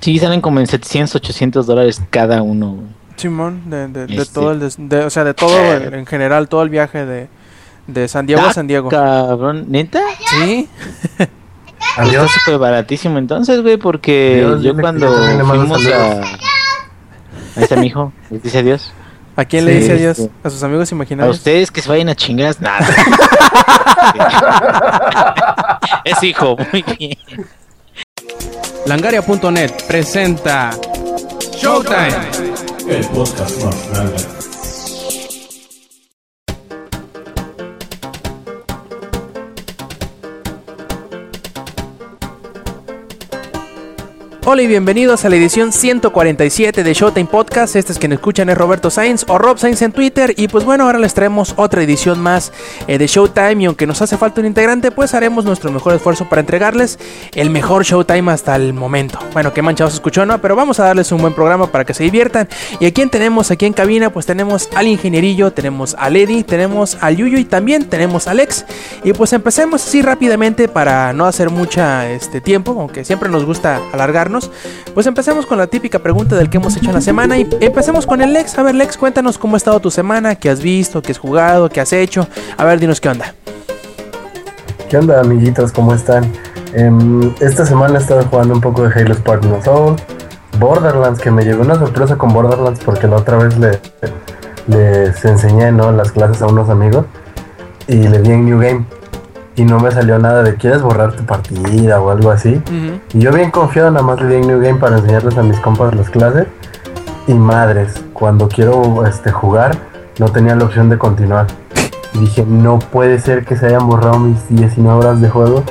Sí, salen como en 700, 800 dólares cada uno. Simón, de, de, de Este. todo el, de- o sea, de todo en en general, todo el viaje de, de San Diego a Ah, San Diego. Cabrón, ¿neta? Sí, Está súper baratísimo entonces, güey, porque Dios, yo cuando le fuimos a... Ahí está mi hijo, les dice adiós. ¿a quién le Sí, dice adiós? este. A sus amigos A imaginarios. ustedes que se vayan a chingar, nada. es hijo, muy bien. Langaria.net presenta Showtime. Hola y bienvenidos a la edición 147 de Showtime Podcast. Este es quien escuchan es Roberto Sainz o Rob Sainz en Twitter. Y pues bueno, ahora les traemos otra edición más eh, de Showtime. Y aunque nos hace falta un integrante, pues haremos nuestro mejor esfuerzo para entregarles el mejor Showtime hasta el momento. Bueno, qué manchados escuchó, ¿no? Pero vamos a darles un buen programa para que se diviertan. Y a quién tenemos aquí en cabina, pues tenemos al ingenierillo, tenemos a Lady, tenemos al Yuyo y también tenemos a Alex. Y pues empecemos así rápidamente para no hacer mucha este tiempo, aunque siempre nos gusta alargarnos. Pues empecemos con la típica pregunta del que hemos hecho en la semana y empecemos con el Lex. A ver, Lex, cuéntanos cómo ha estado tu semana, qué has visto, qué has jugado, qué has hecho. A ver, dinos qué onda. ¿Qué onda, amiguitos? ¿Cómo están? Em, esta semana he estado jugando un poco de Halo Spartan Assault, Borderlands, que me llegó una sorpresa con Borderlands porque la otra vez le, les enseñé ¿no? las clases a unos amigos y le di en New Game y no me salió nada de quieres borrar tu partida o algo así. Y yo bien confiado nada más le di en New Game para enseñarles a mis compas las clases y madres, cuando quiero este, jugar no tenía la opción de continuar. Y dije, no puede ser que se hayan borrado mis 19 horas de juego.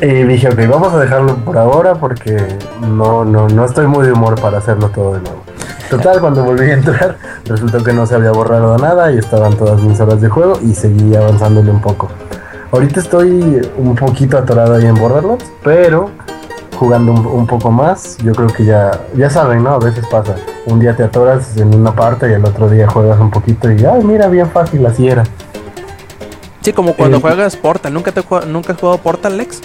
Y dije, ok, vamos a dejarlo por ahora porque no, no, no estoy muy de humor para hacerlo todo de nuevo. Total, cuando volví a entrar, resultó que no se había borrado nada y estaban todas mis horas de juego y seguí avanzándole un poco. Ahorita estoy un poquito atorado ahí en Borderlands, pero jugando un, un poco más, yo creo que ya, ya saben, ¿no? A veces pasa. Un día te atoras en una parte y el otro día juegas un poquito y, ay, mira, bien fácil, así era. Sí, como cuando Eh, juegas Portal. ¿Nunca, te, ¿Nunca has jugado Portal, Lex?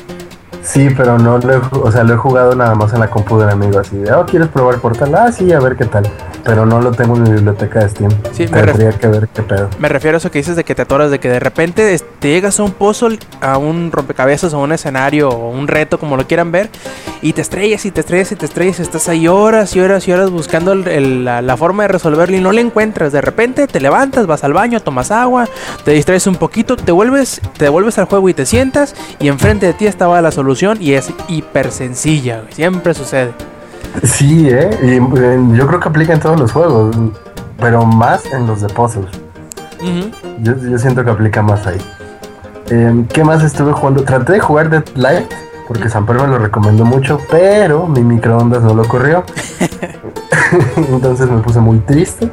Sí, pero no lo he, o sea, lo he jugado nada más en la compu de un amigo así de, oh, ¿quieres probar Portal? Ah, sí, a ver qué tal. Pero no lo tengo en mi biblioteca de Steam. Sí, Tendría que ver qué pedo. Me refiero a eso que dices de que te atoras, de que de repente te llegas a un puzzle, a un rompecabezas, a un escenario o un reto, como lo quieran ver, y te estrellas y te estrellas y te estrellas. Estás ahí horas y horas y horas buscando el- el- la, la forma de resolverlo y no le encuentras. De repente te levantas, vas al baño, tomas agua, te distraes un poquito, te vuelves, te vuelves al juego y te sientas, y enfrente de ti estaba la solución y es hiper sencilla, güey. Siempre sucede. Sí, ¿eh? Y eh, yo creo que aplica en todos los juegos, pero más en los de puzzles. Yo, yo siento que aplica más ahí. Eh, ¿Qué más estuve jugando? Traté de jugar Dead Light, porque Samper me lo recomendó mucho, pero mi microondas no lo corrió. Entonces me puse muy triste.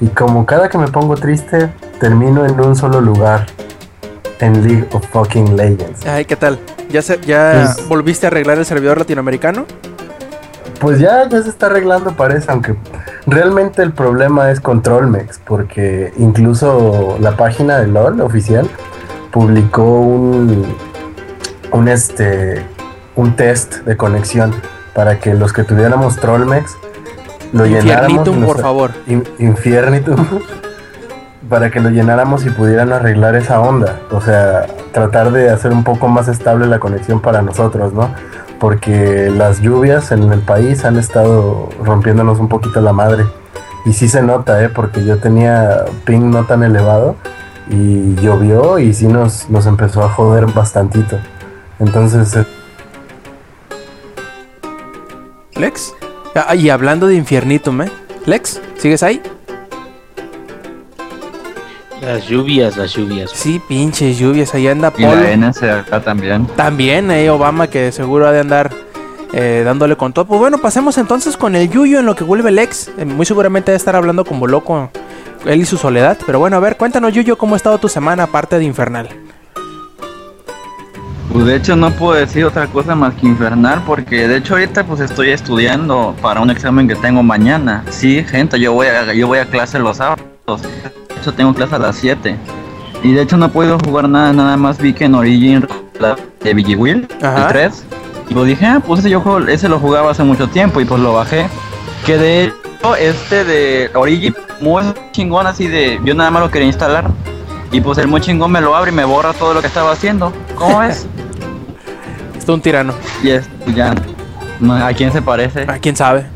Y como cada que me pongo triste, termino en un solo lugar. En League of Fucking Legends. Ay, ¿qué tal? ¿Ya, se- ya Pues- volviste a arreglar el servidor latinoamericano? Pues ya, ya se está arreglando, parece, aunque realmente el problema es Controlmex, porque incluso la página de LOL oficial publicó un, un este un test de conexión para que los que tuviéramos Trollmex lo llenáramos. Infiernitum, por favor. In- Infiernitum. para que lo llenáramos y pudieran arreglar esa onda. O sea, tratar de hacer un poco más estable la conexión para nosotros, ¿no? Porque las lluvias en el país han estado rompiéndonos un poquito la madre. Y sí se nota, ¿eh? Porque yo tenía ping no tan elevado y llovió y sí nos, nos empezó a joder bastantito. Entonces, eh, Lex. Ah, y hablando de Infiernitum, ¿eh? Lex, ¿sigues ahí? Las lluvias, las lluvias. Sí, pinches lluvias, ahí anda Y Polo. la NSA también. También, eh, Obama, que seguro ha de andar eh, dándole con todo. Pues bueno, pasemos entonces con el Yuyo en lo que vuelve Lex. Eh, muy seguramente debe estar hablando como loco él y su soledad. Pero bueno, a ver, cuéntanos, Yuyo, cómo ha estado tu semana aparte de Infernal. Pues de hecho no puedo decir otra cosa más que infernal porque de hecho ahorita pues estoy estudiando para un examen que tengo mañana. Sí, gente, yo voy a yo voy a clase los sábados. Tengo clase a las 7. Y de hecho no puedo jugar nada, nada más vi que en Origin la de Will, Ajá. el 3, Y pues dije, ah, pues ese yo juego- ese lo jugaba hace mucho tiempo y pues lo bajé. Que de hecho, este de Origin, muy chingón así de, yo nada más lo quería instalar. Y pues el muy chingón me lo abre y me borra todo lo que estaba haciendo. ¿Cómo? Es un tirano. y es, ya, no, ¿a quién se parece? ¿A quién sabe?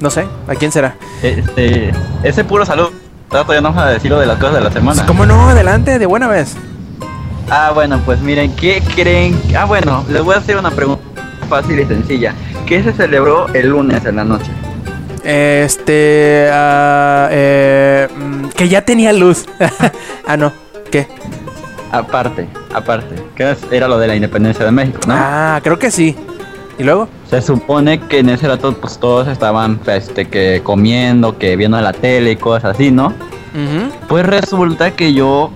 No sé, ¿a quién será? Este, ese puro salud. Ya no vamos a decir lo de las cosas de la semana. ¿Cómo no? Adelante, de buena vez. Ah, bueno, pues miren, ¿qué creen? Ah, bueno, les voy a hacer una pregunta fácil y sencilla. ¿Qué se celebró el lunes en la noche? Este. ah, eh, mm, que ya tenía luz. ah, no. ¿Qué? Aparte, aparte, que es- era lo de la independencia de México, ¿no? Ah, creo que sí. ¿Y luego? Se supone que en ese rato pues todos estaban este que comiendo, que viendo la tele y cosas así, ¿no? Pues resulta que yo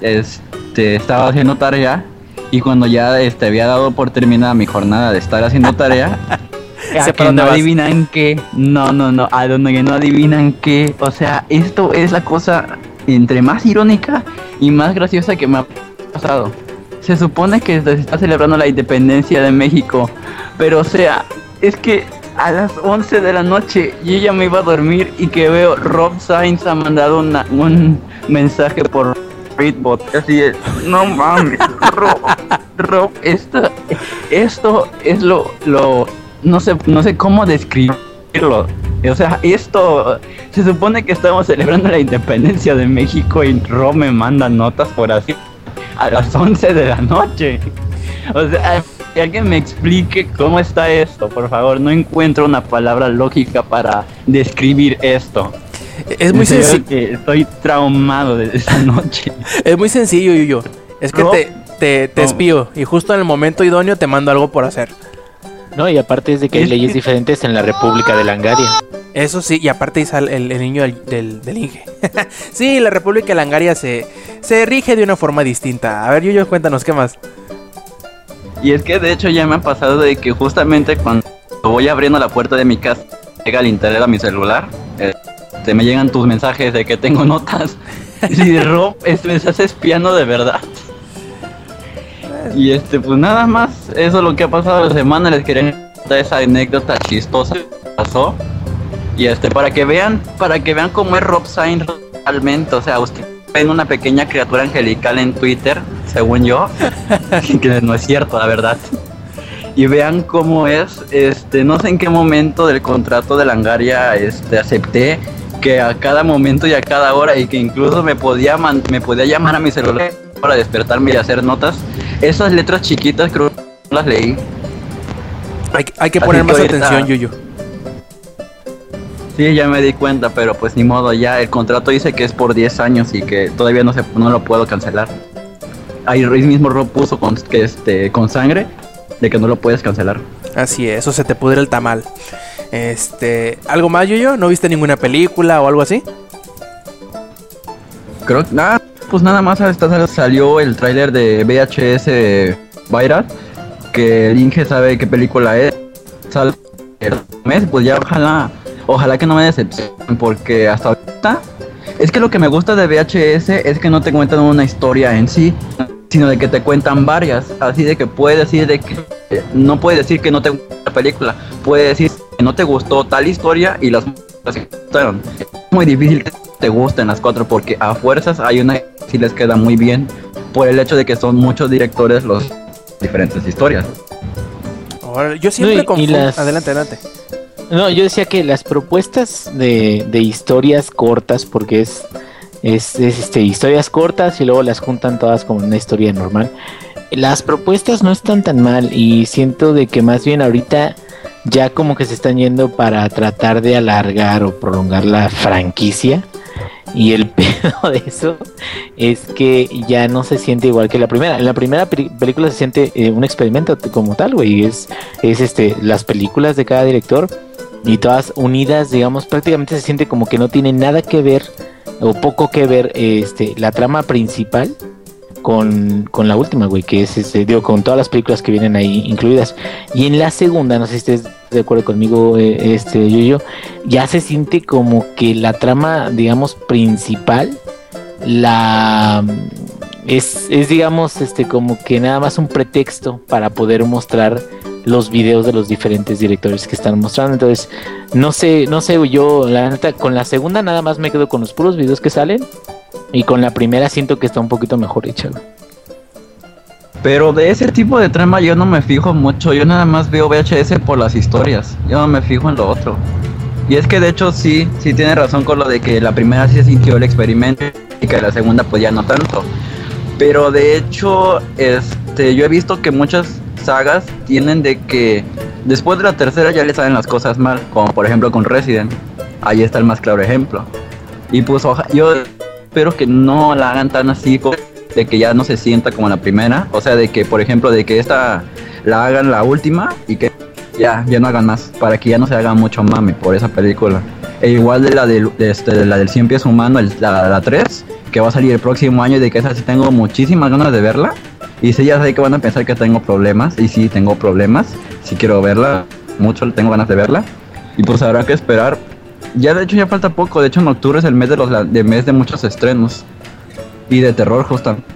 este estaba haciendo tarea y cuando ya este había dado por terminada mi jornada de estar haciendo tarea, a que no vas. adivinan qué, no, no, no, a donde que no adivinan qué, o sea, esto es la cosa entre más irónica y más graciosa que me ha pasado. Se supone que se está celebrando la independencia de México, pero o sea, es que a las 11 de la noche yo ya me iba a dormir y que veo Rob Sainz ha mandado una- un mensaje por Readbot, así es, no mames, Rob, Rob, esto, esto es lo, lo, no sé, no sé cómo describirlo. O sea, esto se supone que estamos celebrando la independencia de México y Rob me manda notas por así a las 11 de la noche. O sea, que alguien me explique cómo está esto, por favor. No encuentro una palabra lógica para describir esto. Es muy sencillo. Estoy traumado de esa noche. Es muy sencillo, Yuyo. Es que No. te, te, te No. espío y justo en el momento idóneo te mando algo por hacer. No, y aparte es de que hay Es leyes diferentes en la República de Langaria. Eso sí, y aparte dice el, el- el niño del, del, del Inge. sí, la República de Langaria se, se rige de una forma distinta. A ver, Yuyo, cuéntanos, ¿qué más? Y es que de hecho ya me ha pasado de que justamente cuando voy abriendo la puerta de mi casa, llega el internet a mi celular, este, me llegan tus mensajes de que tengo notas. Y Rob, este, me estás espiando de verdad. Y este, pues nada más, eso es lo que ha pasado la semana, les quería contar esa anécdota chistosa que pasó. Y este, para que vean, para que vean cómo es Rob Sainz realmente, o sea, usted ven una pequeña criatura angelical en Twitter, según yo, que no es cierto, la verdad. Y vean cómo es, este, no sé en qué momento del contrato de Langaria, este, acepté que a cada momento y a cada hora y que incluso me podía man- me podía llamar a mi celular para despertarme y hacer notas. Esas letras chiquitas creo que no las leí. Hay, hay que Así poner que más ahorita- atención, Yuyo. Sí, ya me di cuenta, pero pues ni modo, ya el contrato dice que es por 10 años y que todavía no se no lo puedo cancelar. Ahí mismo lo puso con que este con sangre de que no lo puedes cancelar. Así es, eso se te pudre el tamal. Este, ¿algo más, Yuyo? ¿No viste ninguna película o algo así? Creo que nada, pues nada más hasta salió el tráiler de VHS Viral, que el Inge sabe qué película es. Sale el mes, pues ya ojalá, ojalá que no me decepcionen, porque hasta ahorita es que lo que me gusta de VHS es que no te cuentan una historia en sí, sino de que te cuentan varias, así de que puedes decir de que no puedes decir que no te gusta la película, puedes decir que no te gustó tal historia y las que gustaron. Es muy difícil que te gusten las cuatro porque a fuerzas hay una que sí les queda muy bien por el hecho de que son muchos directores los diferentes historias. Ahora, yo siempre No, y- y confundo. las- Adelante, adelante. No, yo decía que las propuestas de, de historias cortas, porque es, es, es, este, historias cortas y luego las juntan todas como una historia normal. Las propuestas no están tan mal y siento de que más bien ahorita ya como que se están yendo para tratar de alargar o prolongar la franquicia. Y el pedo de eso es que ya no se siente igual que la primera. En la primera película se siente eh, un experimento como tal, güey. Es, es este, las películas de cada director y todas unidas, digamos, prácticamente se siente como que no tiene nada que ver o poco que ver este, la trama principal con, con la última, güey, que es, este, digo, con todas las películas que vienen ahí incluidas. Y en la segunda, no sé si estés de acuerdo conmigo, eh, este, yo, ya se siente como que la trama, digamos, principal, la es, es digamos, este, como que nada más un pretexto para poder mostrar los videos de los diferentes directores que están mostrando. Entonces, no sé, no sé, yo la neta, con la segunda nada más me quedo con los puros videos que salen. Y con la primera siento que está un poquito mejor hecha. Pero de ese tipo de trama yo no me fijo mucho, yo nada más veo VHS por las historias, yo no me fijo en lo otro. Y es que de hecho sí, sí tiene razón con lo de que la primera sí se sintió el experimento y que la segunda pues ya no tanto. Pero de hecho, este, yo he visto que muchas sagas tienen de que después de la tercera ya le salen las cosas mal, como por ejemplo con Resident. Ahí está el más claro ejemplo. Y pues yo espero que no la hagan tan así de que ya no se sienta como la primera, o sea, de que por ejemplo de que esta la hagan la última y que ya ya no hagan más para que ya no se haga mucho mame por esa película. E igual de la del de este, de la del 100 pies humano, el- la, la 3, que va a salir el próximo año y de que esa sí tengo muchísimas ganas de verla. Y sí, ya sé que van a pensar que tengo problemas. Y sí, tengo problemas. Sí quiero verla. Mucho tengo ganas de verla. Y pues habrá que esperar. Ya de hecho ya falta poco. De hecho en octubre es el mes de los de mes de muchos estrenos. Y de terror justamente.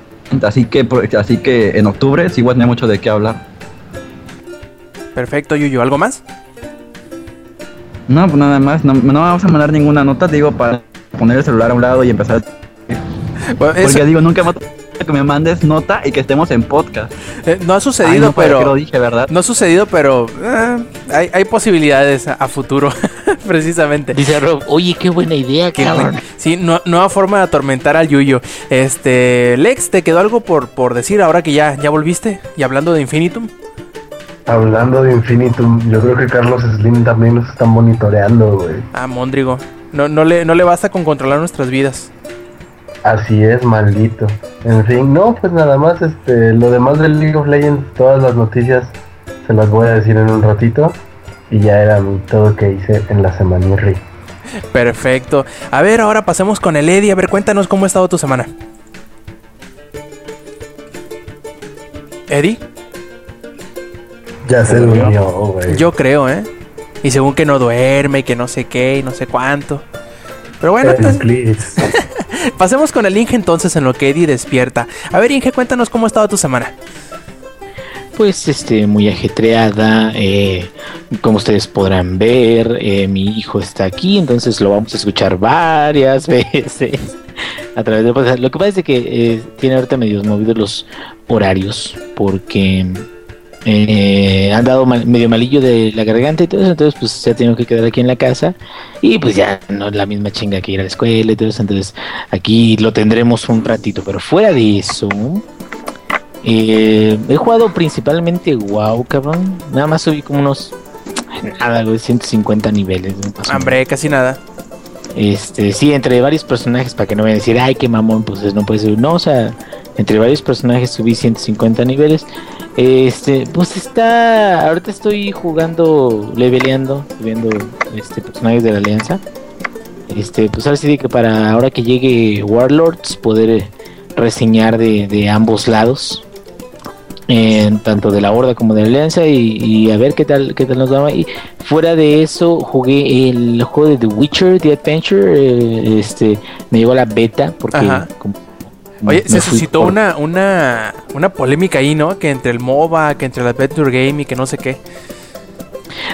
Así que así que en octubre sí voy a tener mucho de qué hablar. Perfecto, Yuyo. ¿Algo más? No, pues nada más. No, no vamos a mandar ninguna nota, digo, para poner el celular a un lado y empezar. Bueno, eso, Porque digo, nunca me que me mandes nota y que estemos en podcast. eh, no ha Ay, sucedido, no, para que lo pero... dije, ¿verdad? No ha sucedido, pero eh, hay, hay posibilidades a, a futuro, precisamente. Dice Rob, oye, qué buena idea, Qué cabrón. Sí, nu- nueva forma de atormentar al Yuyo. Este, Lex, ¿te quedó algo por, por decir ahora que ya, ya volviste? Y hablando de Infinitum. Hablando de Infinitum, yo creo que Carlos Slim también nos están monitoreando, güey. Ah, Mondrigo. No, no, le, no le basta con controlar nuestras vidas. Así es, maldito. En fin, no, pues nada más, este, lo demás del League of Legends, todas las noticias se las voy a decir en un ratito. Y ya era todo que hice en la semanirri. Perfecto. A ver, ahora pasemos con el Eddie. A ver, cuéntanos cómo ha estado tu semana. Eddie, Ya se durmió, güey. yo creo, ¿eh? Y según que no duerme, y que no sé qué, y no sé cuánto. Pero bueno, entonces, pasemos con el Inge entonces en lo que Eddie despierta. A ver, Inge, cuéntanos cómo ha estado tu semana. Pues este, muy ajetreada. eh, como ustedes podrán ver, eh, mi hijo está aquí, entonces lo vamos a escuchar varias veces a través de. Lo que pasa es que eh, tiene ahorita medios movidos los horarios porque eh, han dado mal- medio malillo de la garganta y todo eso, entonces pues se ha tenido que quedar aquí en la casa y pues ya no es la misma chinga que ir a la escuela y todo eso, entonces aquí lo tendremos un ratito, pero fuera de eso, eh, he jugado principalmente WoW, cabrón. Nada más subí como unos. Nada, güey, 150 niveles. Hombre, casi nada. Este, sí, entre varios personajes, para que no vayan a decir, ay, qué mamón, pues no puede ser. No, o sea, entre varios personajes subí 150 niveles. Este, pues está. Ahorita estoy jugando, leveleando, viendo este, personajes de la Alianza. Este, pues ahora sí que para ahora que llegue Warlords, poder eh, reseñar de, de ambos lados. En tanto de la Horda como de la Alianza y, y a ver qué tal qué tal nos va y fuera de eso jugué el juego de The Witcher The Adventure eh, este me llegó la beta porque como- Oye, me se suscitó por- una, una, una polémica ahí, ¿no? Que entre el MOBA, que entre el Adventure Game y que no sé qué.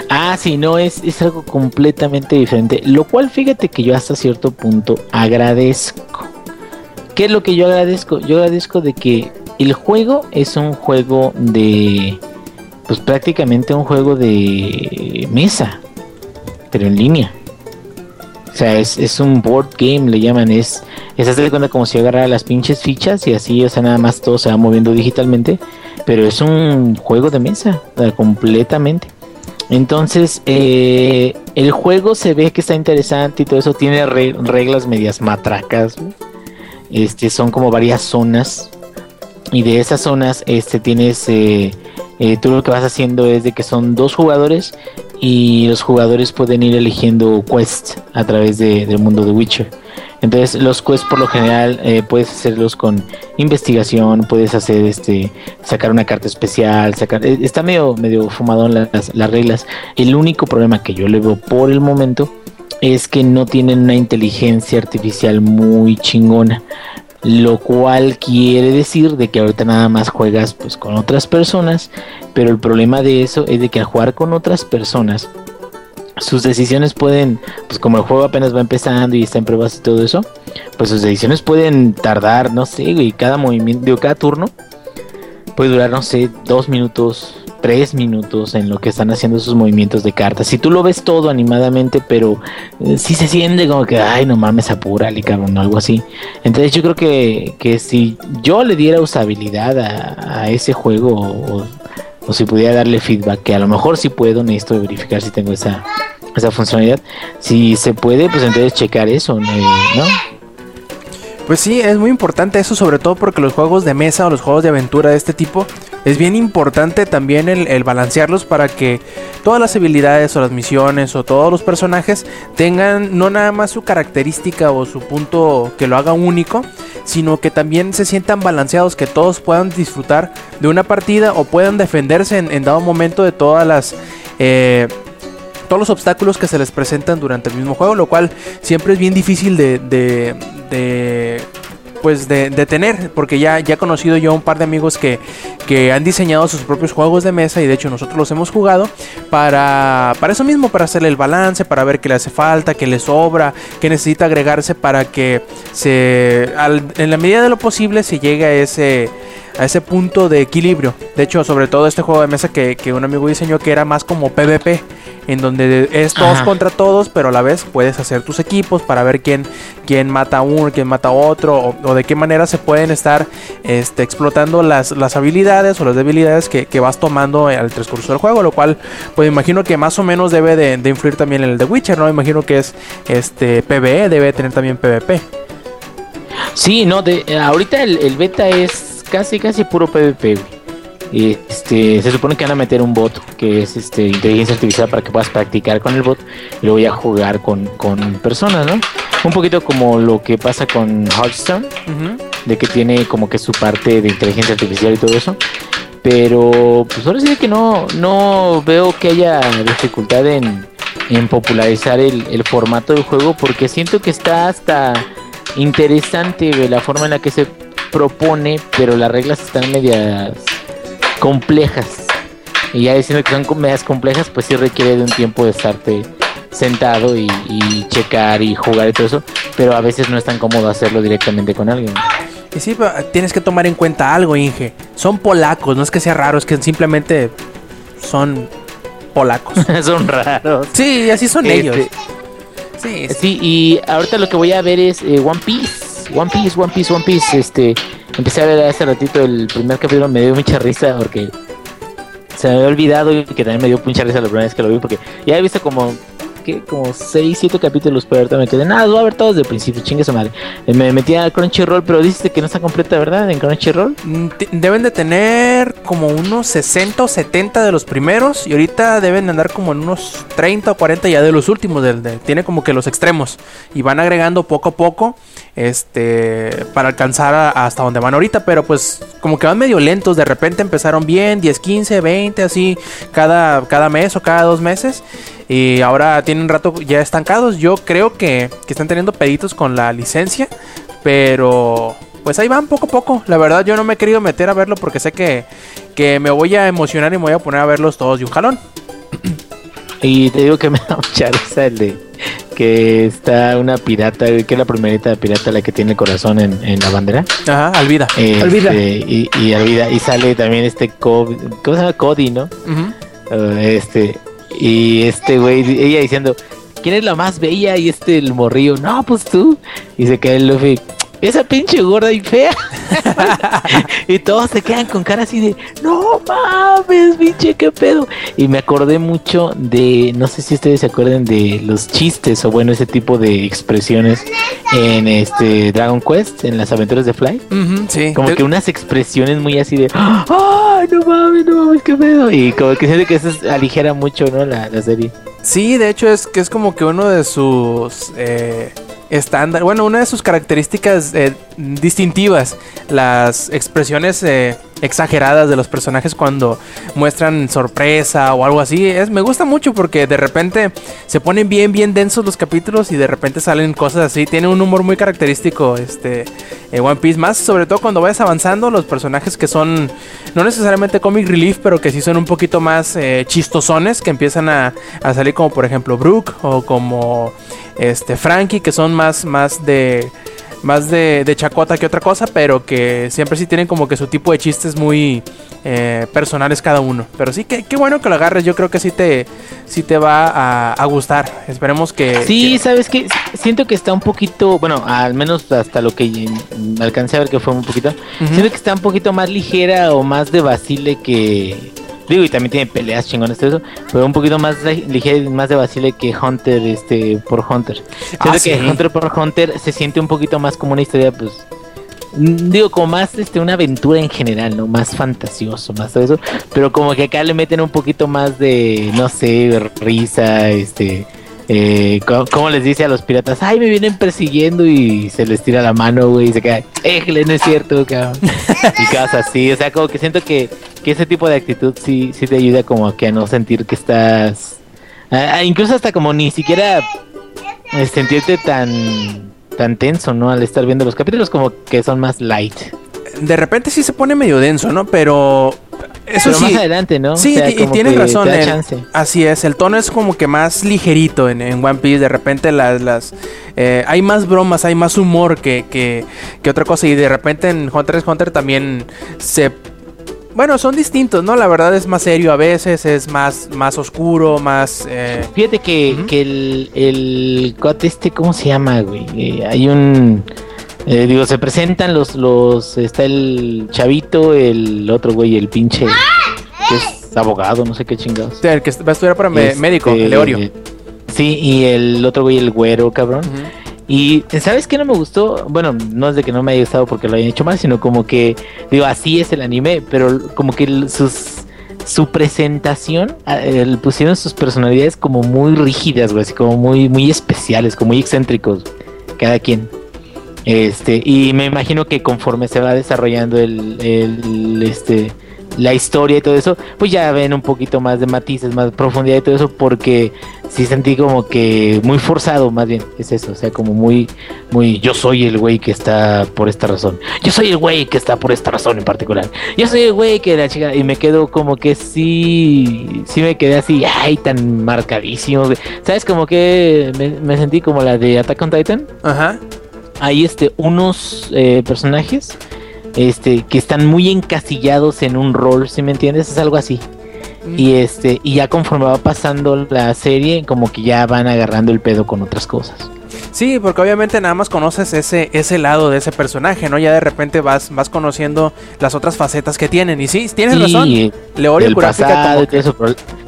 Ah, sí, no, es, es algo completamente diferente. Lo cual, fíjate que yo hasta cierto punto agradezco. ¿Qué es lo que yo agradezco? Yo agradezco de que el juego es un juego de... Pues prácticamente un juego de mesa, pero en línea. O sea, es, es un board game, le llaman. Es, es hacer de cuenta como si agarrara las pinches fichas y así, o sea, nada más todo se va moviendo digitalmente. Pero es un juego de mesa, completamente. Entonces, eh, el juego se ve que está interesante y todo eso. Tiene re- reglas medias matracas. Este, son como varias zonas. Y de esas zonas, este, tienes. eh, eh, tú lo que vas haciendo es de que son dos jugadores. Y los jugadores pueden ir eligiendo quests a través de- del mundo de Witcher. Entonces, los quests por lo general eh, puedes hacerlos con investigación, puedes hacer este sacar una carta especial, sacar eh, está medio medio fumadón las, las reglas. El único problema que yo le veo por el momento es que no tienen una inteligencia artificial muy chingona. Lo cual quiere decir de que ahorita nada más juegas pues con otras personas, pero el problema de eso es de que al jugar con otras personas sus decisiones pueden, pues como el juego apenas va empezando y está en pruebas y todo eso, pues sus decisiones pueden tardar, no sé, y cada movimiento, digo, cada turno puede durar, no sé, dos minutos, tres minutos en lo que están haciendo sus movimientos de cartas. Si tú lo ves todo animadamente, pero eh, sí se siente como que, ay, no mames, apúrale, cabrón, o algo así. Entonces yo creo que, que si yo le diera usabilidad a, a ese juego o, o si pudiera darle feedback, que a lo mejor sí puedo, necesito verificar si tengo esa, esa funcionalidad. Si se puede, pues entonces checar eso, ¿no? Pues sí, es muy importante eso, sobre todo porque los juegos de mesa o los juegos de aventura de este tipo, es bien importante también el, el balancearlos para que todas las habilidades o las misiones o todos los personajes tengan no nada más su característica o su punto que lo haga único, sino que también se sientan balanceados, que todos puedan disfrutar de una partida o puedan defenderse en, dado momento de todas las... Eh, todos los obstáculos que se les presentan durante el mismo juego, lo cual siempre es bien difícil de, de, de pues de, de, tener, porque ya, ya he conocido yo un par de amigos que, que han diseñado sus propios juegos de mesa y de hecho nosotros los hemos jugado para, para eso mismo, para hacerle el balance, para ver qué le hace falta, qué le sobra, qué necesita agregarse para que se, al, en la medida de lo posible se llegue a ese a ese punto de equilibrio. De hecho, sobre todo este juego de mesa que, que un amigo diseñó que era más como PvP, en donde es todos Ajá. contra todos, pero a la vez puedes hacer tus equipos para ver quién, quién mata a uno, quién mata a otro, o, o de qué manera se pueden estar este, explotando las, las habilidades o las debilidades que, que vas tomando al transcurso del juego, lo cual, pues imagino que más o menos debe de, de influir también en el de Witcher, ¿no? Imagino que es este PvE, debe tener también PvP. Sí, no, de, ahorita el, el beta es casi, casi puro PvP, güey. Y, Este, se supone que van a meter un bot que es este inteligencia artificial para que puedas practicar con el bot y luego ya jugar con, con personas, ¿no? Un poquito como lo que pasa con Hearthstone, de que tiene como que su parte de inteligencia artificial y todo eso. Pero pues ahora sí que no, no veo que haya dificultad en, en popularizar el, el formato del juego porque siento que está hasta interesante la forma en la que se propone, pero las reglas están medias complejas. Y ya diciendo que son medias complejas, pues sí requiere de un tiempo de estarte sentado y, y checar y jugar y todo eso, pero a veces no es tan cómodo hacerlo directamente con alguien. Y sí, pero tienes que tomar en cuenta algo, Inge. Son polacos, no es que sea raro, es que simplemente son polacos. son raros. Sí, así son Este, ellos. Sí, sí. Sí, y ahorita lo que voy a ver es eh, One Piece. One Piece, One Piece, One Piece. Este, empecé a ver hace ratito el primer capítulo, me dio mucha risa porque se me había olvidado y que también me dio mucha risa la primera vez que lo vi porque ya he visto como que como 6, 7 capítulos, pero ahorita me quedé, nada, voy a ver todos de principio, chingue su madre. Eh, Me metí a Crunchyroll, pero dices que no está completa, ¿verdad? En Crunchyroll. Mm, Deben de tener como unos 60 o 70 de los primeros y ahorita deben de andar como en unos 30 o 40 ya de los últimos. tiene como que los extremos y van agregando poco a poco este para alcanzar hasta donde van ahorita, pero pues como que van medio lentos. De repente empezaron bien, 10, 15, 20, así cada, cada mes o cada dos meses. Y ahora tienen un rato ya estancados. Yo creo que, que están teniendo peditos con la licencia. Pero pues ahí van poco a poco. La verdad yo no me he querido meter a verlo porque sé que, que me voy a emocionar y me voy a poner a verlos todos de un jalón. Y te digo que me da mucha risa el de que está una pirata, que es la primerita pirata la que tiene el corazón en, en la bandera. Ajá, Alvida. Este, Alvida. Y, y Alvida. Y sale también este Cody, ¿cómo se llama? Cody, ¿no? Uh, este, y este güey, ella diciendo, ¿quién es la más bella? Y este el morrillo, no, pues tú. Y se cae el Luffy, esa pinche gorda y fea. y todos se quedan con cara así de, no mames, pinche, qué pedo. Y me acordé mucho de, no sé si ustedes se acuerdan de los chistes o bueno, ese tipo de expresiones en este Dragon Quest, en las aventuras de Fly. Sí. Como que unas expresiones muy así de ¡Ay, no mames, no mames, qué pedo! Y como que siente que eso es- aligera mucho, ¿no? La, la serie. Sí, de hecho es que es como que uno de sus eh, estándar, bueno, una de sus características eh, distintivas, las expresiones eh, exageradas de los personajes cuando muestran sorpresa o algo así, es, me gusta mucho porque de repente se ponen bien, bien densos los capítulos y de repente salen cosas así, tiene un humor muy característico este eh, One Piece, más sobre todo cuando vayas avanzando, los personajes que son no necesariamente comic relief, pero que sí son un poquito más eh, chistosones, que empiezan a, a salir como por ejemplo Brooke o como este Frankie, que son más, más de más de, de chacota que otra cosa, pero que siempre sí tienen como que su tipo de chistes muy eh, personales cada uno. Pero sí, que qué bueno que lo agarres, yo creo que sí te, sí te va a, a gustar. Esperemos que... Sí, que- sabes que siento que está un poquito, bueno, al menos hasta lo que alcancé a ver que fue un poquito, siento que está un poquito más ligera o más de vacile que digo y también tiene peleas chingones todo eso, pero un poquito más li- ligera y más de vacile que Hunter este por Hunter. Siento Ah, que sí. Hunter por Hunter se siente un poquito más como una historia pues mm, digo como más este una aventura en general, ¿no? Más fantasioso, más todo eso, pero como que acá le meten un poquito más de no sé, risa, este eh, ¿Cómo les dice a los piratas? Ay, me vienen persiguiendo y se les tira la mano, güey, y se queda, éjele, no es cierto, cabrón. y cosas así, o sea, como que siento que, ese tipo de actitud sí, sí te ayuda como que a no sentir que estás, incluso hasta como ni siquiera eh, sentirte tan, tan tenso, ¿no? Al estar viendo los capítulos como que son más light. De repente sí se pone medio denso, ¿no? Pero... Eso Pero sí, más adelante, ¿no? Sí, O sea, y- que razón. el- así es, el tono es como que más ligerito en, en One Piece. De repente las, las eh, hay más bromas, hay más humor que, que, que otra cosa. Y de repente en Hunter x Hunter también se... Bueno, son distintos, ¿no? La verdad es más serio a veces, es más, más oscuro, más... eh, Fíjate que, que el, el este, ¿cómo se llama, güey? Eh, hay un... eh, digo, se presentan los, los... Está el chavito, el otro güey, el pinche... Que es abogado, no sé qué chingados. el que va a estudiar para Este, médico, el Leorio. Sí, y el otro güey, el güero, cabrón. Y ¿sabes qué no me gustó? Bueno, no es de que no me haya gustado porque lo hayan hecho mal, sino como que, digo, así es el anime, pero como que sus su presentación, ah, pusieron sus personalidades como muy rígidas, güey, así como muy, muy especiales, como muy excéntricos, cada quien. Este, y me imagino que conforme se va desarrollando el, este, la historia y todo eso, pues ya ven un poquito más de matices, más profundidad y todo eso, porque sí sentí como que muy forzado, más bien, es eso, o sea, como muy, muy, yo soy el güey que está por esta razón, yo soy el güey que está por esta razón en particular, yo soy el güey que la chica, y me quedo como que sí, sí me quedé así, ay, tan marcadísimo. ¿sabes? Como que me, me sentí como la de Attack on Titan Ajá. Hay este unos eh, personajes este que están muy encasillados en un rol, si me entiendes? Es algo así. Y este y ya conforme va pasando la serie, como que ya van agarrando el pedo con otras cosas. Sí, porque obviamente nada más conoces ese, ese lado de ese personaje, ¿no? Ya de repente vas, vas conociendo las otras facetas que tienen. Y sí, tienes Sí, razón. Leorio el Kurapika pasado como eso,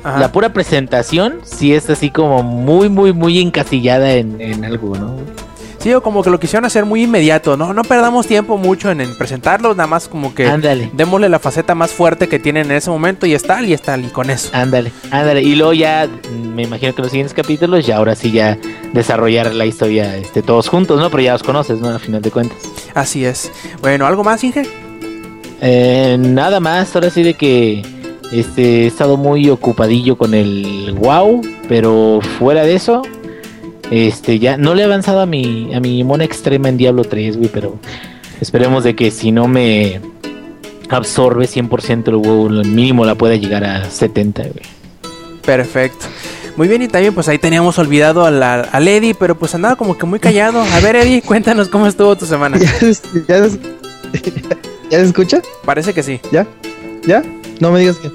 la pura presentación sí es así como muy muy muy encasillada en, en algo, ¿no? Sí, o como que lo quisieron hacer muy inmediato, ¿no? No perdamos tiempo mucho en, en presentarlos, nada más como que Ándale. démosle la faceta más fuerte que tienen en ese momento y está, y está, y con eso. Ándale, ándale. Y luego ya, mm, me imagino que los siguientes capítulos, ya ahora sí ya desarrollar la historia este, todos juntos, ¿no? Pero ya los conoces, ¿no? A final de cuentas. Así es. Bueno, ¿algo más, Inge? Eh, nada más, ahora sí de que este, he estado muy ocupadillo con el WoW, pero fuera de eso, este, ya no le he avanzado a mi, a mi mona extrema en Diablo 3, güey, pero esperemos de que si no me absorbe 100% el WoW, lo mínimo la pueda llegar a 70, güey. Perfecto. Muy bien, y también pues ahí teníamos olvidado a la- al Eddie, pero pues andaba como que muy callado. A ver, Eddie, cuéntanos cómo estuvo tu semana. ¿Ya, se- ya, se- ¿Ya se escucha? Parece que sí. ¿Ya? ¿Ya? No me digas que.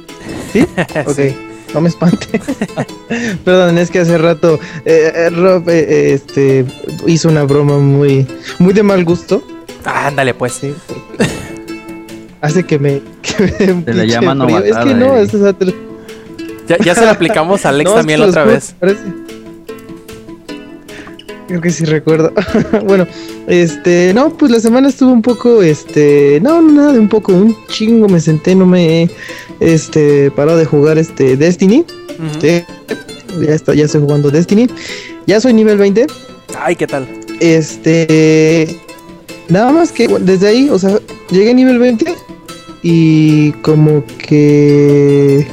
¿Sí? Ok. No me espante. Perdón, es que hace rato eh, eh, Rob eh, este, hizo una broma muy, muy de mal gusto. Ah, ándale, pues. Sí, hace que me. Que me Se le llama frío. Es que no, es esa Ya, ya se lo aplicamos a Alex No, también la otra vez. parece- Creo que sí recuerdo. bueno, este, no, pues la semana estuvo un poco, este, no, no, nada de un poco, un chingo me senté, no me he, este, parado de jugar este Destiny. Sí, ya está, ya estoy jugando Destiny. Ya soy nivel 20. Ay, ¿qué tal? este. Nada más que desde ahí, o sea, llegué a nivel 20 y como que.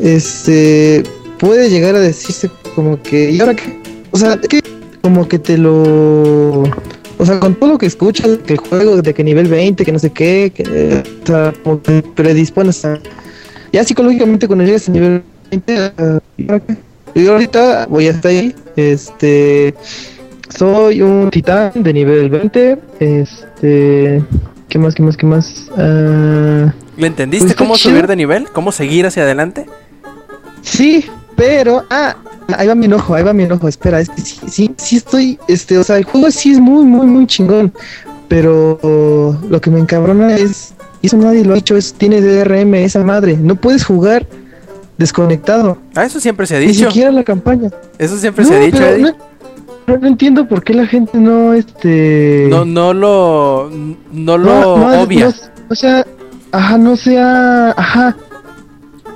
Este. Puede llegar a decirse como que. ¿Y ahora qué? O sea, es que como que te lo. O sea, con todo lo que escuchas, que el juego, de que nivel 20, que no sé qué, que, o sea, como que predispones a. Ya psicológicamente cuando llegas a nivel 20, ah, ¿y ahora qué? Y ahorita voy hasta ahí. Este. Soy un titán de nivel 20. Este. ¿Qué más? ¿Qué más? ¿Qué más? Ah, ¿Le entendiste Pues cómo chido. subir de nivel? ¿Cómo seguir hacia adelante? sí, pero. Ah, ahí va mi enojo, ahí va mi enojo. Espera, es que sí, sí, sí estoy. Este, o sea, el juego sí es muy, muy, muy chingón. Pero lo que me encabrona es. Y eso nadie lo ha hecho, es, tiene DRM esa madre. No puedes jugar desconectado. Ah, eso siempre se ha Ni dicho. siquiera la campaña. Eso siempre No, se ha dicho, Eddie. no, no- no entiendo por qué la gente no, este... No, no lo, no lo obvia. o sea, ajá, no sea, ajá.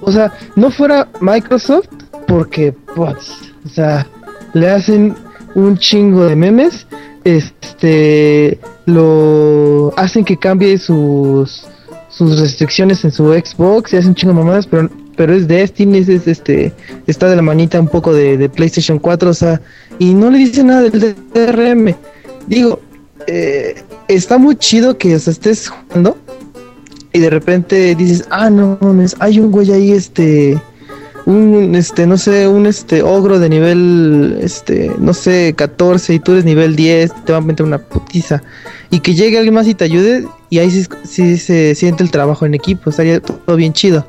O sea, no fuera Microsoft porque, pues, o sea, le hacen un chingo de memes, este, lo hacen que cambie sus sus restricciones en su Xbox y hacen chingo de mamadas, pero pero es Destiny, es, es, este, está de la manita un poco de, de PlayStation 4, o sea, y no le dice nada del DRM. Digo, eh, está muy chido que o estés jugando y de repente dices, ah, no mames, hay un güey ahí, este, un, este, no sé, un, este, ogro de nivel, este, no sé, 14 y tú eres nivel 10, te va a meter una putiza. Y que llegue alguien más y te ayude y ahí sí, sí se siente el trabajo en equipo, estaría todo bien chido.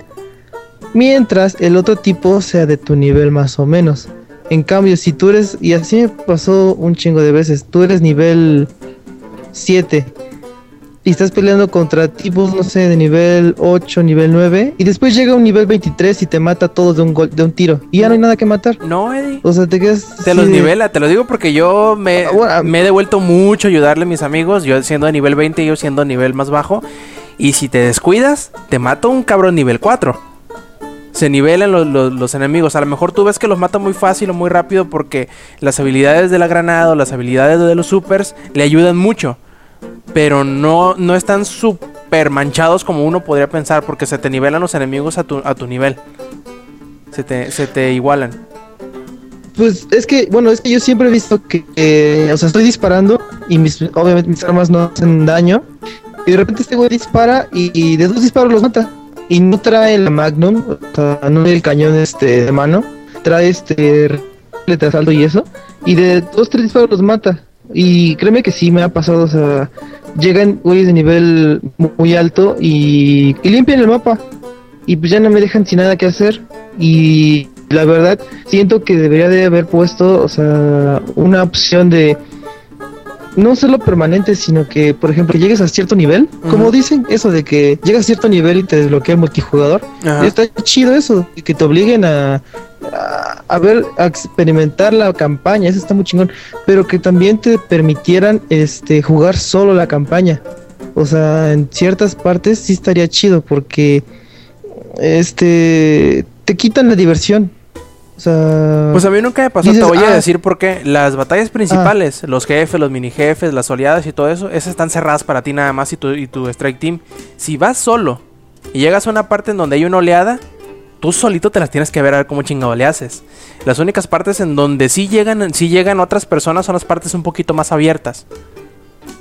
Mientras el otro tipo sea de tu nivel más o menos. En cambio, si tú eres, y así me pasó un chingo de veces, tú eres nivel 7 y estás peleando contra tipos, no sé, de nivel 8, nivel 9, y después llega un nivel 23 y te mata a todos de un, gol, de un tiro, y ya no hay nada que matar. No, Eddie. O sea, te quedas... Te los de- nivela, te lo digo porque yo me, Ah, bueno, me he devuelto mucho a ayudarle a mis amigos, yo siendo de nivel 20 y yo siendo nivel más bajo. Y si te descuidas, te mata un cabrón nivel 4. Se nivelan los, los- los enemigos. A lo mejor tú ves que los mata muy fácil o muy rápido porque las habilidades de la granada o las habilidades de los supers le ayudan mucho. Pero no, no están super manchados como uno podría pensar porque se te nivelan los enemigos a tu, a tu nivel. Se te, se te igualan. Pues es que, bueno, es que yo siempre he visto que, eh, o sea, estoy disparando y mis, obviamente mis armas no hacen daño. Y de repente este güey dispara y, de dos disparos los mata. Y no trae la Magnum, o sea, no el cañón este de mano. Trae este de y eso. Y de dos, tres disparos los mata. Y créeme que sí me ha pasado, o sea, llegan güeyes de nivel muy alto y, y limpian el mapa. Y pues ya no me dejan sin nada que hacer. Y la verdad, siento que debería de haber puesto, o sea, una opción de no solo permanente, sino que, por ejemplo, que llegues a cierto nivel, como dicen, eso de que llegas a cierto nivel y te desbloquea el multijugador. Ajá. Está chido eso, que te obliguen a, a, a ver, a experimentar la campaña, eso está muy chingón, pero que también te permitieran este jugar solo la campaña. O sea, en ciertas partes sí estaría chido porque este te quitan la diversión. O sea, Pues a mí nunca me pasó, Dices, te voy a ah. decir por qué. Las batallas principales, los jefes, los mini jefes, las oleadas y todo eso, esas están cerradas para ti nada más y tu, y tu strike team. Si vas solo y llegas a una parte en donde hay una oleada, tú solito te las tienes que ver a ver cómo chingado le haces. Las únicas partes en donde sí llegan, sí llegan otras personas son las partes un poquito más abiertas.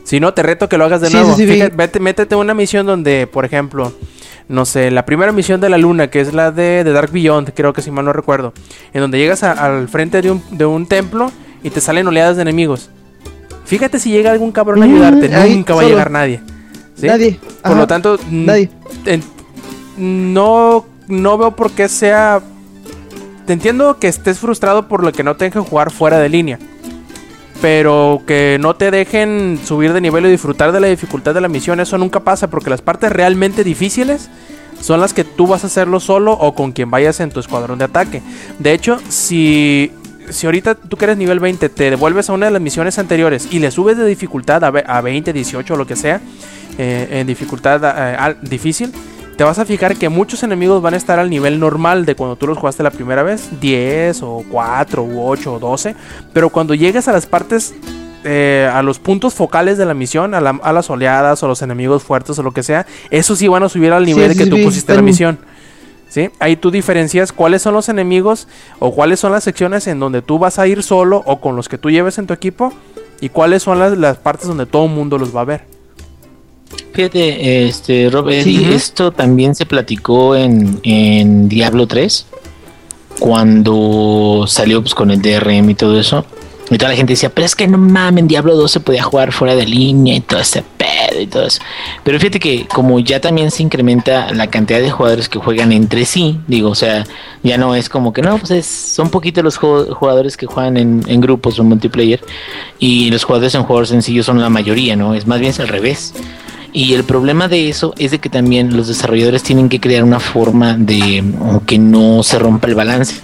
Si no, te reto que lo hagas de Sí, nuevo. sí, sí, vi. Fíjate, vete, métete a una misión donde, por ejemplo, no sé, la primera misión de la luna, que es la de, de Dark Beyond, creo que si mal no recuerdo, en donde llegas a- al frente de un, de un templo y te salen oleadas de enemigos. Fíjate si llega algún cabrón a Mm, ayudarte, ahí, nunca va a llegar nadie. ¿sí? nadie. Por lo tanto, nadie. en- no, no veo por qué sea. Te entiendo que estés frustrado por lo que no te dejen jugar fuera de línea. Pero que no te dejen subir de nivel y disfrutar de la dificultad de la misión, eso nunca pasa porque las partes realmente difíciles son las que tú vas a hacerlo solo o con quien vayas en tu escuadrón de ataque. De hecho, si, si ahorita tú que eres nivel 20 te devuelves a una de las misiones anteriores y le subes de dificultad a, ve- a 20, 18 o lo que sea, eh, en dificultad eh, difícil, te vas a fijar que muchos enemigos van a estar al nivel normal de cuando tú los jugaste la primera vez, 10 o 4 u 8 o 12, pero cuando llegues a las partes eh, a los puntos focales de la misión, a, la- a las oleadas o los enemigos fuertes o lo que sea, esos sí van a subir al nivel sí, que sí, tú pusiste la misión. ¿Sí? Ahí tú diferencias cuáles son los enemigos o cuáles son las secciones en donde tú vas a ir solo o con los que tú lleves en tu equipo y cuáles son las, las partes donde todo el mundo los va a ver. Fíjate, este, Rob, Sí. esto también se platicó en, en Diablo 3, cuando salió pues, con el DRM y todo eso. Y toda la gente decía, pero es que no mames, en Diablo 2 se podía jugar fuera de línea y todo ese pedo y todo eso. Pero fíjate que como ya también se incrementa la cantidad de jugadores que juegan entre sí, digo, o sea, ya no es como que no, pues es, son poquitos los ju- jugadores que juegan en, en grupos o en multiplayer y los jugadores en jugadores sencillos son la mayoría, ¿no? Es más bien es al revés. Y el problema de eso es de que también los desarrolladores tienen que crear una forma de mm, que no se rompa el balance.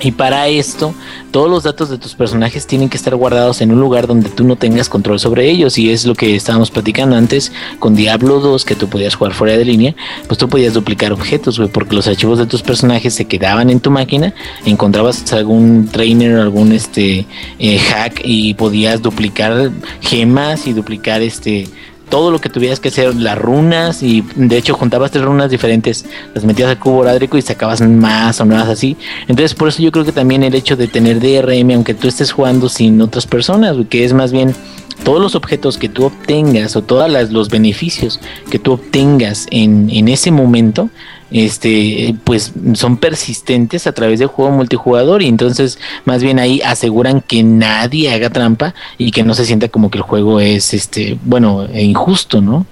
Y para esto, todos los datos de tus personajes tienen que estar guardados en un lugar donde tú no tengas control sobre ellos. Y es lo que estábamos platicando antes con Diablo 2, que tú podías jugar fuera de línea. Pues tú podías duplicar objetos, güey, porque los archivos de tus personajes se quedaban en tu máquina. Encontrabas algún trainer, algún este eh, hack y podías duplicar gemas y duplicar este todo lo que tuvieras que hacer, las runas, y de hecho juntabas tres runas diferentes, las metías al cubo horárico y sacabas más o nuevas así. Entonces, por eso yo creo que también el hecho de tener DRM, aunque tú estés jugando sin otras personas, que es más bien todos los objetos que tú obtengas o todos los beneficios que tú obtengas en, en ese momento, este, pues son persistentes a través del juego multijugador y entonces más bien ahí aseguran que nadie haga trampa y que no se sienta como que el juego es, este, bueno, injusto, ¿no?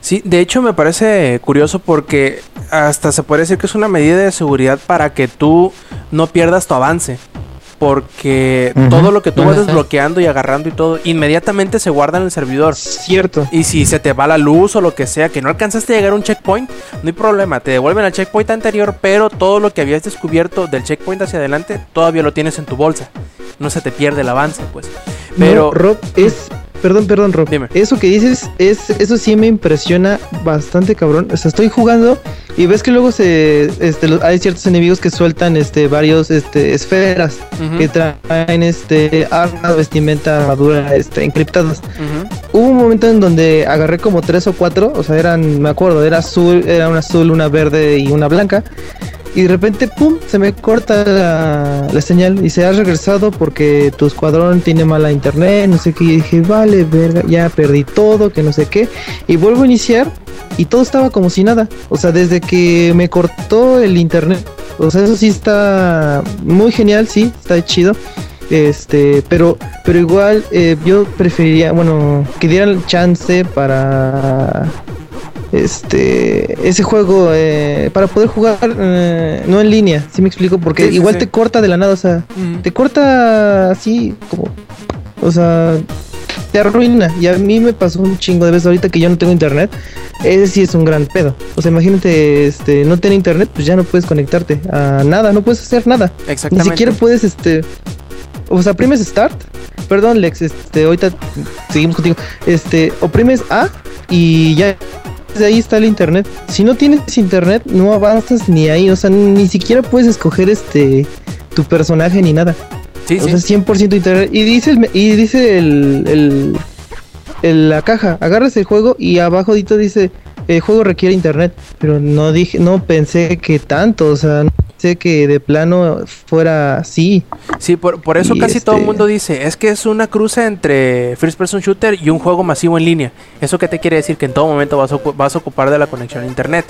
Sí, de hecho me parece curioso porque hasta se puede decir que es una medida de seguridad para que tú no pierdas tu avance. Porque todo lo que tú vas desbloqueando y agarrando y todo, inmediatamente se guarda en el servidor. Cierto. Y si se te va la luz o lo que sea, que no alcanzaste a llegar a un checkpoint, no hay problema, te devuelven al checkpoint anterior, pero todo lo que habías descubierto del checkpoint hacia adelante, todavía lo tienes en tu bolsa. No se te pierde el avance, pues. Pero No, Rob, es. Perdón, perdón, Rob. Dime. Eso que dices, es, eso sí me impresiona bastante, cabrón. O sea, estoy jugando y ves que luego se, este, hay ciertos enemigos que sueltan, este, varios, este, esferas que traen, este, armas, vestimenta, armadura, este, encriptadas. Hubo un momento en donde agarré como tres o cuatro, o sea, eran, me acuerdo, era azul, era una azul, una verde y una blanca. Y de repente, pum, se me corta la, la señal y se ha regresado porque tu escuadrón tiene mala internet, no sé qué. Y dije, vale, verga, ya perdí todo, que no sé qué. Y vuelvo a iniciar y todo estaba como si nada. O sea, desde que me cortó el internet. O sea, eso sí está muy genial, sí, está chido. Este, pero, pero igual eh, yo preferiría, bueno, que dieran chance para este ese juego eh, para poder jugar eh, no en línea, si me explico, porque Sí, igual sí. te corta de la nada, o sea, te corta así como, o sea, te arruina. Y a mí me pasó un chingo de veces ahorita que yo no tengo internet. Ese sí es un gran pedo. O sea, imagínate, este, no tener internet, pues ya no puedes conectarte a nada, no puedes hacer nada. Ni Exactamente. siquiera puedes, este. O sea, oprimes Start. Perdón, Lex, este, ahorita seguimos contigo. Este, oprimes A y ya. Desde ahí está el internet. Si no tienes internet, no avanzas ni ahí. O sea, ni siquiera puedes escoger este tu personaje ni nada. Sí, O sí. sea, 100% internet. Y dice el, y dice el, el, el- la caja, agarras el juego y abajo dito dice el juego requiere internet. Pero no dije, no pensé que tanto, o sea, no pensé que de plano fuera así. Sí, por, por eso Y casi todo el este- mundo dice, es que es una cruza entre First Person Shooter y un juego masivo en línea. ¿Eso qué te quiere decir? Que en todo momento vas a, vas a ocupar de la conexión a internet.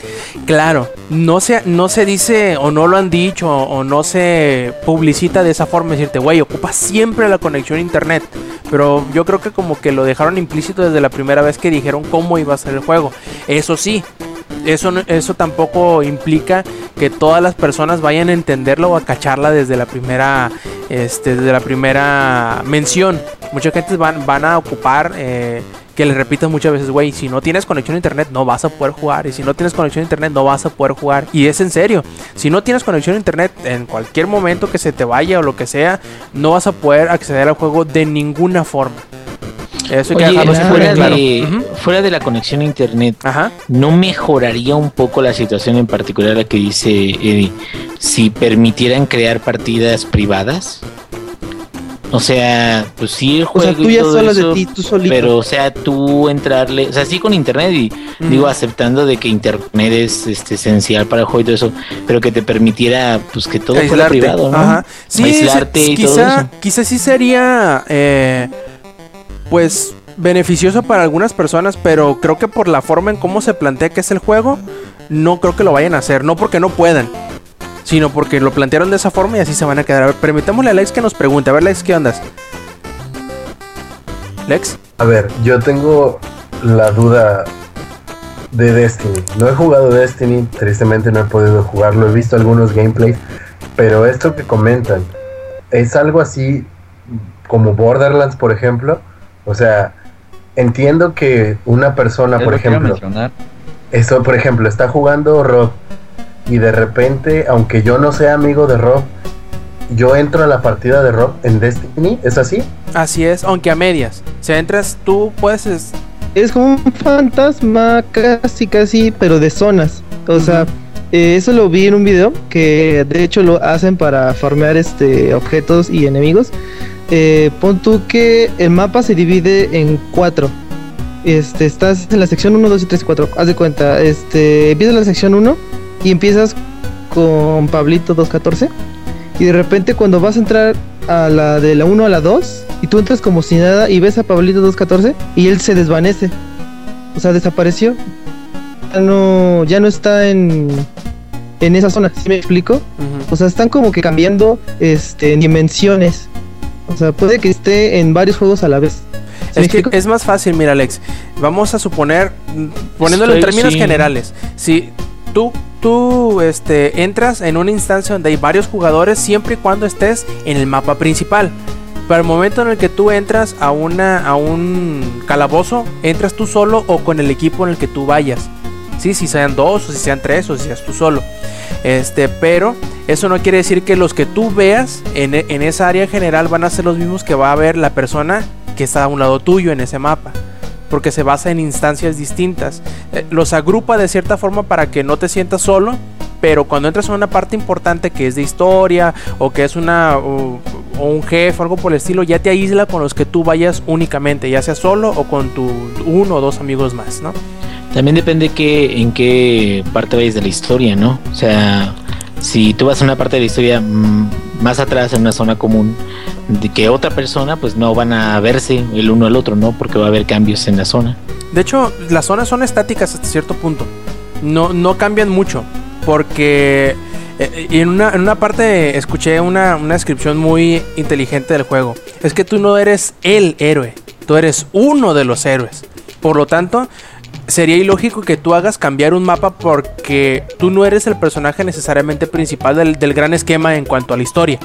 Claro, no se, no se dice o no lo han dicho o no se publicita de esa forma, decirte, güey, ocupa siempre la conexión a internet. Pero yo creo que como que lo dejaron implícito desde la primera vez que dijeron cómo iba a ser el juego. Eso sí, eso, eso tampoco implica que todas las personas vayan a entenderlo o a cacharla desde la primera, este, desde la primera mención. Mucha gente van, van a ocupar eh, que les repitan muchas veces, güey, si no tienes conexión a internet no vas a poder jugar. Y si no tienes conexión a internet no vas a poder jugar. Y es en serio. Si no tienes conexión a internet en cualquier momento que se te vaya o lo que sea, no vas a poder acceder al juego de ninguna forma. Eso que fuera, claro. de, fuera la conexión a internet, Ajá. ¿no mejoraría un poco la situación en particular la que dice Eddie? Si permitieran crear partidas privadas. O sea, pues sí el O juego sea, tú y ya todo solas eso, de ti, tú solito. pero o sea, tú entrarle, o sea, sí con internet y digo aceptando de que internet es este esencial para el juego y todo eso, pero que te permitiera pues que todo fuera Aislarte. privado, ¿no? Ajá. Sí, Aislarte sí, y todo quizá, eso. quizá sí sería, eh, pues, beneficioso para algunas personas, pero creo que por la forma en cómo se plantea que es el juego, no creo que lo vayan a hacer. No porque no puedan, sino porque lo plantearon de esa forma y así se van a quedar. A ver, permitámosle a Lex que nos pregunte. A ver, Lex, ¿qué ondas? Lex. A ver, yo tengo la duda de Destiny. No he jugado Destiny, tristemente no he podido jugarlo, he visto algunos gameplays, pero esto que comentan, ¿es algo así como Borderlands, por ejemplo? O sea, entiendo que una persona, por ejemplo, eso, por ejemplo, está jugando Rob y de repente, aunque yo no sea amigo de Rob, yo entro a la partida de Rob en Destiny, ¿es así? Así es, aunque a medias. Si entras, tú puedes. es- Es como un fantasma casi, casi, pero de zonas. O sea, eh, eso lo vi en un video que de hecho lo hacen para farmear este objetos y enemigos. Eh, pon tú que el mapa se divide en cuatro. Este, estás en la sección 1, 2 y 3 y 4. Haz de cuenta, este, empiezas la sección 1 y empiezas con Pablito 214. Y de repente cuando vas a entrar a la de la 1 a la 2 y tú entras como si nada y ves a Pablito 214 y él se desvanece. O sea, desapareció. Ya no, ya no está en, en esa zona, ¿sí me explico? O sea, están como que cambiando este, dimensiones. O sea, puede que esté en varios juegos a la vez. ¿Sí me Es que es más fácil, mira Alex. Vamos a suponer, poniéndolo en términos sí. generales, si tú, tú este, entras en una instancia donde hay varios jugadores siempre y cuando estés en el mapa principal. Para el momento en el que tú entras a, una, a un calabozo, entras tú solo o con el equipo en el que tú vayas. Sí, si sean dos o si sean tres o si seas tú solo. Este, pero eso no quiere decir que los que tú veas en, e- en esa área general van a ser los mismos que va a ver la persona que está a un lado tuyo en ese mapa. Porque se basa en instancias distintas. Eh, los agrupa de cierta forma para que no te sientas solo. Pero cuando entras a una parte importante que es de historia o que es una o, o un jefe algo por el estilo, ya te aísla con los que tú vayas únicamente, ya sea solo o con tu uno o dos amigos más, ¿no? También depende que, en qué parte vayas de la historia, ¿no? O sea, si tú vas a una parte de la historia mm, más atrás, en una zona común, de que otra persona, pues no van a verse el uno al otro, ¿no? Porque va a haber cambios en la zona. De hecho, las zonas son estáticas hasta cierto punto. No, no cambian mucho. Porque eh, en, una, en una parte escuché una, una descripción muy inteligente del juego. Es que tú no eres el héroe. Tú eres uno de los héroes. Por lo tanto, sería ilógico que tú hagas cambiar un mapa porque tú no eres el personaje necesariamente principal del, del gran esquema en cuanto a la historia.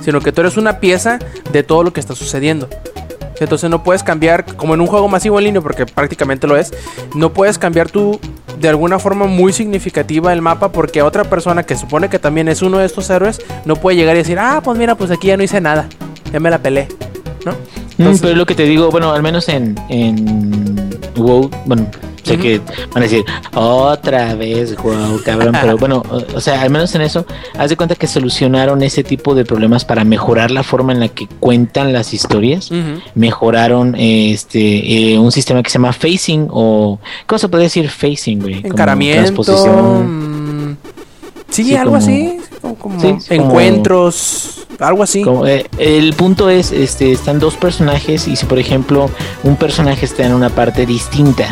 Sino que tú eres una pieza de todo lo que está sucediendo. Entonces no puedes cambiar, como en un juego masivo en línea, porque prácticamente lo es, no puedes cambiar tú de alguna forma muy significativa el mapa porque otra persona que supone que también es uno de estos héroes no puede llegar y decir, ah, pues mira, pues aquí ya no hice nada, ya me la pelé, ¿no? Mm, pero es lo que te digo, bueno, al menos en, en WoW, bueno, sé que van a decir otra vez, wow, cabrón, pero bueno, o, sea, al menos en eso, haz de cuenta que solucionaron ese tipo de problemas para mejorar la forma en la que cuentan las historias. Mejoraron este eh, un sistema que se llama facing o ¿cómo se puede decir facing, güey? Encaramiento. transposición. mm, Sí, Sí, algo como- así. Como, como Sí, sí, como- encuentros, algo así. Como, eh, el punto es, este, están dos personajes y si por ejemplo un personaje está en una parte distinta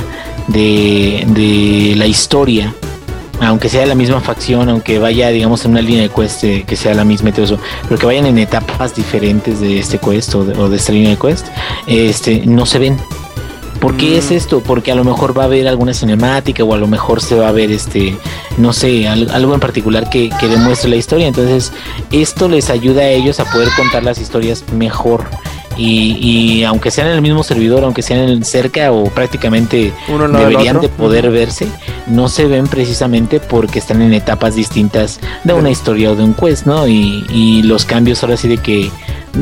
de, de la historia, aunque sea la misma facción, aunque vaya digamos en una línea de quest eh, que sea la misma y todo eso, pero que vayan en etapas diferentes de este quest o de, o de esta línea de quest, este, no se ven. ¿Por qué Mm. es esto? Porque a lo mejor va a haber alguna cinemática o a lo mejor se va a ver este, no sé, al- algo en particular que, que demuestre la historia. Entonces, esto les ayuda a ellos a poder contar las historias mejor. Y, y aunque sean en el mismo servidor, aunque sean cerca o prácticamente Uno deberían de poder verse, no se ven precisamente porque están en etapas distintas de una historia o de un quest, ¿no? Y, y los cambios ahora sí de que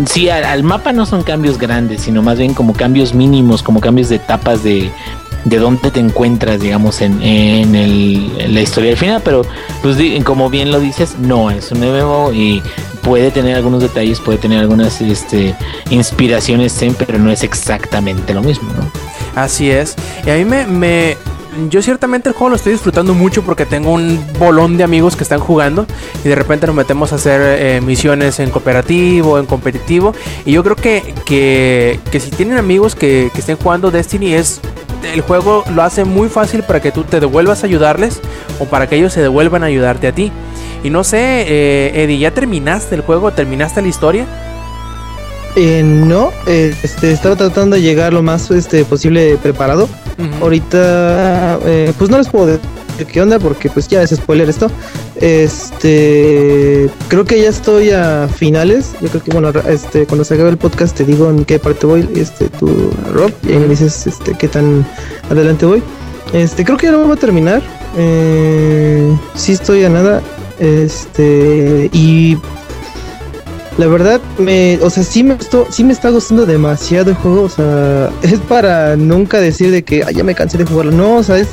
sí, al, al mapa no son cambios grandes, sino más bien como cambios mínimos, como cambios de etapas de, de dónde te encuentras, digamos, en, en, el- en la historia del final, pero pues como bien lo dices, no es un MMO y puede tener algunos detalles, puede tener algunas este, inspiraciones pero no es exactamente lo mismo, ¿no? Así es. Y a mí me, me- Yo ciertamente el juego lo estoy disfrutando mucho porque tengo un bolón de amigos que están jugando y de repente nos metemos a hacer eh, misiones en cooperativo, en competitivo. Y yo creo que, que, que si tienen amigos que, que estén jugando Destiny es... El juego lo hace muy fácil para que tú te devuelvas a ayudarles o para que ellos se devuelvan a ayudarte a ti. Y no sé, eh, Eddie, ¿ya terminaste el juego? ¿Terminaste la historia? Eh, no, eh, este, estaba tratando de llegar lo más este, posible preparado. Ahorita, eh, pues no les puedo decir qué onda porque pues ya es spoiler esto. Este, creo que ya estoy a finales. Yo creo que bueno, este, cuando se acabe el podcast te digo en qué parte voy. Este, tú, Rob, y ahí me dices, este, qué tan adelante voy. Este, creo que ya lo voy a terminar. Eh, sí estoy a nada. Este, y la verdad, me, o sea, sí me, gustó, sí me está gustando demasiado el juego. O sea, es para nunca decir de que "Ay, ya me cansé de jugarlo. No, o sea, es.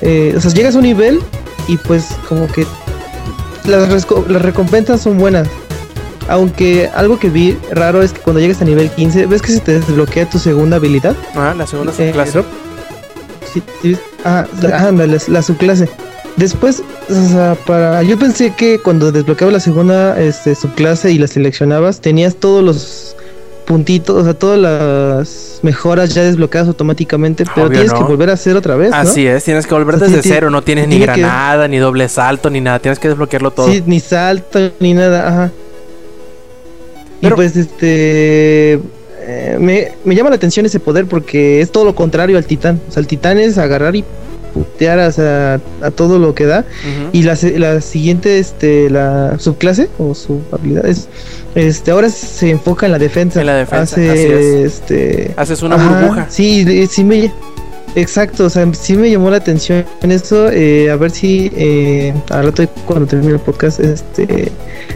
eh, o sea, llegas a un nivel y pues como que las, las recompensas son buenas. Aunque algo que vi raro es que cuando llegas a nivel 15, ¿ves que se te desbloquea tu segunda habilidad? Ah, la segunda Eh, clase. Rob. Sí, sí, ah, la, ah, la subclase. Después, o sea, para. Yo pensé que cuando desbloqueaba la segunda este, subclase y la seleccionabas, tenías todos los puntitos, o sea, todas las mejoras ya desbloqueadas automáticamente, pero Obvio, tienes ¿no? que volver a hacer otra vez, ¿no? Así es, tienes que volver desde sí, cero, no tienes ni que- granada, ni doble salto, ni nada, tienes que desbloquearlo todo. Sí, ni salto, ni nada, ajá. Pero- Y pues este eh, me, me llama la atención ese poder porque es todo lo contrario al titán. O sea, el titán es agarrar y sea, a todo lo que da. Ujú. Y la, la siguiente, este, la subclase o su habilidad es, este, ahora se enfoca en la defensa. En la defensa, Hace, es. este, Haces una Ajá, burbuja. Sí, sí me. Exacto, o sea, sí me llamó la atención eso. eh, a ver si eh, al rato cuando termine el podcast, este,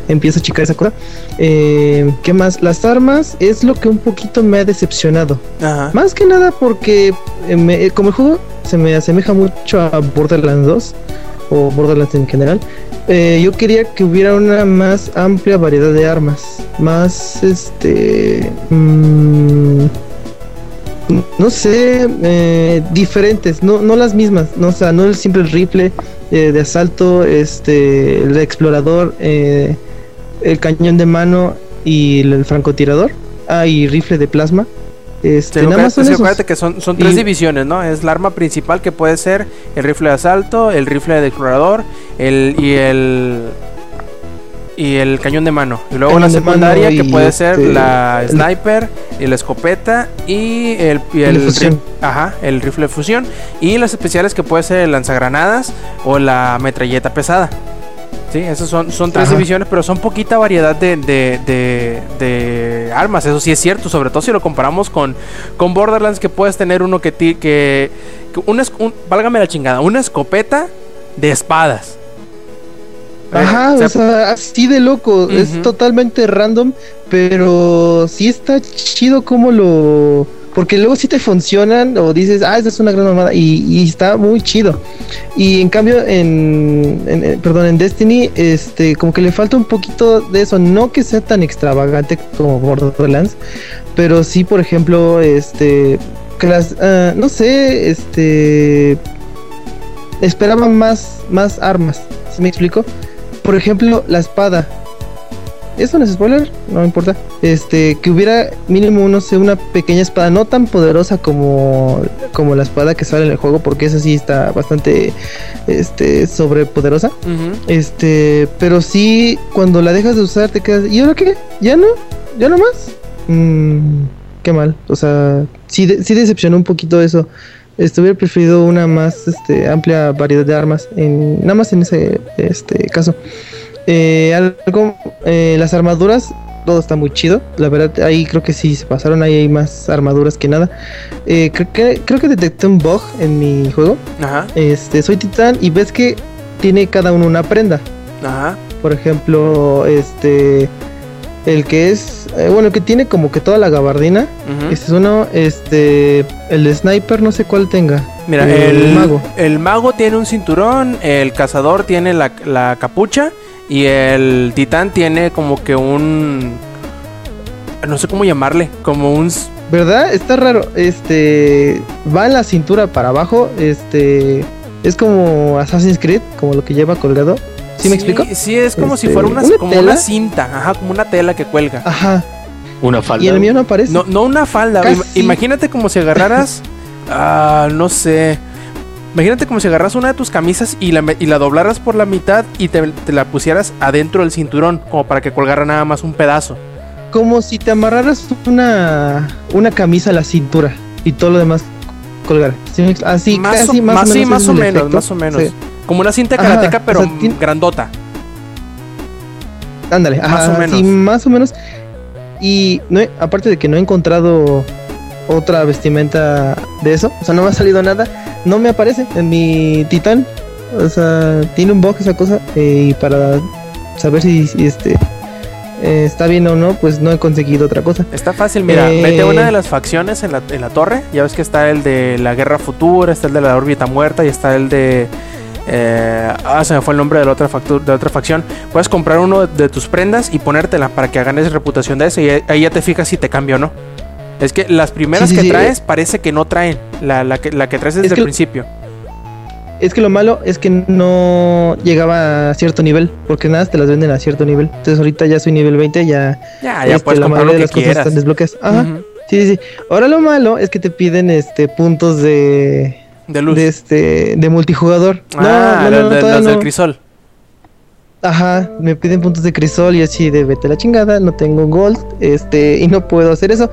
empiezo a checar esa cosa. Eh, ¿Qué más? Las armas es lo que un poquito me ha decepcionado. Ajá. Más que nada porque eh, me- eh, como el juego se me asemeja mucho a Borderlands 2 o Borderlands en general. eh, yo quería que hubiera una más amplia variedad de armas, más este, mm, no sé, eh, diferentes, no, no las mismas, no, o sea, no el simple rifle eh, de asalto, este, el explorador, eh, el cañón de mano y el, francotirador, ah, y rifle de plasma. Este, Sí, nada más son acuérdate, sí, esos. acuérdate que son, son tres Y- divisiones, ¿no? Es la arma principal que puede ser el rifle de asalto, el rifle de explorador el, y el y el cañón de mano. Y luego Cañón la de secundaria que puede ser este, la el- sniper y la escopeta y el, y El el fusión. ri- ajá, el rifle de fusión y las especiales que puede ser el lanzagranadas o la metralleta pesada. Sí, esas son, son tres Ajá. divisiones, pero son poquita variedad de, de, de- de armas. Eso sí es cierto, sobre todo si lo comparamos con, con Borderlands, que puedes tener uno que... ti- que, que una un- válgame la chingada, una escopeta de espadas. Ajá, Eh, o o sea, así de loco, es totalmente random, pero sí está chido como lo... Porque luego sí te funcionan o dices, ah, esa es una gran mamada y, y está muy chido. Y en cambio en, en- en- perdón, en Destiny, este, como que le falta un poquito de eso, no que sea tan extravagante como Borderlands, pero sí, por ejemplo, este, que las, ah, no sé, este, esperaba más, más armas, ¿sí me explico? Por ejemplo, la espada. ¿Eso no es spoiler? No importa. Este, que hubiera mínimo, no sé, una pequeña espada, no tan poderosa como, como la espada que sale en el juego, porque esa sí está bastante este, sobrepoderosa. Este, pero sí, cuando la dejas de usar, te quedas. ¿Y ahora qué? ¿Ya no? ¿Ya no más? Mm, qué mal. O sea, sí, de- sí decepcionó un poquito eso. Hubiera preferido una más este, amplia variedad de armas. En, nada más en ese este, caso. Eh, algo, eh, las armaduras, todo está muy chido. La verdad, ahí creo que sí se pasaron. Ahí hay más armaduras que nada. Eh, creo, que, creo que detecté un bug en mi juego. Ajá, Este, soy titán y ves que tiene cada uno una prenda. ajá. Por ejemplo, este, el que es, eh, bueno, el que tiene como que toda la gabardina. Este es uno, este, el sniper, no sé cuál tenga. Mira, el el, mago. el mago tiene un cinturón, el cazador tiene la, la capucha Y el titán tiene como que un... No sé cómo llamarle, como un... ¿Verdad? Está raro. Este. Va en la cintura para abajo. Este. Es como Assassin's Creed, como lo que lleva colgado. ¿Sí, me explico? Sí, es como si Este, fuera una, ¿una como tela? una cinta, ajá, como una tela que cuelga. Ajá. Una falda. Y el mío no aparece. No, no una falda. Casi. Imagínate como si agarraras. ah, no sé. Imagínate como si agarras una de tus camisas y la, y la doblaras por la mitad y te, te la pusieras adentro del cinturón, como para que colgara nada más un pedazo. Como si te amarraras una. Una camisa a la cintura. Y todo lo demás colgar. ¿Sí me expl- Así, más casi o, más, más, o sí, menos. más o menos, efecto. más o menos. Sí. Como una cinta Ajá, karateca, o pero sea, tiene- grandota. Ándale, Más ajá, o menos. sí, más o menos. Y no he- aparte de que no he encontrado otra vestimenta de eso, o sea, no me ha salido nada, no me aparece en mi titán. O sea, tiene un bug esa cosa eh, y para saber si, si, este eh, está bien o no, pues no he conseguido otra cosa. Está fácil, mira, Eh. mete una de las facciones en la, en la torre. Ya ves que está el de la guerra futura, está el de la órbita muerta y está el de. Eh, ah, se me fue el nombre de la otra, factu- de la otra facción. Puedes comprar uno de tus prendas y ponértela para que ganes reputación de ese. Y ahí- ya te fijas si te cambia o no. Es que las primeras Sí, sí, que sí, traes parece que no traen. La, la que, la que traes desde Es que- el principio. Es que lo malo es que no llegaba a cierto nivel, porque nada, te las venden a cierto nivel. Entonces ahorita ya soy nivel 20, ya, Ya, ya este, puedes la comprar lo de que las cosas quieras. están desbloqueadas. Ajá. Ujú. Sí, sí. Ahora lo malo es que te piden este puntos de De luz. de este de multijugador. ah, no, no, de- las del crisol. Ajá, me piden puntos de crisol y así de vete la chingada, no tengo gold, este, y no puedo hacer eso.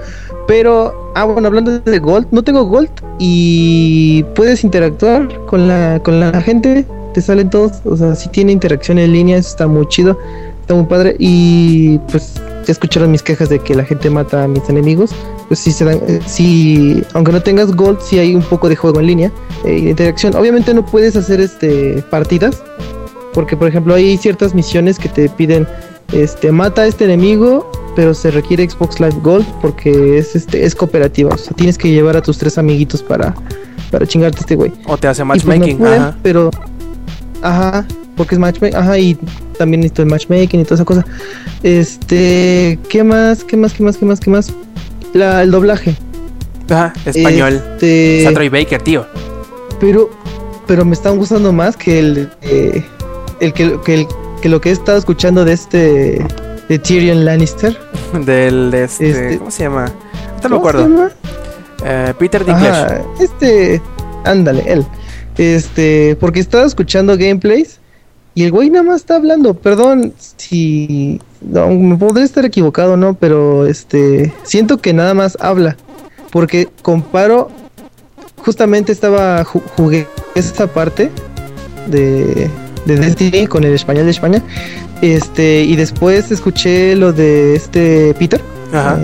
Pero, ah, bueno, hablando de gold, no tengo gold y puedes interactuar con la, con la gente, te salen todos, o sea, si tiene interacción en línea, eso está muy chido, está muy padre. Y pues ya escucharon mis quejas de que la gente mata a mis enemigos. Pues sí se dan, eh, sí, aunque no tengas gold, sí hay un poco de juego en línea, eh, y de interacción. Obviamente no puedes hacer este partidas, porque por ejemplo hay ciertas misiones que te piden este mata a este enemigo pero se requiere Xbox Live Gold porque es este es cooperativa o sea tienes que llevar a tus tres amiguitos para para chingarte a este güey O te hace Y, pues, no matchmaking. ajá. pero ajá porque es matchmaking ajá y también necesito el matchmaking y toda esa cosa este qué más qué más qué más qué más qué más La- el doblaje Ajá, español. este, Troy Baker, tío. pero pero me están gustando más que el eh, el que, que el que lo que he estado escuchando de este de Tyrion Lannister Del de este, Este- ¿Cómo se llama? No me ¿Cómo se acuerdo. llama? Eh, Peter Dinklage. Ajá, este ándale él este porque estaba escuchando gameplays y el güey nada más está hablando perdón si no, me podría estar equivocado no pero este siento que nada más habla porque comparo justamente estaba ju- jugué esa parte de, de Destiny con el español de España. Este, y después escuché lo de este Peter, Ajá.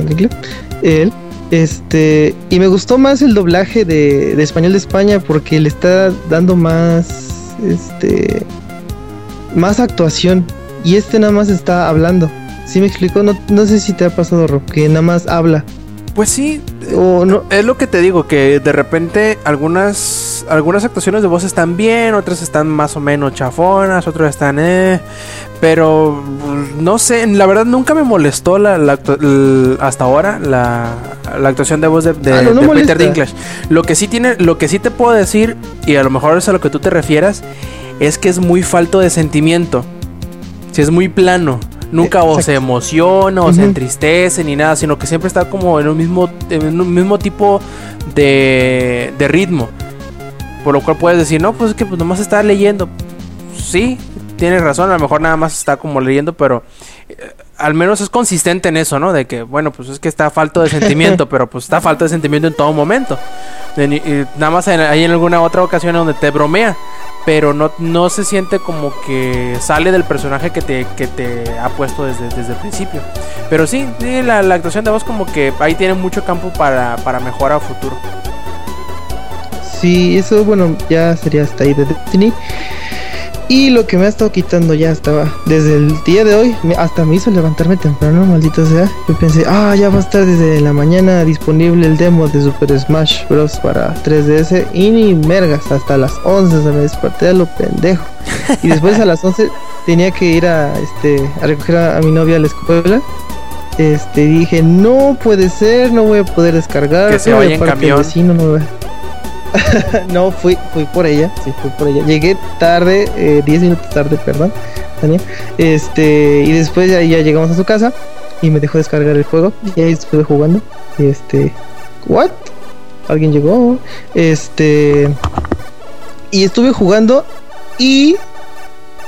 él, este, y me gustó más el doblaje de, de español de España porque le está dando más, este, más actuación. Y este nada más está hablando. ¿Sí me explico? No, no sé si te ha pasado, Rob, que nada más habla. Pues sí, O no, es lo que te digo, que de repente algunas algunas actuaciones de voz están bien, otras están más o menos chafonas, otras están eh, pero no sé, la verdad nunca me molestó la, la actu- l- hasta ahora la, la actuación de voz de, de- Ah, no, no de. Peter Dinklage. Lo que sí tiene, lo que sí te puedo decir y a lo mejor es a lo que tú te refieras, es que es muy falto de sentimiento. Si es muy plano. Nunca o se Exacto. emociona o se Ujú. entristece ni nada, sino que siempre está como en un mismo, en un mismo tipo de, de ritmo. Por lo cual puedes decir, no, pues es que pues, nomás está leyendo. Sí, tienes razón, a lo mejor nada más está como leyendo, pero eh, al menos es consistente en eso, ¿no? De que, bueno, pues es que está falto de sentimiento, pero pues está falta de sentimiento en todo momento. Nada más hay en alguna otra ocasión donde te bromea, pero no, no se siente como que sale del personaje que te, que te ha puesto desde, desde el principio. Pero sí, sí, la, la actuación de voz como que ahí tiene mucho campo para, para mejora a futuro. Sí, eso, bueno, ya sería hasta ahí de Destiny. Y lo que me ha estado quitando ya estaba desde el día de hoy, hasta me hizo levantarme temprano, maldito sea. Yo pensé, ah, ya va a estar desde la mañana disponible el demo de Super Smash Bros. para 3DS. Y ni mergas, hasta las 11 se me desperté a lo pendejo. Y después a las 11 tenía que ir a, este, a recoger a, a mi novia a la escuela. Este, dije, no puede ser, no voy a poder descargar. Que se voy vaya en camión. vecino no me vea". no, fui, fui por ella, fui por ella. Llegué tarde, eh, 10 minutos tarde, perdón, Tania. Este, y después ya, ya llegamos a su casa y me dejó descargar el juego. Y ahí estuve jugando. Y este, ¿what? Alguien llegó. Este, y estuve jugando y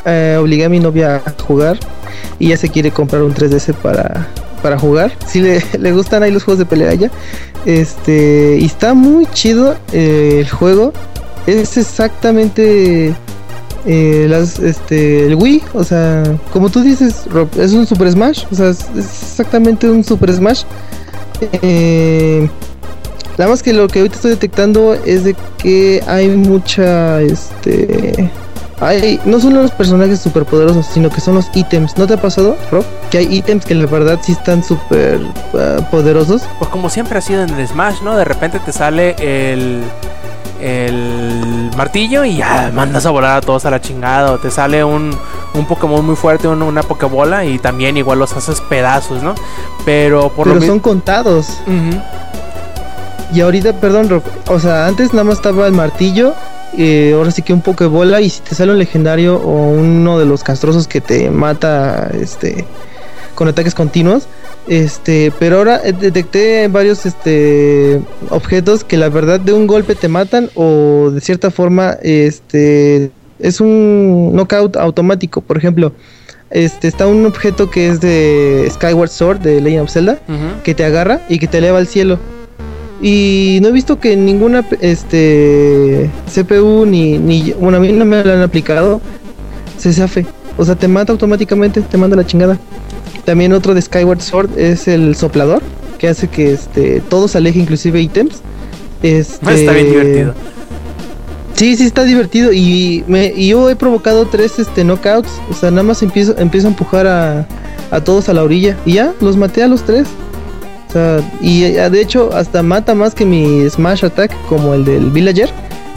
eh, obligué a mi novia a jugar. Y ya se quiere comprar un 3DS para, para jugar. Si le, le gustan ahí los juegos de pelea a ella. Este, y está muy chido eh, el juego. Es exactamente eh, este, el Wii. O sea, como tú dices, Rob, es un Super Smash. O sea, es, es exactamente un Super Smash. Eh, nada más que lo que ahorita estoy detectando es de que hay mucha, este... Hay, no son los personajes super poderosos, sino que son los ítems. ¿No te ha pasado, Rob? Que hay ítems que la verdad sí están súper ah, poderosos. Pues como siempre ha sido en el Smash, ¿no? De repente te sale el el martillo y ya mandas a volar a todos a la chingada. O te sale un, un Pokémon muy fuerte, un- una Pokébola y también igual los haces pedazos, ¿no? Pero por pero lo son contados. Y ahorita, perdón, Rob, o sea, antes nada más estaba el martillo. Eh, ahora sí que un Pokébola. Y si te sale un legendario o uno de los castrosos que te mata este con ataques continuos. Este, pero ahora eh, detecté varios este objetos que la verdad de un golpe te matan o de cierta forma este es un knockout automático, por ejemplo, este está un objeto que es de Skyward Sword de Legend of Zelda que te agarra y que te eleva al cielo. Y no he visto que ninguna este CPU ni, ni bueno, a mí no me la han aplicado se zafe. O sea, te mata automáticamente, te manda la chingada. También otro de Skyward Sword es el soplador, que hace que este todo se aleje, inclusive ítems. Este, Está bien divertido. Sí, sí está divertido y, me, y yo he provocado tres este knockouts, o sea, nada más empiezo, empiezo a empujar a, a todos a la orilla y ya, los maté a los tres. O sea, y eh, de hecho hasta mata más que mi Smash Attack como el del Villager.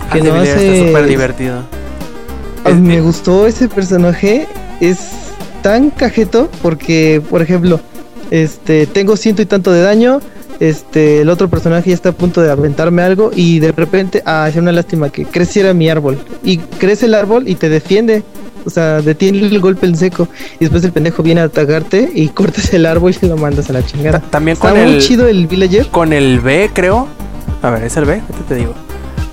Ah, Que de no hace- está súper divertido. Ah, Es- me gustó ese personaje. Es tan cajeto porque, por ejemplo, este tengo ciento y tanto de daño. Este, el otro personaje ya está a punto de aventarme algo y de repente, ah, es una lástima que creciera mi árbol. Y crece el árbol y te defiende. O sea, detiene el golpe en seco. Y después el pendejo viene a atacarte y cortas el árbol y lo mandas a la chingada. También Está con muy el, chido el villager con el B, creo. A ver, ¿es el B? Ahorita te digo.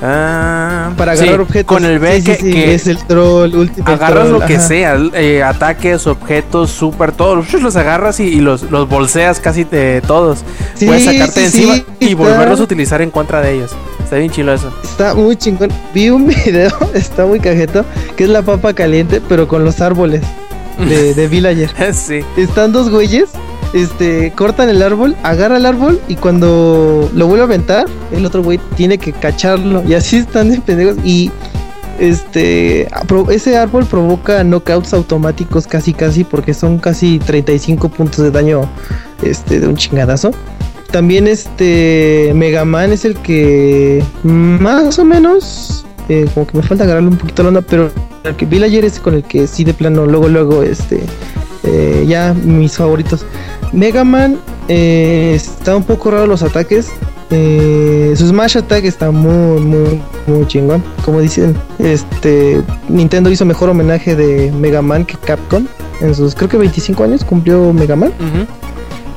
Ah, para sí, agarrar objetos. Con el B Sí, que, sí, que es el troll, último agarras troll, lo que sea, eh, ataques, objetos, super, todos los agarras y, y los, los bolseas casi de todos. Puedes sacarte encima y está- volverlos a utilizar en contra de ellos. Está bien chilo eso. Está muy chingón. Vi un video, está muy cajeto, que es la papa caliente, pero con los árboles de, de Villager. sí. Están dos güeyes, este, cortan el árbol, agarra el árbol y cuando lo vuelve a aventar, el otro güey tiene que cacharlo. Y así están de pendejos. Y este, ese árbol provoca knockouts automáticos casi casi porque son casi 35 puntos de daño este, de un chingadazo. También este Mega Man es el que más o menos eh, como que me falta agarrarle un poquito la onda, pero el que Villager es con el que sí de plano luego luego este eh, ya mis favoritos. Mega Man eh, está un poco raro los ataques. Eh, su Smash Attack está muy muy muy chingón. Como dicen, este Nintendo hizo mejor homenaje de Mega Man que Capcom. En sus creo que 25 años cumplió Mega Man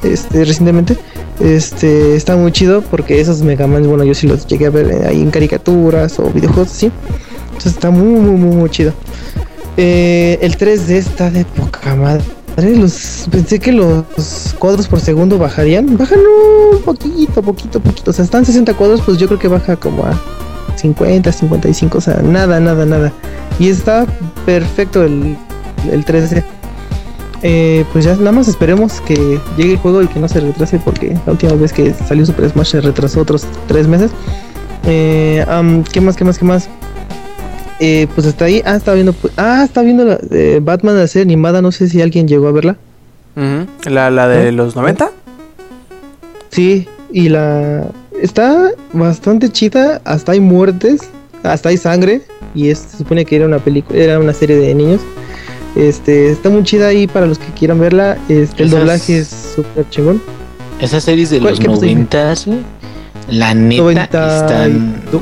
este, recientemente. Este, está muy chido porque esos Mega Man, bueno, yo sí los llegué a ver eh, ahí en caricaturas o videojuegos así. Entonces está muy, muy, muy, muy chido. Eh, el 3D está de poca madre. Los, pensé que los cuadros por segundo bajarían. Bajan un poquito, poquito, poquito. O sea, están 60 cuadros, pues yo creo que baja como a 50, 55. O sea, nada, nada, nada. Y está perfecto el, el 3D. Eh, pues ya nada más esperemos que llegue el juego y que no se retrase porque la última vez que salió Super Smash se retrasó otros tres meses. Am, ¿Qué más? ¿Qué más? ¿Qué más? Eh, pues hasta ahí. Ah, estaba viendo. pues- ah, estaba viendo la, eh, Batman la serie animada. No sé si alguien llegó a verla. La, la de ¿Eh? los 90. Sí, y la. Está bastante chida. Hasta hay muertes. Hasta hay sangre. Y es, se supone que era una película. Era una serie de niños. Este, está muy chida ahí para los que quieran verla. Este, el doblaje es súper chingón. Esas series de ¿Cuál- los qué pasó, dime? noventas, güey, la neta 90 están... y-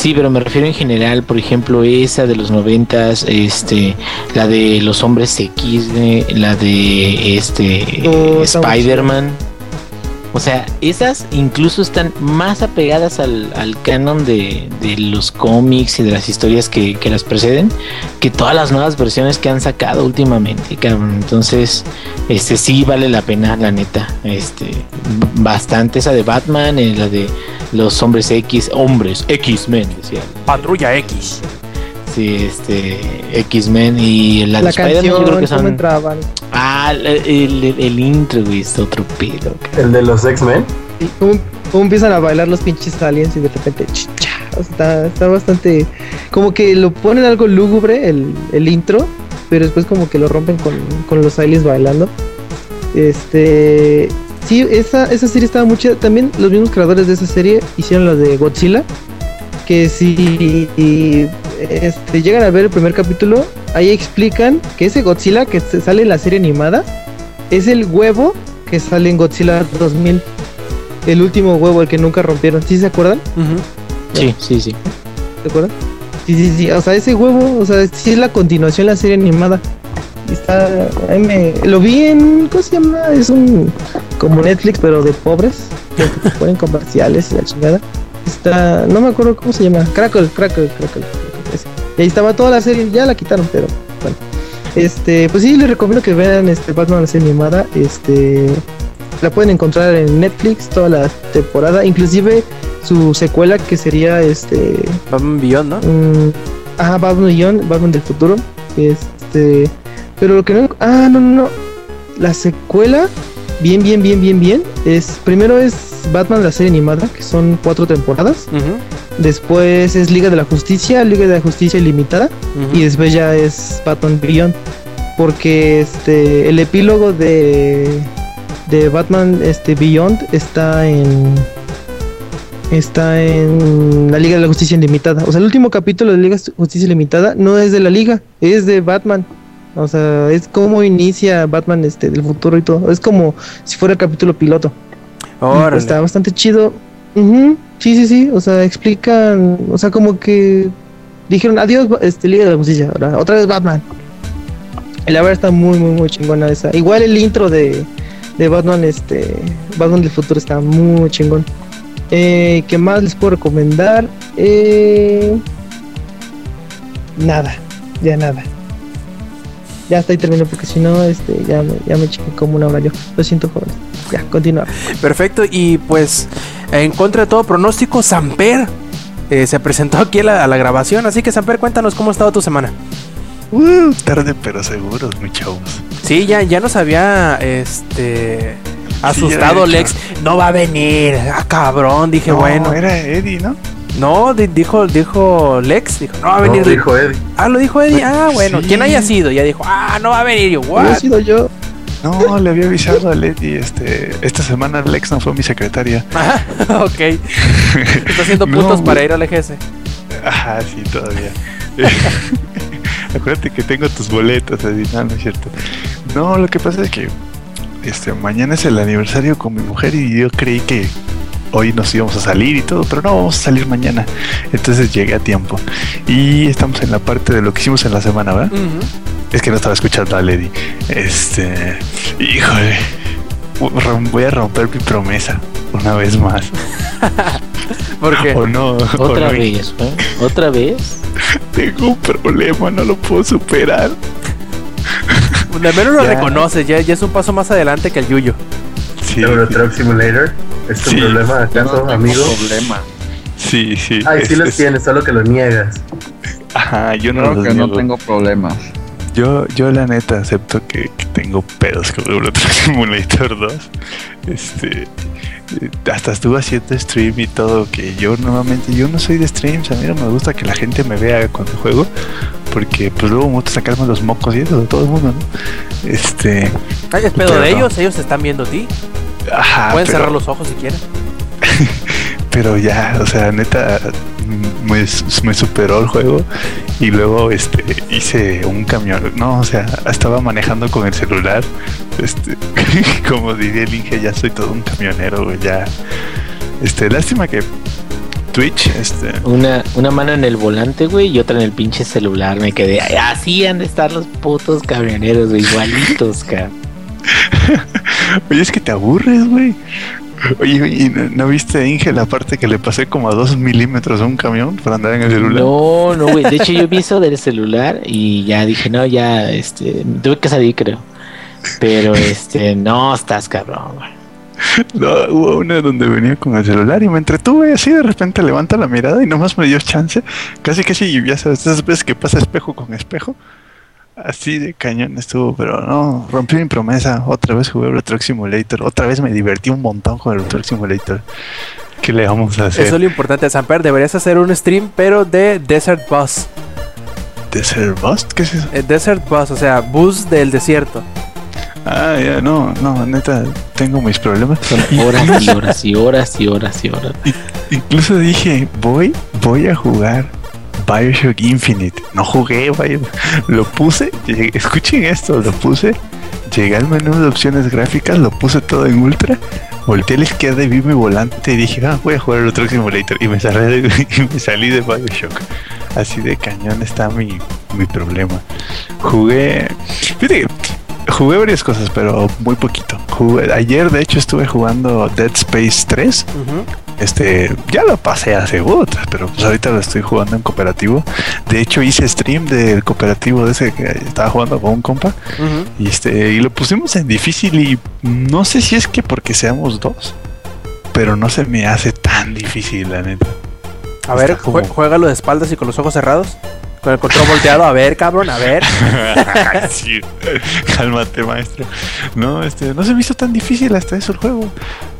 Sí, pero me refiero en general, por ejemplo, esa de los noventas, este, la de los hombres X, la de este Oh, Spider-Man. O sea, esas incluso están más apegadas al, al canon de, de los cómics y de las historias que, que las preceden que todas las nuevas versiones que han sacado últimamente, cabrón. Entonces, este sí vale la pena, la neta. Este, bastante esa de Batman, eh, la de los hombres X, hombres X-Men, decía. Patrulla X. Sí, este, X-Men y la, de La yo canción, creo que son. entraban. Ah, el, el, el intro, güey, es otro pedo. El de los X-Men. y cómo, cómo empiezan a bailar los pinches aliens y de repente. ch, cha, o sea, está, está bastante. Como que lo ponen algo lúgubre el, el intro. Pero después como que lo rompen con, con los aliens bailando. Este. Sí, esa, esa serie estaba muy chida. También los mismos creadores de esa serie hicieron la de Godzilla. Que si este, llegan a ver el primer capítulo, ahí explican que ese Godzilla que sale en la serie animada es el huevo que sale en Godzilla 2000. El último huevo, el que nunca rompieron. ¿Sí se acuerdan? Sí, sí, sí. ¿Se acuerdan? Sí, sí, sí. O sea, ese huevo, o sea, sí es la continuación de la serie animada. Está, a mí me- lo vi en, ¿cómo se llama? Es un, como Netflix, pero de pobres. Que te ponen comerciales y la chingada. Está, no me acuerdo cómo se llama. Crackle, Crackle, Crackle. Crackle, ese. Y ahí estaba toda la serie, ya la quitaron, pero bueno. Este, pues sí, les recomiendo que vean este Batman la serie animada. Este, la pueden encontrar en Netflix toda la temporada, inclusive su secuela que sería este Batman Beyond, ¿no? Mm, ajá, Batman Beyond, Batman del futuro. Este. Pero lo que no. Ah, no, no, no. La secuela, bien, bien, bien, bien, bien. Es. Primero es Batman la serie animada, que son cuatro temporadas. Después es Liga de la Justicia, Liga de la Justicia Ilimitada. Y después ya es Batman Beyond. Porque este. El epílogo de. De Batman este, Beyond está en. Está en la Liga de la Justicia Ilimitada. O sea, el último capítulo de Liga de Justicia Ilimitada no es de la Liga, es de Batman. O sea, es como inicia Batman este, del futuro y todo. Es como si fuera el capítulo piloto. Y, Órale. pues, está bastante chido. Sí, sí, sí. O sea, explican. O sea, como que dijeron adiós, este, Liga de la Justicia. Ahora, otra vez Batman. Y la verdad está muy, muy, muy chingona esa. Igual el intro de, de Batman, este. Batman del futuro está muy chingón. Eh, ¿Qué más les puedo recomendar? Eh, nada, ya nada. Ya hasta ahí termino porque si no, este, ya me, ya me chingué como una hora yo. Lo siento, joven. Ya, continúa. Perfecto, y pues en contra de todo pronóstico, Samper eh, se presentó aquí a la, a la grabación. Así que, Samper, cuéntanos cómo ha estado tu semana. Uh, tarde pero seguros, mi chavos. Sí, ya, ya nos había este asustado Lex. No va a venir. Ah, cabrón. Dije, No, bueno. era Eddie, ¿no? No, di- dijo, dijo Lex. Dijo, no va a venir. No, dijo Eddie. Ah, lo dijo Eddie. Ah, bueno. Sí. ¿Quién haya sido? Ya dijo, ah, no va a venir. Yo, No he what? sido yo. No, le había avisado a Eddie, este, esta semana Alex no fue mi secretaria. Ajá, ok. Está haciendo No, puntos para ir al EGS. Ajá, sí, todavía. Acuérdate que tengo tus boletos, Eddie. No, no es cierto. No, lo que pasa es que este, mañana es el aniversario con mi mujer y yo creí que hoy nos íbamos a salir y todo, pero no, vamos a salir mañana. Entonces llegué a tiempo. Y estamos en la parte de lo que hicimos en la semana, ¿verdad? Es que no estaba escuchando a Lady. Este. Híjole. Voy a romper mi promesa una vez más. ¿Por qué? O no. o Otra no. vez, güey. Otra vez. Tengo un problema, no lo puedo superar. Al menos lo Ya. reconoces. Ya, ya es un paso más adelante que el Yuyo. Sí. Euro Truck Simulator. ¿Es tu Sí. problema acaso, no tengo amigo? problema. Sí, sí. Ay, sí es- los es- tienes, solo que los niegas. Ajá, yo no los que no tengo problemas. Yo, yo la neta acepto que, que tengo pedos con Euro Truck Simulator 2. Este. eh, hasta estuve haciendo stream y todo, que yo normalmente, yo no soy de streams, a mí no me gusta que la gente me vea cuando juego, porque pues luego me gusta sacarme los mocos y eso de todo el mundo, ¿no? Este... Ay, es pedo Pero de no. ellos, ellos están viendo a ti. Ajá, Pueden pero- cerrar los ojos si quieren. pero ya, o sea, neta, me, me superó el juego y luego este hice un camión, no, o sea, estaba manejando con el celular, este, como diría el Inge, ya soy todo un camionero, güey, ya, este, lástima que Twitch, este, Una, una mano en el volante, güey, y otra en el pinche celular. Me quedé, "Ay, así han de estar los putos camioneros, güey, igualitos, cabrón. oye, es que te aburres, güey. Oye, ¿y no, no viste, Inge, la parte que le pasé como a dos milímetros a un camión para andar en el celular? No, no, güey. De hecho, yo vi eso del celular y ya dije, no, ya, este, tuve que salir, creo. Pero, este, no, estás cabrón, güey. No, hubo una donde venía con el celular y me entretuve así de repente levanta la mirada y nomás me dio chance. Casi casi ya sabes, esas veces que pasa espejo con espejo. Así de cañón estuvo, pero no, rompí mi promesa. Otra vez jugué Euro Truck Simulator. Otra vez me divertí un montón con el Euro Truck Simulator. ¿Qué le vamos a hacer? Eso es lo importante Samper. Deberías hacer un stream, pero de Desert Bus. ¿Desert Bust? ¿Qué es eso? Eh, Desert Bus, o sea, bus del desierto. Ah, ya, no, no, neta, tengo mis problemas. Son horas y horas y horas y horas y horas. Incluso dije, voy, voy a jugar Bioshock Infinite. No jugué, Bio- lo puse, llegué- escuchen esto, lo puse, llegué al menú de opciones gráficas, lo puse todo en ultra, volteé a la izquierda y vi mi volante y dije, ah, voy a jugar el Truck Simulator y me salí de, me salí de Bioshock. Así de cañón está mi, mi problema. Jugué, fíjate, que jugué varias cosas, pero muy poquito. Jugué, ayer de hecho estuve jugando Dead Space 3. Este, ya lo pasé hace otras, pero pues ahorita lo estoy jugando en cooperativo. De hecho, hice stream del cooperativo de ese que estaba jugando con un compa. Y este, y lo pusimos en difícil y no sé si es que porque seamos dos, pero no se me hace tan difícil, la neta. A ver, como- juégalo de espaldas y con los ojos cerrados. Con el control volteado. A ver, cabrón, a ver. Sí, cálmate, maestro. No, este, no se me hizo tan difícil hasta eso el juego.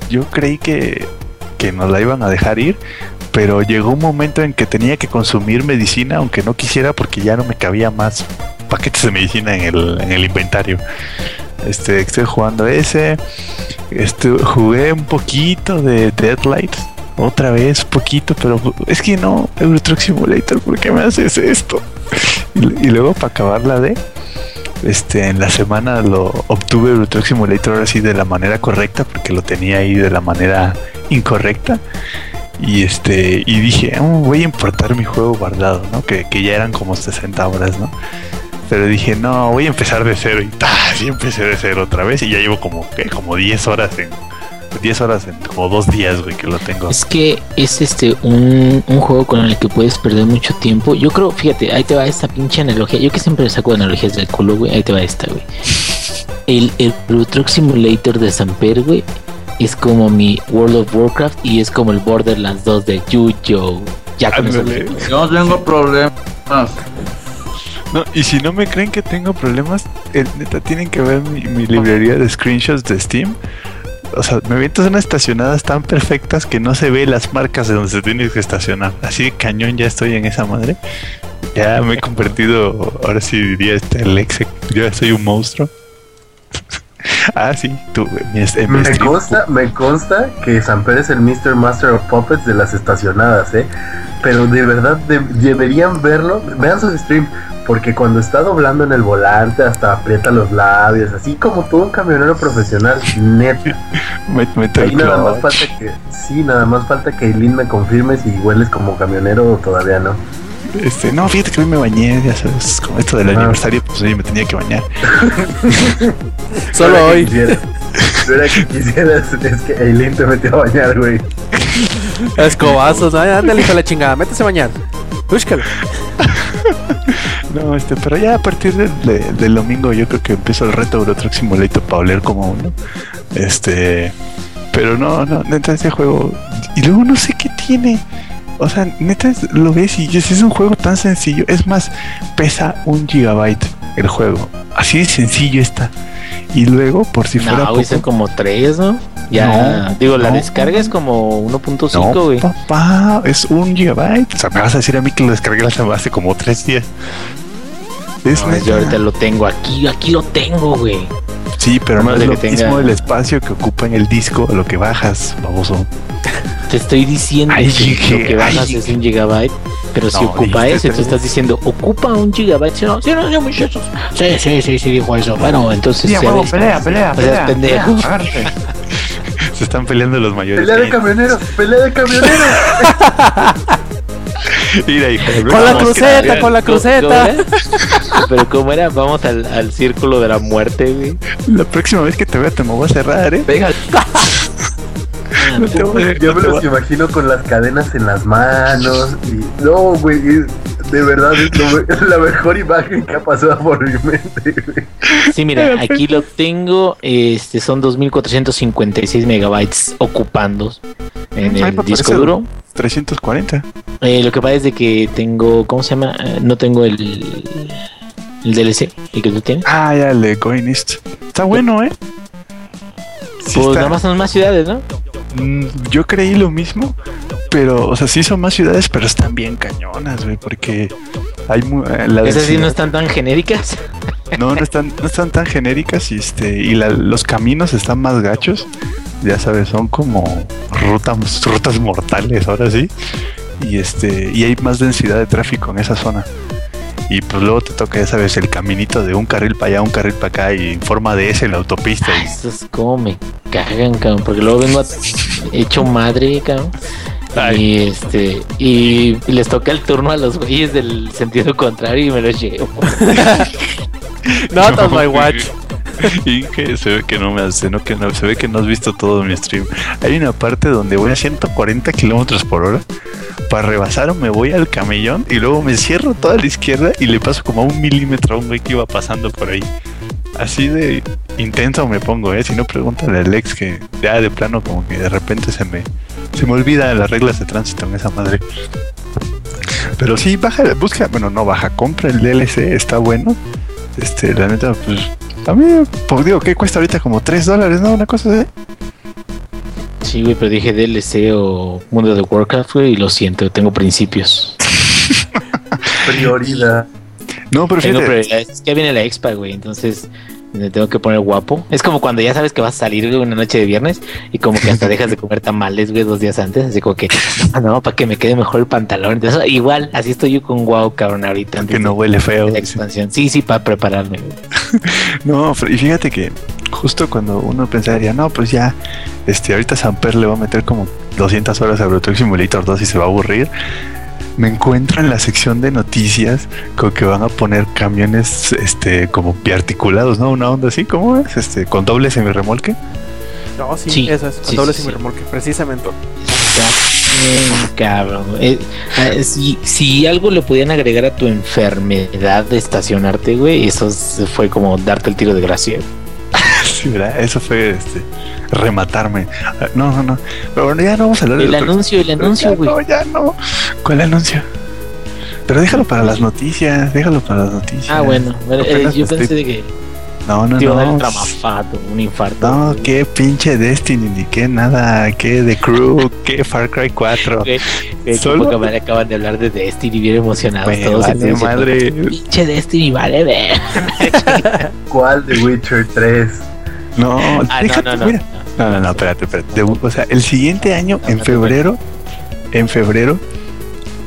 Yo creí que, que nos la iban a dejar ir, pero llegó un momento en que tenía que consumir medicina, aunque no quisiera, porque ya no me cabía más paquetes de medicina en el, en el inventario. Este, estoy jugando ese. Este, jugué un poquito de Deadlight. Otra vez, poquito, pero es que no, Euro Truck Simulator, ¿por qué me haces esto? Y, luego para acabar la de este en la semana lo obtuve Euro Truck Simulator ahora sí de la manera correcta porque lo tenía ahí de la manera incorrecta y este y dije "Oh, voy a importar mi juego guardado no que, que ya eran como 60 horas no pero dije no voy a empezar de cero y ¡tas! y empecé de cero otra vez y ya llevo como ¿qué? como 10 horas en 10 horas en como dos días güey que lo tengo Es que es este un, un juego con el que puedes perder mucho tiempo. Yo creo, fíjate, ahí te va esta pinche analogía. Yo que siempre saco analogías del culo, güey. Ahí te va esta, güey. El, el Euro Truck Simulator de Samper, güey, es como mi World of Warcraft y es como el Borderlands 2 de Yu-Gi-Oh! Ya con eso. Yo no tengo problemas. No, y si no me creen que tengo problemas, eh, neta, tienen que ver mi, mi librería de screenshots de Steam. O sea, me avientas unas estacionadas tan perfectas que no se ve las marcas de donde se tiene que estacionar. Así de cañón ya estoy en esa madre. Ya me he convertido, ahora sí diría este Alex, yo ya soy un monstruo. ah, sí, tú, mi, mi Me consta, me consta que Samper es el Mr. Master of Puppets de las estacionadas, ¿eh? Pero de verdad de- deberían verlo. Vean sus streams, porque cuando está doblando en el volante hasta aprieta los labios, así como todo un camionero profesional, neta. Ahí el nada más falta que, sí, nada más falta que Eileen me confirme si hueles como camionero o todavía no. Este, no, fíjate que hoy me bañé, ya sabes, con esto del Ah. aniversario, pues hoy me tenía que bañar. Solo hoy. ahora que quisieras, es que Eileen te metió a bañar, güey. Escobazos. Ay, ándale, hijo de la chingada. Métese a bañar. Búscalo. No, este, pero ya a partir del, de- del domingo yo creo que empiezo el reto Euro Truck Simulator para oler como uno. Este, pero no, no, neta, este juego. Y luego no sé qué tiene. O sea, neta, lo ves y es un juego tan sencillo. Es más, pesa un gigabyte. el juego. Así de sencillo está. Y luego, por si fuera No, poco, como tres, ¿no? Ya, No, digo, la no. descarga es como 1.5, no, güey. papá, es un gigabyte. O sea, me vas a decir a mí que lo descargué hace, hace como tres días. Es No, yo ahorita lo tengo aquí, aquí lo tengo, güey. Sí, pero no es lo tenga- mismo el espacio que ocupa en el disco lo que bajas, baboso. Te estoy diciendo Ay, que lo que bajas ay, es un gigabyte, pero si No, ocupa dijiste eso, tú estás diciendo, ocupa un gigabyte. Si no, si no, no, muchachos. Sí, sí, sí, sí, dijo eso. Bueno, entonces. ya pelea, pelea, es pendejo. Se están peleando los mayores. Pelea de que- camioneros, pelea de camioneros. Mira, hijo de- Con la cruceta, que- con la ¿Cómo- cruceta. Pero ¿cómo era? Vamos al, al círculo de la muerte, güey. La próxima vez que te vea te me voy a cerrar, ¿eh? Venga, No te voy a- Yo me los imagino con las cadenas en las manos y no, güey, de verdad es lo la mejor imagen que ha pasado por mi mente. güey. Sí, mira, aquí lo tengo. Este son 2456 megabytes ocupando en el disco duro. 340. Eh, lo que pasa es de que tengo, ¿cómo se llama? Eh, no tengo el, el DLC, el que tú tienes. Ah, ya, el de Going East. Está bueno, ¿eh? Sí pues está. nada más son más ciudades, ¿no? Mm, Yo creí lo mismo, pero, o sea, sí son más ciudades, pero están bien cañonas, güey, porque hay eh, la Esas sí no están tan genéricas. no, no están, no están tan genéricas y este, y la- los caminos están más gachos. Ya sabes, son como rutas, rutas mortales, ahora sí. Y este, y hay más densidad de tráfico en esa zona. Y pues luego te toca, ya sabes, el caminito de un carril para allá, un carril para acá, y en forma de S en la autopista. Y Estos como me cagan, cabrón, porque luego vengo a- hecho madre, cabrón. Ay. Y este, y les toca el turno a los güeyes del sentido contrario y me los llevo. Not on my watch. Y se ve que no me hace, no que no, se ve que no has visto todo mi stream. Hay una parte donde voy a 140 kilómetros por hora. Para rebasar me voy al camellón y luego me cierro toda la izquierda y le paso como a un milímetro a un güey que iba pasando por ahí. Así de intenso me pongo, eh. Si no pregúntale a Alex que ya de plano como que de repente se me se me olvida las reglas de tránsito en esa madre. Pero sí, baja, busca, bueno, no baja, compra el DLC, está bueno. Este, la neta, pues, a mí, pues digo, ¿qué cuesta ahorita? Como 3 dólares, ¿no? Una cosa así. Sí, güey, pero dije DLC o Mundo de Warcraft, güey, y lo siento, tengo principios. Prioridad. No, pero Tengo fíjate. Es que viene la expa, güey, entonces me tengo que poner guapo. Es como cuando ya sabes que vas a salir, güey, una noche de viernes y como que hasta dejas de comer tamales, güey, dos días antes. Así como que, ah, no, para que me quede mejor el pantalón. Entonces, igual, así estoy yo con guau, cabrón, ahorita. que no huele feo. la expansión. Sí, sí, para prepararme. No, y fíjate que justo cuando uno pensaría, no, pues ya, este, ahorita Samper le va a meter como 200 horas a Truck Simulator 2 y se va a aburrir. Me encuentro en la sección de noticias con que van a poner camiones, este, como biarticulados, ¿no? Una onda así, ¿cómo es? Este, con doble semirremolque. No, sí, Sí, eso es. Con sí, doble sí, precisamente. Bien, cabrón. Eh, eh, si, si algo le podían agregar a tu enfermedad de estacionarte, güey, eso es- fue como darte el tiro de gracia. Sí, ¿verdad? Eso fue, este, rematarme. No, no, no. Pero bueno, ya no vamos a hablar El del otro- anuncio, el anuncio, güey. No, ya no. ¿Cuál anuncio? Pero déjalo para las noticias, déjalo para las noticias. Ah, bueno. bueno, eh, yo estoy- pensé de que No, no, te iba a dar no. un tramafato, un infarto. No, qué pinche Destiny, ni qué nada, qué The Crew, qué Far Cry 4. Güey, güey, Solo- qué poca madre acaban de hablar de Destiny bien emocionados todos. vale entonces, madre. Pinche Destiny, vale ver. ¿Cuál de Witcher 3? No, Ah, déjate, no, no, no. mira. No, no, no, espérate, espérate. O sea, el siguiente año, en febrero, en febrero,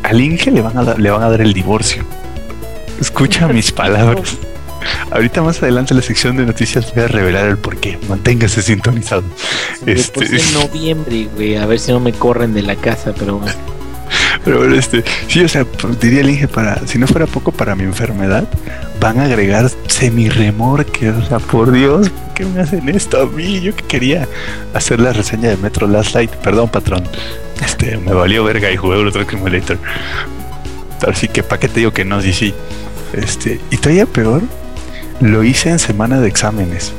al Inge le van a dar, le van a dar el divorcio. Escucha mis palabras. Ahorita más adelante en la sección de noticias voy a revelar el porqué. Manténgase sintonizado. Este- en noviembre, güey, a ver si no me corren de la casa, pero bueno. Pero bueno, este, sí, o sea, diría el Inge, para, si no fuera poco para mi enfermedad, van a agregar semirremorque. O sea, por Dios, ¿por qué me hacen esto a mí? Yo que quería hacer la reseña de Metro Last Light. Perdón, patrón. Este, me valió verga y jugué Euro Truck Simulator. Así que, ¿para qué te digo que no? Sí, sí. Este, y todavía peor, lo hice en semana de exámenes.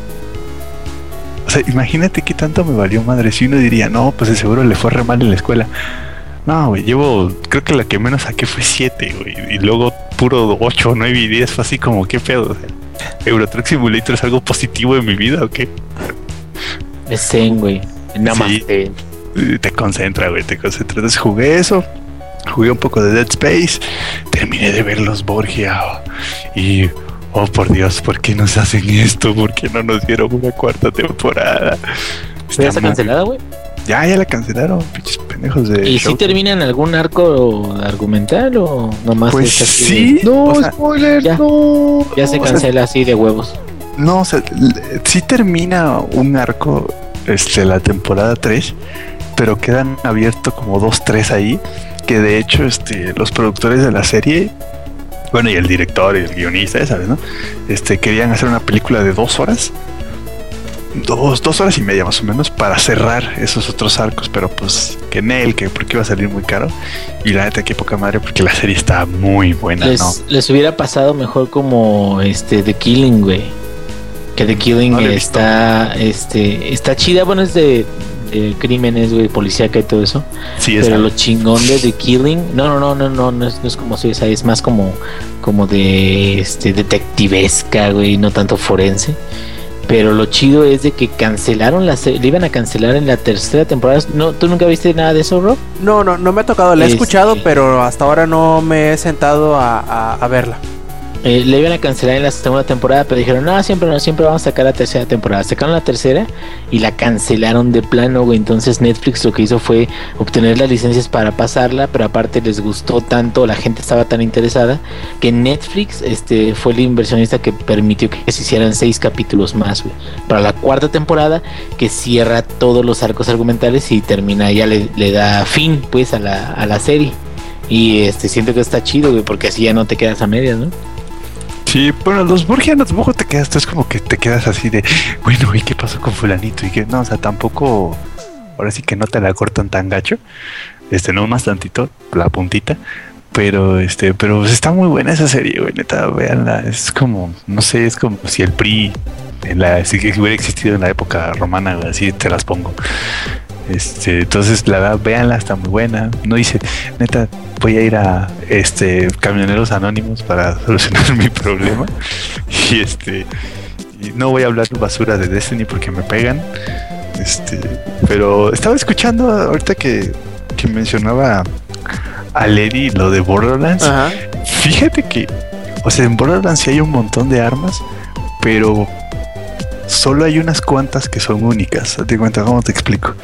O sea, imagínate qué tanto me valió madre. Si uno diría, no, pues seguro le fue re mal en la escuela. No, güey, llevo, creo que la que menos saqué fue 7, güey. Y luego puro 8, 9 y 10 fue así como, qué pedo. O sea, Euro Truck Simulator es algo positivo en mi vida o qué? Es zen, güey. Nada más. Sí. Te concentra, güey, te concentra. Entonces jugué eso, jugué un poco de Dead Space, terminé de ver los Borgia y, oh por Dios, ¿por qué nos hacen esto? ¿Por qué no nos dieron una cuarta temporada? ¿Ya está cancelada, güey? Ya, ya la cancelaron, pinches pendejos de. ¿Y si Showtime. termina en algún arco argumental o nomás Pues es así sí. No, o sea, spoilers, ya. no. ya se o sea- cancela así de huevos. No, o sea, sí termina un arco, este, la temporada 3, pero quedan abiertos como dos, tres ahí, que de hecho, este, los productores de la serie, bueno, y el director y el guionista, ya sabes, ¿no? Este, querían hacer una película de dos horas, dos, dos horas y media más o menos, para cerrar esos otros arcos, pero pues, que en él, que porque iba a salir muy caro, y la neta, que poca madre, porque la serie está muy buena, Les, ¿no? les hubiera pasado mejor como este The Killing, güey. Que The Killing No está, este, está chida, bueno, es de, de crímenes, güey, policíaca y todo eso. Sí, es Pero lo chingón de The Killing, no, no, no, no, no, no es, no es como soy esa, es más como, como de este detectivesca, güey, no tanto forense. Pero lo chido es de que cancelaron la serie, le iban a cancelar en la tercera temporada. No, ¿tú nunca viste nada de eso, Rob? No, no, no me ha tocado, la he Este- escuchado, pero hasta ahora no me he sentado a, a- a verla. Eh, le iban a cancelar en la segunda temporada, pero dijeron, no, siempre no, siempre vamos a sacar la tercera temporada. Sacaron la tercera y la cancelaron de plano, güey. Entonces Netflix lo que hizo fue obtener las licencias para pasarla, pero aparte les gustó tanto, la gente estaba tan interesada, que Netflix este, fue el inversionista que permitió que se hicieran seis capítulos más, güey. Para la cuarta temporada, que cierra todos los arcos argumentales y termina, ya le, le da fin, pues, a la, a la serie. Y este siento que está chido, güey, porque así ya no te quedas a medias, ¿no? Sí, bueno, los Borgianos tampoco te quedas, tú es como que te quedas así de, bueno, ¿y qué pasó con fulanito? Y que no, o sea, tampoco, ahora sí que no te la cortan tan gacho, este, no más tantito, la puntita, pero este, pero pues está muy buena esa serie, güey, neta, véanla, es como, no sé, es como si el PRI en la, si hubiera existido en la época romana, así te las pongo. Este, entonces la verdad, véanla, está muy buena. No dice, neta, voy a ir a este camioneros anónimos para solucionar mi problema. Y este y no voy a hablar basura de Destiny porque me pegan. Este, pero estaba escuchando ahorita que, que mencionaba a Lady lo de Borderlands. Ajá. Fíjate que, o sea, en Borderlands sí hay un montón de armas, pero solo hay unas cuantas que son únicas. Te cuenta, ¿cómo te explico?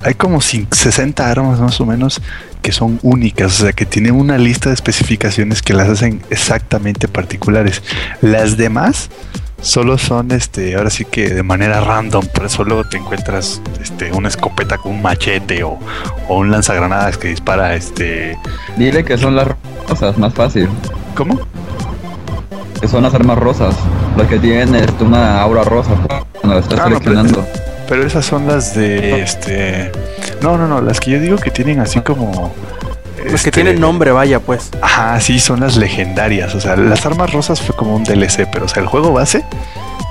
Hay como cin- 60 armas más o menos que son únicas, o sea, que tienen una lista de especificaciones que las hacen exactamente particulares. Las demás solo son, este, ahora sí que de manera random, por eso luego te encuentras, este, una escopeta con un machete o, o un lanzagranadas que dispara, este, Dile que son las rosas, más fácil. ¿cómo? Que son las armas rosas. Las que tienen este, una aura rosa cuando las estás Ah, no, pero- seleccionando. Pero esas son las de este. No, no, no, las que yo digo que tienen así como. Los que este, tienen nombre, vaya, pues. Ajá, sí, son las legendarias. O sea, las armas rosas fue como un DLC, pero o sea, el juego base,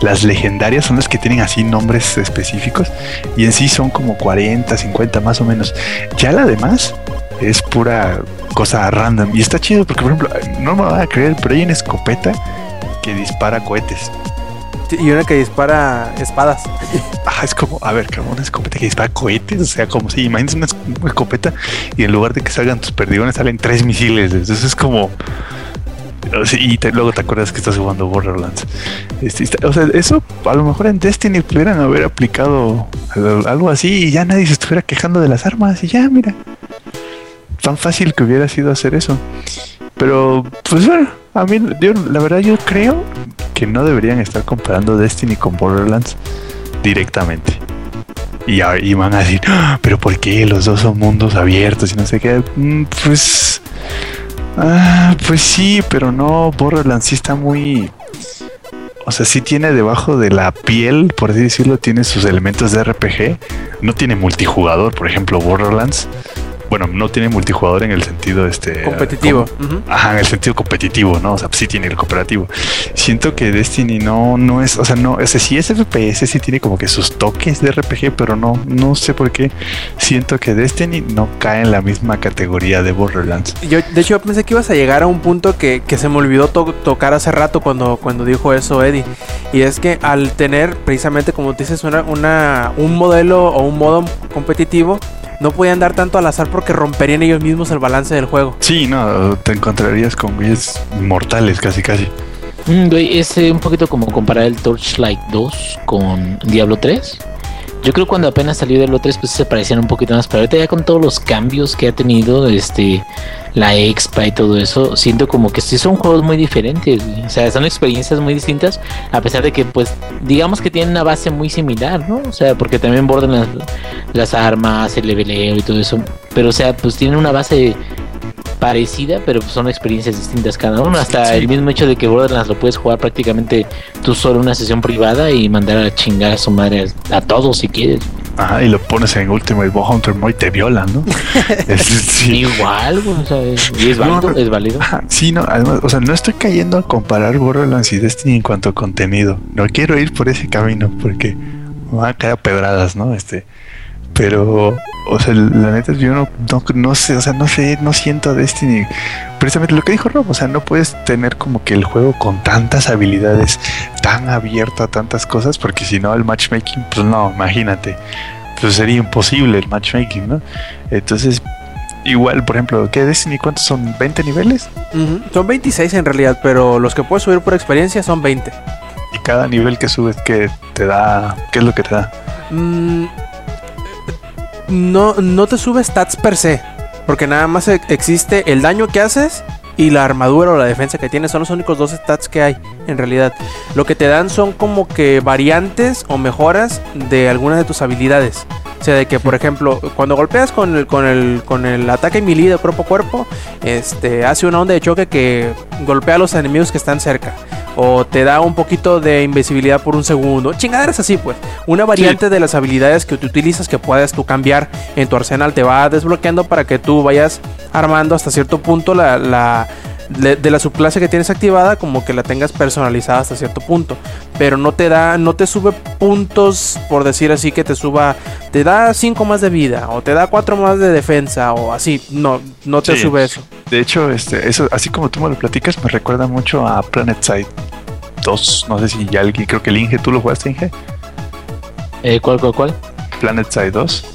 las legendarias son las que tienen así nombres específicos y en sí son como 40, 50 más o menos. Ya la demás es pura cosa random y está chido porque, por ejemplo, no me van a creer, pero hay una escopeta que dispara cohetes. Y una que dispara espadas. Ajá, es como, a ver, cabrón, una escopeta que dispara cohetes, o sea, como si imagínate una, esc- una escopeta y en lugar de que salgan tus perdigones salen tres misiles, entonces es como... Y te- luego te acuerdas que estás jugando Borderlands. Este, o sea, eso a lo mejor en Destiny pudieran haber aplicado al- algo así y ya nadie se estuviera quejando de las armas y ya, mira. Tan fácil que hubiera sido hacer eso. Pero, pues bueno, a mí, yo, la verdad, yo creo que no deberían estar comparando Destiny con Borderlands directamente. Y, y van a decir, "Ah, pero ¿por qué los dos son mundos abiertos y no sé qué? Mm, Pues, ah, pues sí, pero no, Borderlands sí está muy... O sea, sí tiene debajo de la piel, por así decirlo, tiene sus elementos de RPG. No tiene multijugador, por ejemplo, Borderlands. Bueno, no tiene multijugador en el sentido este Competitivo. Ajá, en el sentido competitivo, ¿no? O sea, sí tiene el cooperativo. Siento que Destiny no, no es, o sea, no, ese sí es FPS, sí tiene como que sus toques de RPG, pero no, no sé por qué siento que Destiny no cae en la misma categoría de Borderlands. Yo, de hecho, pensé que ibas a llegar a un punto que, que se me olvidó to- tocar hace rato cuando, cuando dijo eso Eddie. Y es que al tener precisamente, como tú dices, una, una, un modelo o un modo competitivo, no podían dar tanto al azar porque romperían ellos mismos el balance del juego. Sí, no, te encontrarías con güeyes mortales casi casi. Mm, güey, es eh, un poquito como comparar el Torchlight 2 con Diablo 3. Yo creo cuando apenas salió Diablo 3 pues se parecían un poquito más, pero ahorita ya con todos los cambios que ha tenido este la expa y todo eso, siento como que sí son juegos muy diferentes, o sea, son experiencias muy distintas a pesar de que pues digamos que tienen una base muy similar, ¿no? O sea, porque también bordan las, las armas, el leveleo y todo eso, pero o sea, pues tienen una base parecida, pero pues, son experiencias distintas cada uno. Hasta el mismo hecho de que Borderlands lo puedes jugar prácticamente tú solo en una sesión privada y mandar a chingar a su madre a, a todos si quieres. Ajá, y lo pones en Ultimate Hunter y te violan, ¿no? Es- sí. Igual, o sea, es- y es válido, es válido. Ajá, Sí, no, además, o sea, no estoy cayendo a comparar Borderlands y Destiny en cuanto a contenido. No quiero ir por ese camino porque me van a caer a pedradas, ¿no? Este, pero, o sea, la neta, yo no, no, no sé, o sea, no sé, no siento a Destiny. Precisamente lo que dijo Rob, o sea, no puedes tener como que el juego con tantas habilidades, tan abierto a tantas cosas, porque si no, el matchmaking, pues no, imagínate, pues sería imposible el matchmaking, ¿no? Entonces, igual, por ejemplo, ¿qué Destiny? ¿Cuántos son? ¿20 niveles? Son 26 en realidad, pero los que puedes subir por experiencia son 20. Y cada nivel que subes, que te da? ¿Qué es lo que te da? Mm, no, no te sube stats per se. Porque nada más e- existe el daño que haces y la armadura o la defensa que tienes. Son los únicos dos stats que hay en realidad. Lo que te dan son como que variantes o mejoras de algunas de tus habilidades. O sea, de que por ejemplo, cuando golpeas con el, con el, con el ataque melee de cuerpo a cuerpo, este, hace una onda de choque que golpea a los enemigos que están cerca. O te da un poquito de invisibilidad por un segundo. Chingaderas así, pues. Una variante de las habilidades que tú utilizas que puedes tú cambiar en tu arsenal te va desbloqueando para que tú vayas armando hasta cierto punto la, la- de, de la subclase que tienes activada como que la tengas personalizada hasta cierto punto pero no te da no te sube puntos por decir así que te suba te da 5 más de vida o te da 4 más de defensa o así no no te Sí. sube eso De hecho, este, eso, así como tú me lo platicas, me recuerda mucho a Planet Side 2. No sé si ya alguien, creo que el Inge, ¿tú lo jugaste, Inge? Eh, ¿Cuál, cuál, cuál? Planet Side 2.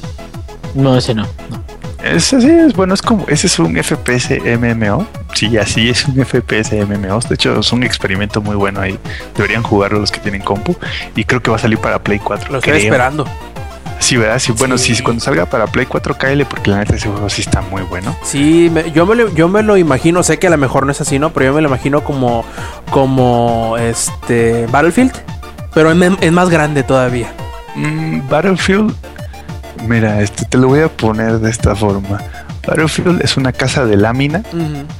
No, ese no. no. Es así, es bueno, es como, ese es un FPS MMO. Sí, así es un FPS MMO. De hecho, es un experimento muy bueno ahí. Deberían jugarlo los que tienen compu. Y creo que va a salir para Play 4. lo estoy creo. esperando Sí, ¿verdad? Sí, bueno, Sí. sí, cuando salga para Play 4, cáele, porque la neta ese juego sí está muy bueno. Sí, me- yo, me lo, yo me lo imagino, sé que a lo mejor no es así, ¿no? Pero yo me lo imagino como, como este Battlefield, pero es, es más grande todavía. Mm, Battlefield, mira, este te lo voy a poner de esta forma. Battlefield es una casa de lámina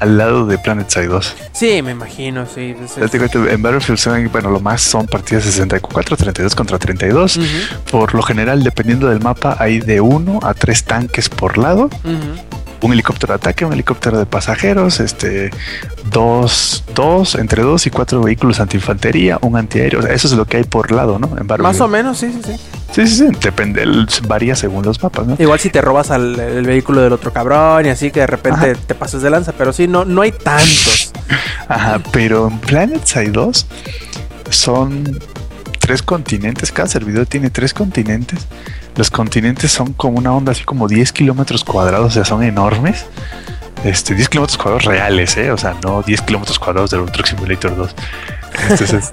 al lado de Planet Side 2. Sí, me imagino, sí. es- Date cuenta, En Battlefield, son, bueno, lo más son partidas 64, 32 contra 32. Ujú, Por lo general, dependiendo del mapa, hay de 1 a 3 tanques por lado. Un helicóptero de ataque, un helicóptero de pasajeros, este, dos, dos, entre dos y cuatro vehículos antiinfantería, un antiaéreo. O sea, eso es lo que hay por lado, ¿no? En Battlefield. Más o menos, sí, sí, sí. Sí, sí, sí. Depende, varía según los mapas, ¿no? Igual si te robas al el vehículo del otro cabrón y así que de repente te pasas de lanza, pero sí, no, no hay tantos. Ajá, pero en Planet Side 2 son tres continentes. Cada servidor tiene tres continentes. Los continentes son como una onda así como 10 kilómetros cuadrados, o sea, son enormes. Este, 10 kilómetros cuadrados reales, ¿eh? O sea, no 10 kilómetros cuadrados del Truck Simulator 2. Entonces,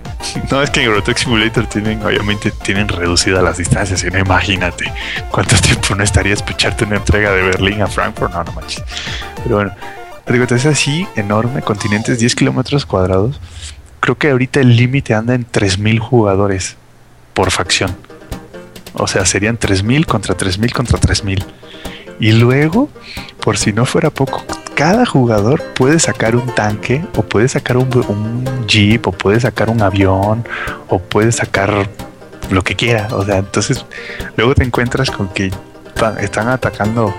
no es que en Euro Truck Simulator tienen, obviamente, tienen reducidas las distancias. Y no imagínate cuánto tiempo no estarías para echarte una entrega de Berlín a Frankfurt. No, no manches. Pero bueno, digo, es así, enorme, continentes, 10 kilómetros cuadrados. Creo que ahorita el límite anda en 3000 jugadores por facción. O sea, serían 3000 contra 3000 contra 3000. Y luego, por si no fuera poco, cada jugador puede sacar un tanque, o puede sacar un, jeep, o puede sacar un avión, o puede sacar lo que quiera. O sea, entonces luego te encuentras con que están atacando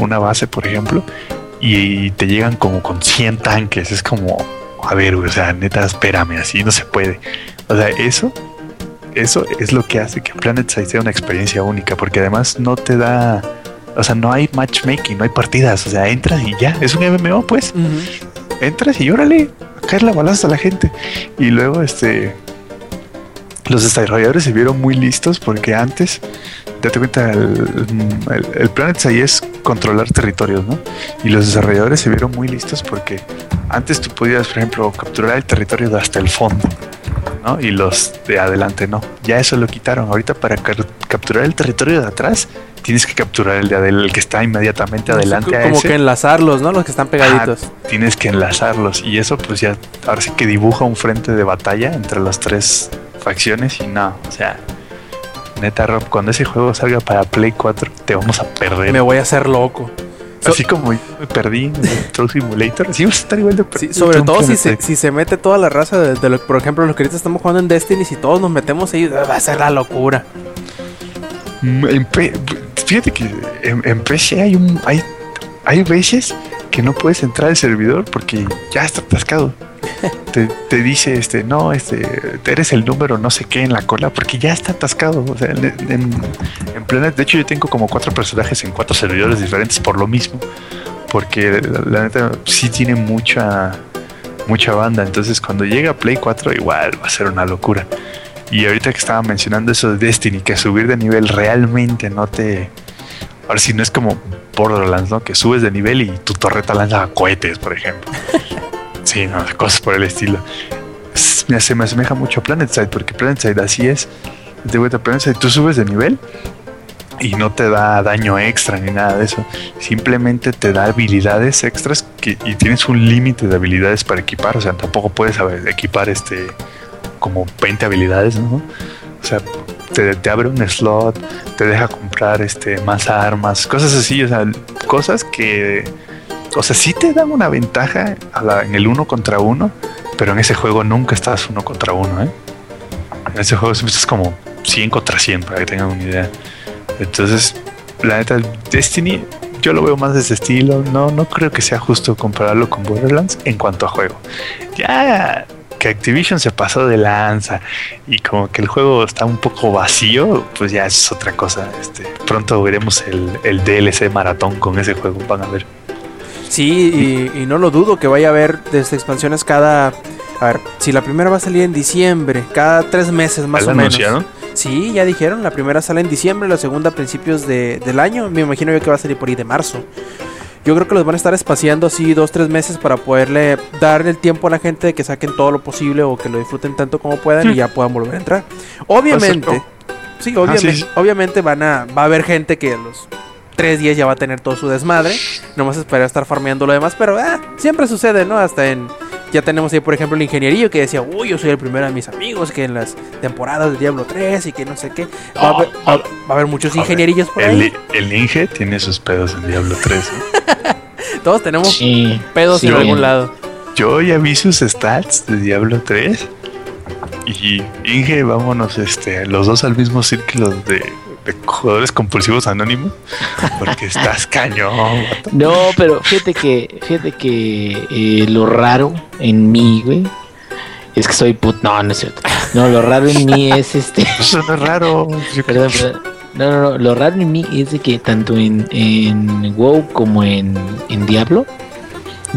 una base, por ejemplo, y te llegan como con 100 tanques. Es como, a ver, o sea, neta, espérame, así no se puede. O sea, eso, eso es lo que hace que Planet Side sea una experiencia única, porque además no te da, o sea, no hay matchmaking, no hay partidas, o sea, entras y ya, es un MMO, pues. Entras y órale, a caer la balaza a la gente. Y luego, este, los desarrolladores se vieron muy listos porque antes, date cuenta, el, el, el Planet Side es controlar territorios, ¿no? Y los desarrolladores se vieron muy listos porque antes tú podías, por ejemplo, capturar el territorio de hasta el fondo, ¿no? Y los de adelante no. Ya eso lo quitaron. Ahorita para ca- capturar el territorio de atrás, tienes que capturar el de el que está inmediatamente adelante a Como ese. que enlazarlos, ¿no? Los que están pegaditos. Ajá, tienes que enlazarlos. Y eso, pues ya, ahora sí que dibuja un frente de batalla entre las tres facciones. Y no, o sea, neta, Rob, cuando ese juego salga para Play 4, te vamos a perder. Me voy a hacer loco. So- Así como yo me perdí en el Truck Simulator, a estar igual de Sí, sobre todo si se, si se mete toda la raza de, de lo, por ejemplo, los que ahorita estamos jugando en Destiny, si todos nos metemos ahí, va a ser la locura. Fíjate que en, en PC hay un hay, hay veces que no puedes entrar al servidor porque ya está atascado. te, te dice este no este eres el número no sé qué en la cola porque ya está atascado. O sea en, en, en Planet de hecho yo tengo como cuatro personajes en cuatro servidores diferentes por lo mismo porque la, la neta sí tiene mucha mucha banda. Entonces cuando llega Play 4 igual va a ser una locura y ahorita que estaba mencionando eso de Destiny, que subir de nivel realmente no te. Ahora sí, no es como Borderlands, ¿no? Que subes de nivel y tu torreta lanza cohetes, por ejemplo. sí, no, cosas por el estilo. Se me asemeja mucho a PlanetSide, porque PlanetSide así es. De vuelta, PlanetSide, tú subes de nivel y no te da daño extra ni nada de eso. Simplemente te da habilidades extras que, y tienes un límite de habilidades para equipar. O sea, tampoco puedes a equipar este como 20 habilidades, ¿no? O sea, te, abre un slot, te deja comprar este más armas, cosas así, o sea, cosas que, o sea, sí te dan una ventaja en el uno contra uno, pero en ese juego nunca estás uno contra uno, ¿eh? En ese juego siempre estás como 100 contra 100, para que tengan una idea. Entonces, la neta, Destiny, yo lo veo más de ese estilo. No, no creo que sea justo compararlo con Borderlands en cuanto a juego. Ya que Activision se pasó de lanza y como que el juego está un poco vacío, pues ya es otra cosa. Este, pronto veremos el, el DLC maratón con ese juego, van a ver. Sí, y, y no lo dudo que vaya a haber desde expansiones cada. A ver, si la primera va a salir en diciembre, cada tres meses más ¿Ya o menos. anunciaron? Sí, ya dijeron, la primera sale en diciembre, la segunda a principios de- del año. Me imagino yo que va a salir por ahí de marzo. Yo creo que los van a estar espaciando así dos, tres meses para poderle dar el tiempo a la gente de que saquen todo lo posible o que lo disfruten tanto como puedan y ya puedan volver a entrar. Obviamente, sí, obviamente, sí, sí. obviamente van a, va a haber gente que a los tres días ya va a tener todo su desmadre. Nomás esperar estar farmeando lo demás, pero ah, siempre sucede, ¿no? Hasta en. Ya tenemos ahí, por ejemplo, el ingenierillo que decía, uy, yo soy el primero de mis amigos que en las temporadas de Diablo 3 y que no sé qué. Va, a, haber, va- va a haber muchos ingenierillos por ahí. El, el Inge tiene sus pedos en Diablo 3. ¿eh? Todos tenemos Sí. pedos sí, en algún lado. Yo ya vi sus stats de Diablo 3 y Inge, vámonos este, los dos al mismo círculo de, de jugadores compulsivos anónimos porque estás cañón. No, pero fíjate que, fíjate que eh, lo raro en mí, güey, es que soy put. No, no es cierto. No, lo raro en mí es este. Eso no es raro. Perdón, perdón. No, no, no. Lo raro en mí es de que tanto en, en WoW como en, en Diablo,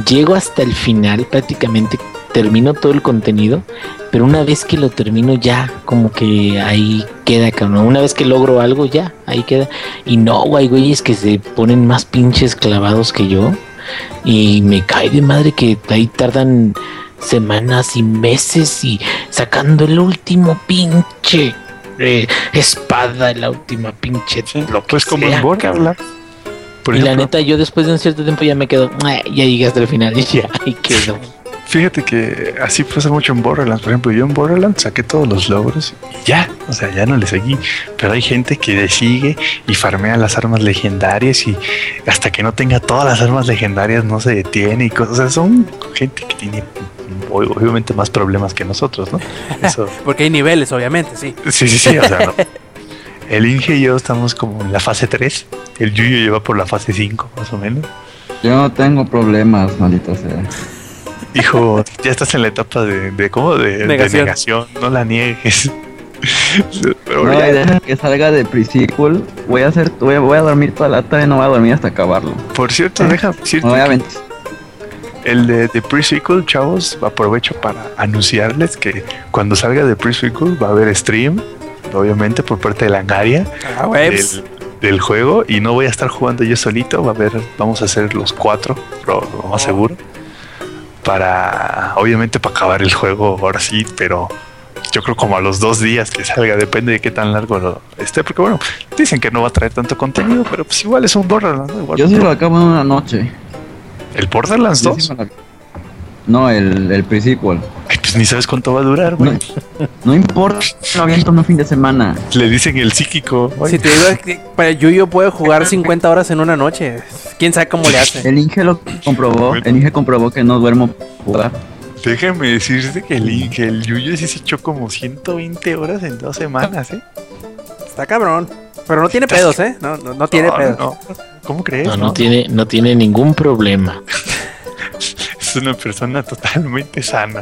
llego hasta el final, prácticamente termino todo el contenido, pero una vez que lo termino ya, como que ahí queda, cabrón. Una vez que logro algo, ya, ahí queda. Y no, güey, güeyes que se ponen más pinches clavados que yo. Y me cae de madre que ahí tardan semanas y meses y sacando el último pinche eh, espada, la última pinche. lo que Pues como sea, en Borderlands. Por y la neta, yo después de un cierto tiempo ya me quedo, "Ah, ya llegué hasta el final y ya, ahí quedo. Fíjate que así pasa mucho en Borderlands. Por ejemplo, yo en Borderlands saqué todos los logros y ya, o sea, ya no le seguí. Pero hay gente que le sigue y farmea las armas legendarias y hasta que no tenga todas las armas legendarias no se detiene y cosas. O sea, son gente que tiene ob- obviamente más problemas que nosotros, ¿no? Eso, Porque hay niveles, obviamente, sí. sí, sí, sí, o sea, no. El Inge y yo estamos como en la fase 3. El Yuyo lleva por la fase 5, más o menos. Yo no tengo problemas, maldita sea. Hijo, ya estás en la etapa de, de ¿cómo? De de Negación. No la niegues. Pero No, ya, y deja que salga de pre-sequel. Voy a hacer, voy a, voy a dormir toda la tarde, no voy a dormir hasta acabarlo. por cierto, deja decirte No voy a que ven- el de, de pre-sequel, chavos, aprovecho para anunciarles que cuando salga de pre-sequel va a haber stream, obviamente por parte de Langaria. Ah, webs. del, del juego y no voy a estar jugando yo solito, va a haber, vamos a hacer los cuatro, lo, lo más seguro. Para, obviamente para acabar el juego ahora sí, pero yo creo como a los dos días que salga, depende de qué tan largo lo esté, porque bueno, dicen que no va a traer tanto contenido, pero pues igual es un Borderlands, ¿no? Igual Yo sí lo acabo en una noche. el Borderlands Yo 2, sí me lo- No, el, el pre-sequel. pues ni sabes cuánto va a durar, güey. No, no importa, lo aviento en un fin de semana. Le dicen el psíquico. Si te digo que para Yuyo puede jugar 50 horas en una noche. ¿Quién sabe cómo le hace? El Inge lo comprobó. El Inge comprobó que no duermo jugar. Déjame decirte que el, que el Yuyo sí se echó como 120 horas en dos semanas, ¿eh? Está cabrón. Pero no tiene pedos, ¿eh? No, no, no tiene No, pedos. no. ¿Cómo crees? No, no tiene, no tiene ningún problema. Es una persona totalmente sana.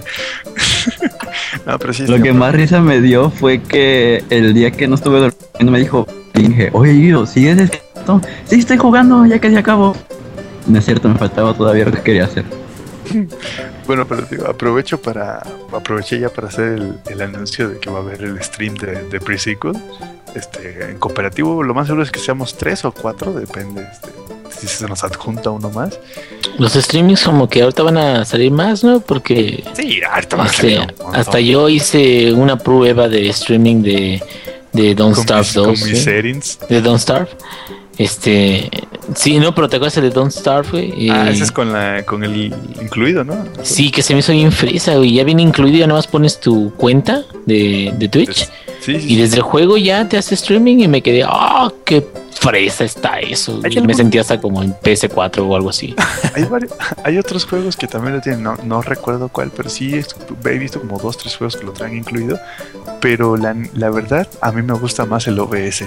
no, pero sí. Lo que más risa me dio fue que el día que no estuve durmiendo me dijo Inge, oye yo, ¿sigues despierto? Sí, estoy jugando, ya casi acabo. No es cierto, me faltaba todavía lo que quería hacer. Bueno, pero digo, aprovecho para. Aproveché ya para hacer el, el anuncio de que va a haber el stream de, de Pre-Sequel. Este, en cooperativo, lo más seguro es que seamos tres o cuatro, depende este, si se nos adjunta uno más. Los streamings como que ahorita van a salir más, ¿no? Porque Sí, ahorita van a este, salir un hasta yo hice una prueba de streaming de, de Don't Starve mis, con 2. mis ¿sí? settings. De Don't Starve. Este, sí, no, pero te acuerdas de Don't Starve, güey. Ah, Eh, ese es con, la, con el incluido, ¿no? Sí, que se me hizo bien fresa, güey. Ya viene incluido, ya nada más pones tu cuenta de, de Twitch. Sí, sí, Y desde el juego ya te hace streaming y me quedé, ¡ah, qué fresa está eso! Me algún- sentía hasta como en PS4 o algo así. Hay, varios- hay otros juegos que también lo tienen, no, no recuerdo cuál, pero sí es- he visto como dos, tres juegos que lo traen incluido. Pero la, la verdad, a mí me gusta más el OBS.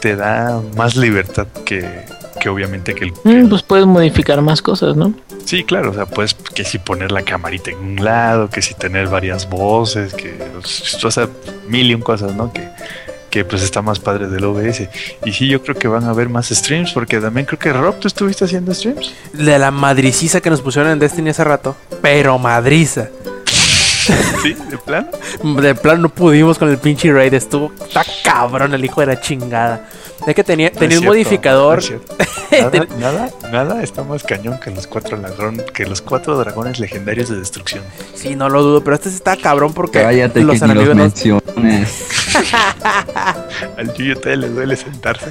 Te da más libertad que, que obviamente que el... que Mm, el- pues puedes modificar más cosas, ¿no? sí, claro, o sea, puedes que si poner la camarita en un lado, que si tener varias voces, que... O sea, mil y un cosas, ¿no? Que, que pues está más padre del OBS. Y sí, yo creo que van a haber más streams, porque también creo que Rob, ¿tú estuviste haciendo streams? De la madriciza que nos pusieron en Destiny hace rato. Pero madriza. Sí, de plano. De plan no pudimos con el pinche raid. Estuvo. Está cabrón el hijo de la chingada. Es que tenía, No tenía es un cierto, modificador. no. Nada, nada, nada está más cañón que los cuatro ladrón, que los cuatro dragones legendarios de destrucción. Sí, no lo dudo. Pero este está cabrón porque Cállate los que ni los enemigos no- menciones. Al le duele sentarse.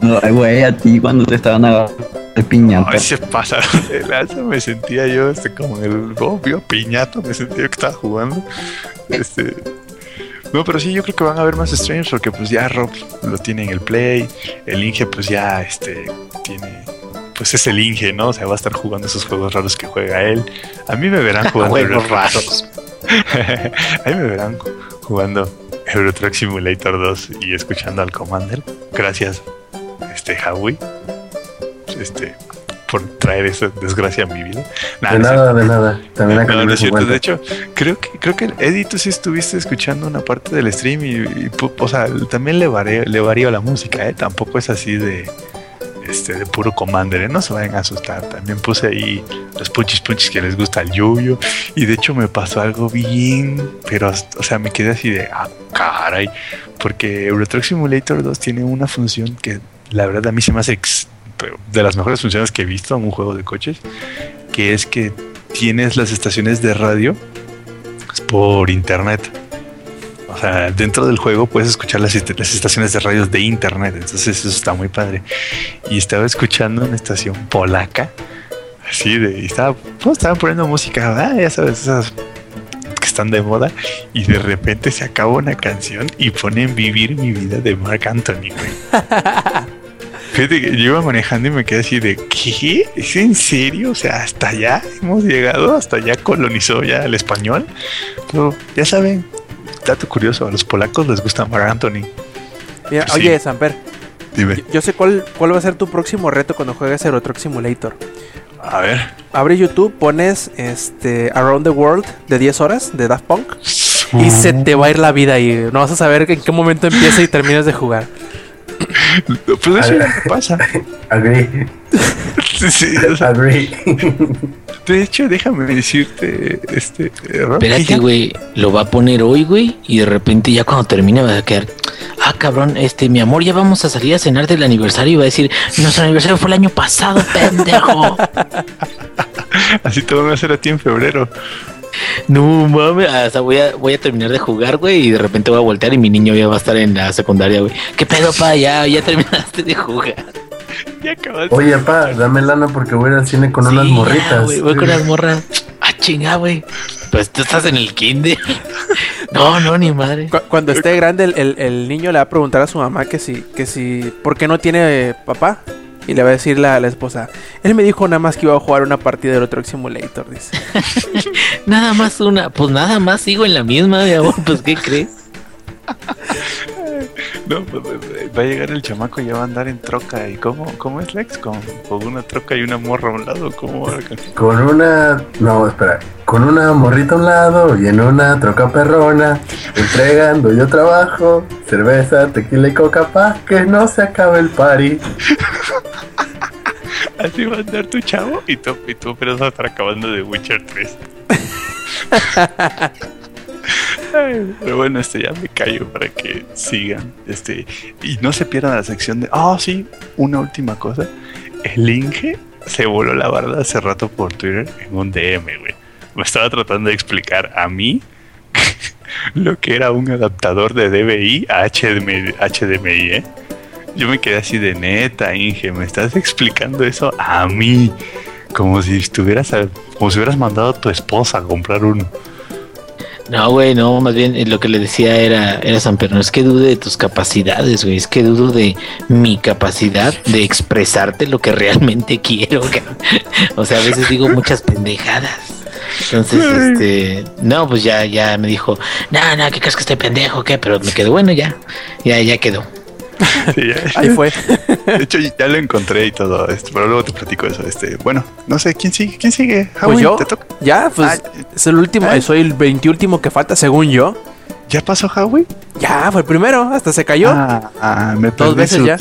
No, güey, a ti cuando te estaban agarrando el piñata. Ay, se pasaron de lanza, me sentía yo este, como el obvio piñato, me sentía que estaba jugando. Este. No, pero sí, yo creo que van a haber más streams porque pues ya Rob lo tiene en el play, el Inge pues ya este tiene pues es el Inge, ¿no? O sea, va a estar jugando esos juegos raros que juega él. A mí me verán jugando Juegos Euro- A mí me verán jugando Euro Truck Simulator 2 y escuchando al Commander. Gracias, este Howie, este, por traer esa desgracia a mi vida. Nah, De no nada, de nada. También acá no, no es cierto. 50. De hecho, creo que, creo que Eddie, tú sí estuviste escuchando una parte del stream y, o sea, también le varía, le varía la música, ¿eh? Tampoco es así de, este, de puro Commander, ¿eh? No se vayan a asustar. También puse ahí los punchis punchis que les gusta al Yuyo. Y de hecho me pasó algo bien, pero, o sea, me quedé así de, ah, caray. Porque Euro Truck Simulator 2 tiene una función que la verdad a mí se me hace ex- de las mejores funciones que he visto en un juego de coches, que es que tienes las estaciones de radio por internet. O sea, dentro del juego puedes escuchar las, las estaciones de radio de internet. Entonces eso está muy padre. Y estaba escuchando una estación polaca. Así de... Y estaba, pues, estaban poniendo música, ah, ya sabes, esas que están de moda. Y de repente se acaba una canción y ponen Vivir mi vida de Mark Anthony. Fíjate que yo iba manejando y me quedé así de ¿qué? ¿Es en serio? O sea, hasta allá hemos llegado, hasta allá colonizó ya el español. Pero ya saben, dato curioso, a los polacos les gusta Mark Anthony. Mira, Sí. Oye, Samper, Dime, yo, yo sé cuál, cuál va a ser tu próximo reto cuando juegues Euro Truck Simulator. a ver. Abre YouTube, pones este Around the World de 10 horas de Daft Punk y se te va a ir la vida ahí. No vas a saber en qué momento empieza y terminas de jugar. Pues eso ya no pasa. Agree, Sí, sí, o sea, agree. de hecho, déjame decirte, este, Rob, Espérate, güey. Lo va a poner hoy, güey. Y de repente, ya cuando termine, va a quedar. Ah, cabrón, este, mi amor, ya vamos a salir a cenar del aniversario. Y va a decir: Nuestro aniversario fue el año pasado, pendejo. Así te van a hacer a ti en febrero. No mames. O sea, voy a, voy a terminar de jugar, güey. Y de repente voy a voltear y mi niño ya va a estar en la secundaria, güey. ¿Qué pedo, pa? Ya, ya terminaste de jugar. Ya acabaste. Oye, pa, dame lana porque voy a ir al cine con Sí, unas ya, morritas. voy con unas morras. Ah, chinga, güey. Pues tú estás en el kinder. No, no, ni madre. Cu- Cuando esté grande, el, el- el niño le va a preguntar a su mamá que si, que si, ¿por qué no tiene papá? Y le va a decir la, la esposa, él me dijo nada más que iba a jugar una partida de Euro Truck Simulator, dice. Nada más una. Pues nada más sigo en la misma, mi amor. Pues, ¿qué crees? No, pues, va a llegar el chamaco y ya va a andar en troca. ¿Y cómo, cómo es Lex? ¿Con, con una troca y una morra a un lado? ¿Cómo va a- Con una. No, espera. Con una morrita a un lado y en una troca perrona. Entregando yo trabajo. Cerveza, tequila y coca pa' que no se acabe el party. Así va a andar tu chavo y tú, y tú apenas vas a estar acabando de Witcher 3. Pero bueno, este ya me callo para que sigan. Este, y no se pierdan la sección de. Ah, sí, una última cosa. El Inge se voló la barda hace rato por Twitter en un DM, güey. Me estaba tratando de explicar a mí lo que era un adaptador de DVI a HDMI, ¿eh? Yo me quedé así de neta, Inge, me estás explicando eso a mí. Como si estuvieras como si hubieras mandado a tu esposa a comprar uno. No, güey, no, más bien eh, lo que le decía era, era San Pedro, es que dude de tus capacidades, güey, es que dudo de mi capacidad de expresarte lo que realmente quiero. O sea, a veces digo muchas pendejadas. Entonces, este, no, pues ya, ya me dijo, no, no, ¿qué crees que estoy pendejo? ¿Qué? Pero me quedó bueno ya, ya, ya quedó. Sí, ya- Ahí fue. De hecho, ya lo encontré y todo esto, pero luego te platico eso. Este, bueno, no sé, ¿quién sigue? ¿Quién sigue? Pues Howie, yo, ¿Te toca? ya, pues Ah, es el último, ¿eh? soy el 20 que falta según yo. ¿Ya pasó Howie? Ya, fue el primero, hasta se cayó. Ah, ah, me Dos perdí veces su ya.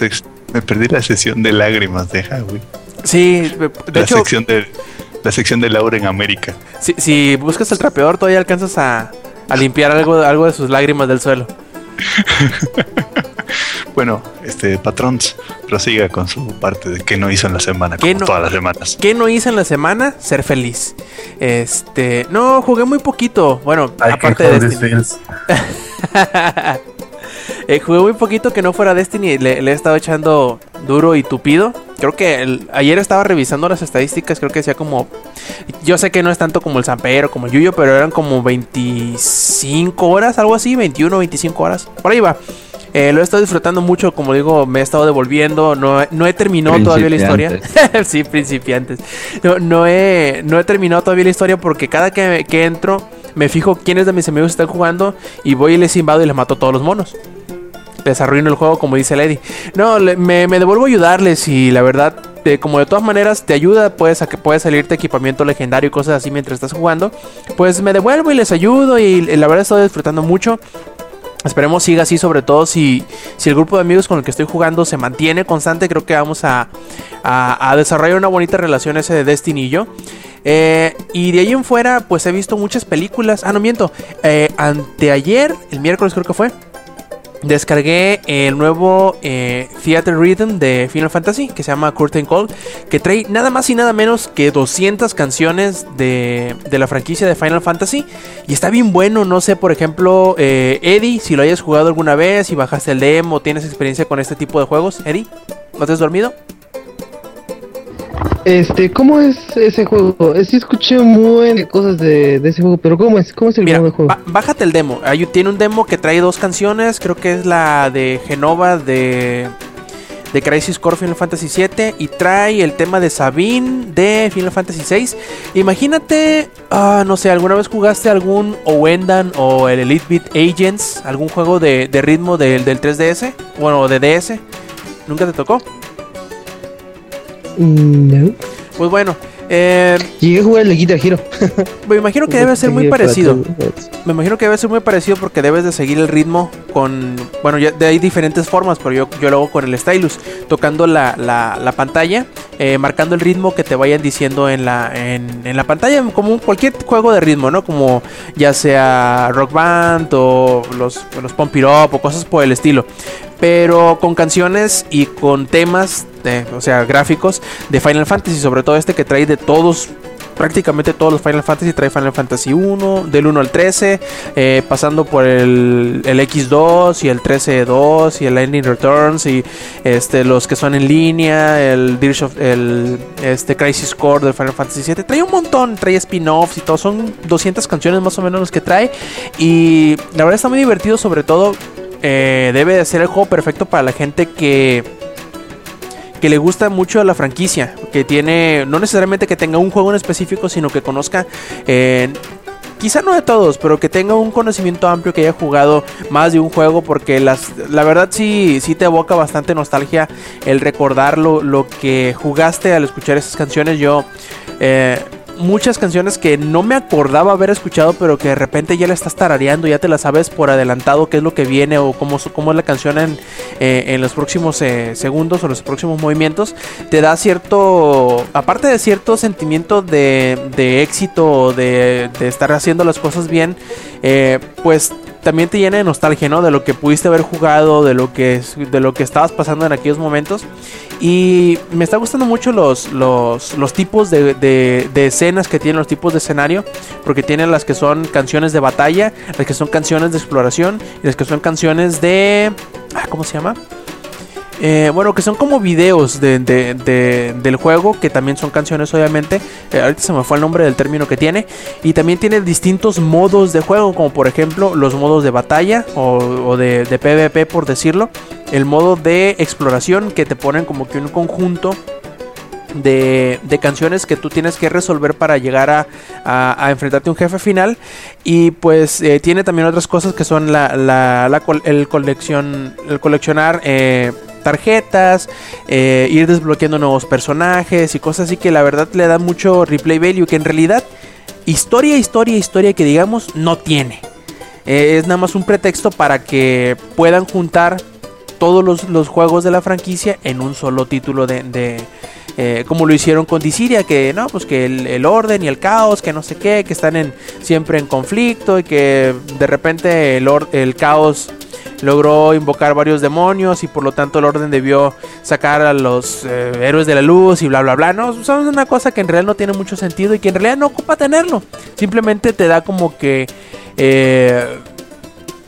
Me perdí la sesión de lágrimas de Howie. Sí, de La hecho, sección de la sección de Laura en América. si, si buscas el trapeador todavía alcanzas a, a limpiar algo, algo de sus lágrimas del suelo. Bueno, este patrons prosiga con su parte de qué no hizo en la semana, ¿Qué como no? todas las semanas. ¿Qué no hice en la semana? Ser feliz. Este, no, jugué muy poquito. Bueno, I aparte de Destiny. Eh, jugué muy poquito que no fuera Destiny. Le, le he estado echando duro y tupido. Creo que el- ayer estaba revisando las estadísticas. Creo que decía como. Yo sé que no es tanto como el Zampero, como el Yuyo, pero eran como 25 horas, algo así. 21, 25 horas. Por ahí va. Eh, lo he estado disfrutando mucho, como digo, me he estado devolviendo, no, no he terminado todavía la historia. sí, principiantes. No, no, he, no he terminado todavía la historia porque cada que, que entro me fijo quiénes de mis amigos están jugando y voy y les invado y les mato todos los monos. Les arruino el juego, como dice Lady. No, me, me devuelvo a ayudarles y la verdad, como de todas maneras te ayuda, puedes, a que puede salirte equipamiento legendario y cosas así mientras estás jugando. Pues me devuelvo y les ayudo y, y la verdad estoy disfrutando mucho. Esperemos siga así, sobre todo si, si el grupo de amigos con el que estoy jugando se mantiene constante. Creo que vamos a, a- a desarrollar una bonita relación ese de Destiny y yo. Eh, y de ahí en fuera, pues he visto muchas películas. Ah, no miento. Eh, anteayer, el miércoles creo que fue. Descargué el nuevo eh, Theater Rhythm de Final Fantasy que se llama Curtain Call. Que trae nada más y nada menos que 200 canciones de, de la franquicia de Final Fantasy. Y está bien bueno. No sé, por ejemplo, eh, Eddie, si lo hayas jugado alguna vez, si bajaste el demo, tienes experiencia con este tipo de juegos. Eddie, ¿no te has dormido? Este, ¿cómo es ese juego? Sí escuché buen de cosas de, de ese juego, pero ¿cómo es? ¿Cómo es el Mira, modo de juego? bájate el demo. Hay, tiene un demo que trae dos canciones. Creo que es la de Genova de, de Crisis Core Final Fantasy VII y trae el tema de Sabine de Final Fantasy VI. Imagínate, ah, no sé, ¿alguna vez jugaste algún Owendan o el Elite Beat Agents? ¿Algún juego de, de ritmo del, del 3DS? Bueno, de DS. ¿Nunca te tocó? No. Pues bueno, eh, Llegué a jugar el de Guitar Hero. me imagino que debe ser muy parecido. Me imagino que debe ser muy parecido porque debes de seguir el ritmo con... Bueno, ya de hay diferentes formas, pero yo, yo lo hago con el stylus. Tocando la, la, la pantalla, eh, marcando el ritmo que te vayan diciendo en la, en, en la pantalla, como cualquier juego de ritmo, ¿no? Como ya sea Rock Band o los, los Pump It Up o cosas por el estilo. Pero con canciones y con temas, o sea, gráficos de Final Fantasy, sobre todo este que trae de todos prácticamente todos los Final Fantasy trae Final Fantasy 1, del 1 al 13, eh, pasando por el, el X2 y el 13-2 y el Ending Returns y este los que son en línea, el el este Crisis Core del Final Fantasy 7, trae un montón, trae spin-offs y todo, son 200 canciones más o menos los que trae y la verdad está muy divertido, sobre todo eh, debe de ser el juego perfecto para la gente que que le gusta mucho la franquicia, que tiene, no necesariamente que tenga un juego en específico, sino que conozca, eh, quizá no de todos, pero que tenga un conocimiento amplio, que haya jugado más de un juego, porque las, la verdad sí, sí te evoca bastante nostalgia el recordar lo, lo que jugaste al escuchar esas canciones. Yo... eh, Muchas canciones que no me acordaba haber escuchado, pero que de repente ya la estás tarareando, ya te la sabes por adelantado qué es lo que viene o cómo, cómo es la canción en, eh, en los próximos eh, segundos o los próximos movimientos, te da cierto, aparte de cierto sentimiento de, de éxito, de, de estar haciendo las cosas bien, eh, pues también te llena de nostalgia, ¿no? De lo que pudiste haber jugado, de lo que, de lo que estabas pasando en aquellos momentos. Y me está gustando mucho los, los, los tipos de, de- de escenas que tienen, los tipos de escenario. Porque tienen las que son canciones de batalla, las que son canciones de exploración y las que son canciones de... ah, ¿Cómo se llama? Eh, bueno, que son como videos de, de- de- del juego, que también son canciones obviamente. Eh, ahorita se me fue el nombre del término que tiene. Y también tiene distintos modos de juego, como por ejemplo los modos de batalla o, de, PvP por decirlo. El modo de exploración que te ponen como que un conjunto de, de canciones que tú tienes que resolver para llegar a, a- enfrentarte a un jefe final. Y pues eh, tiene también otras cosas que son la, la- el, colección, el coleccionar tarjetas, eh, ir desbloqueando nuevos personajes y cosas así que la verdad le da mucho replay value que en realidad historia, historia, historia que digamos no tiene. Eh, es nada más un pretexto para que puedan juntar todos los, los juegos de la franquicia en un solo título de, eh, como lo hicieron con Dissidia, que no, pues que el, el orden y el caos, que no sé qué, que están en, siempre en conflicto y que de repente el, el caos logró invocar varios demonios y por lo tanto el orden debió sacar a los eh, héroes de la luz y bla bla bla. No, son una cosa que en realidad no tiene mucho sentido y que en realidad no ocupa tenerlo. Simplemente te da como que... eh,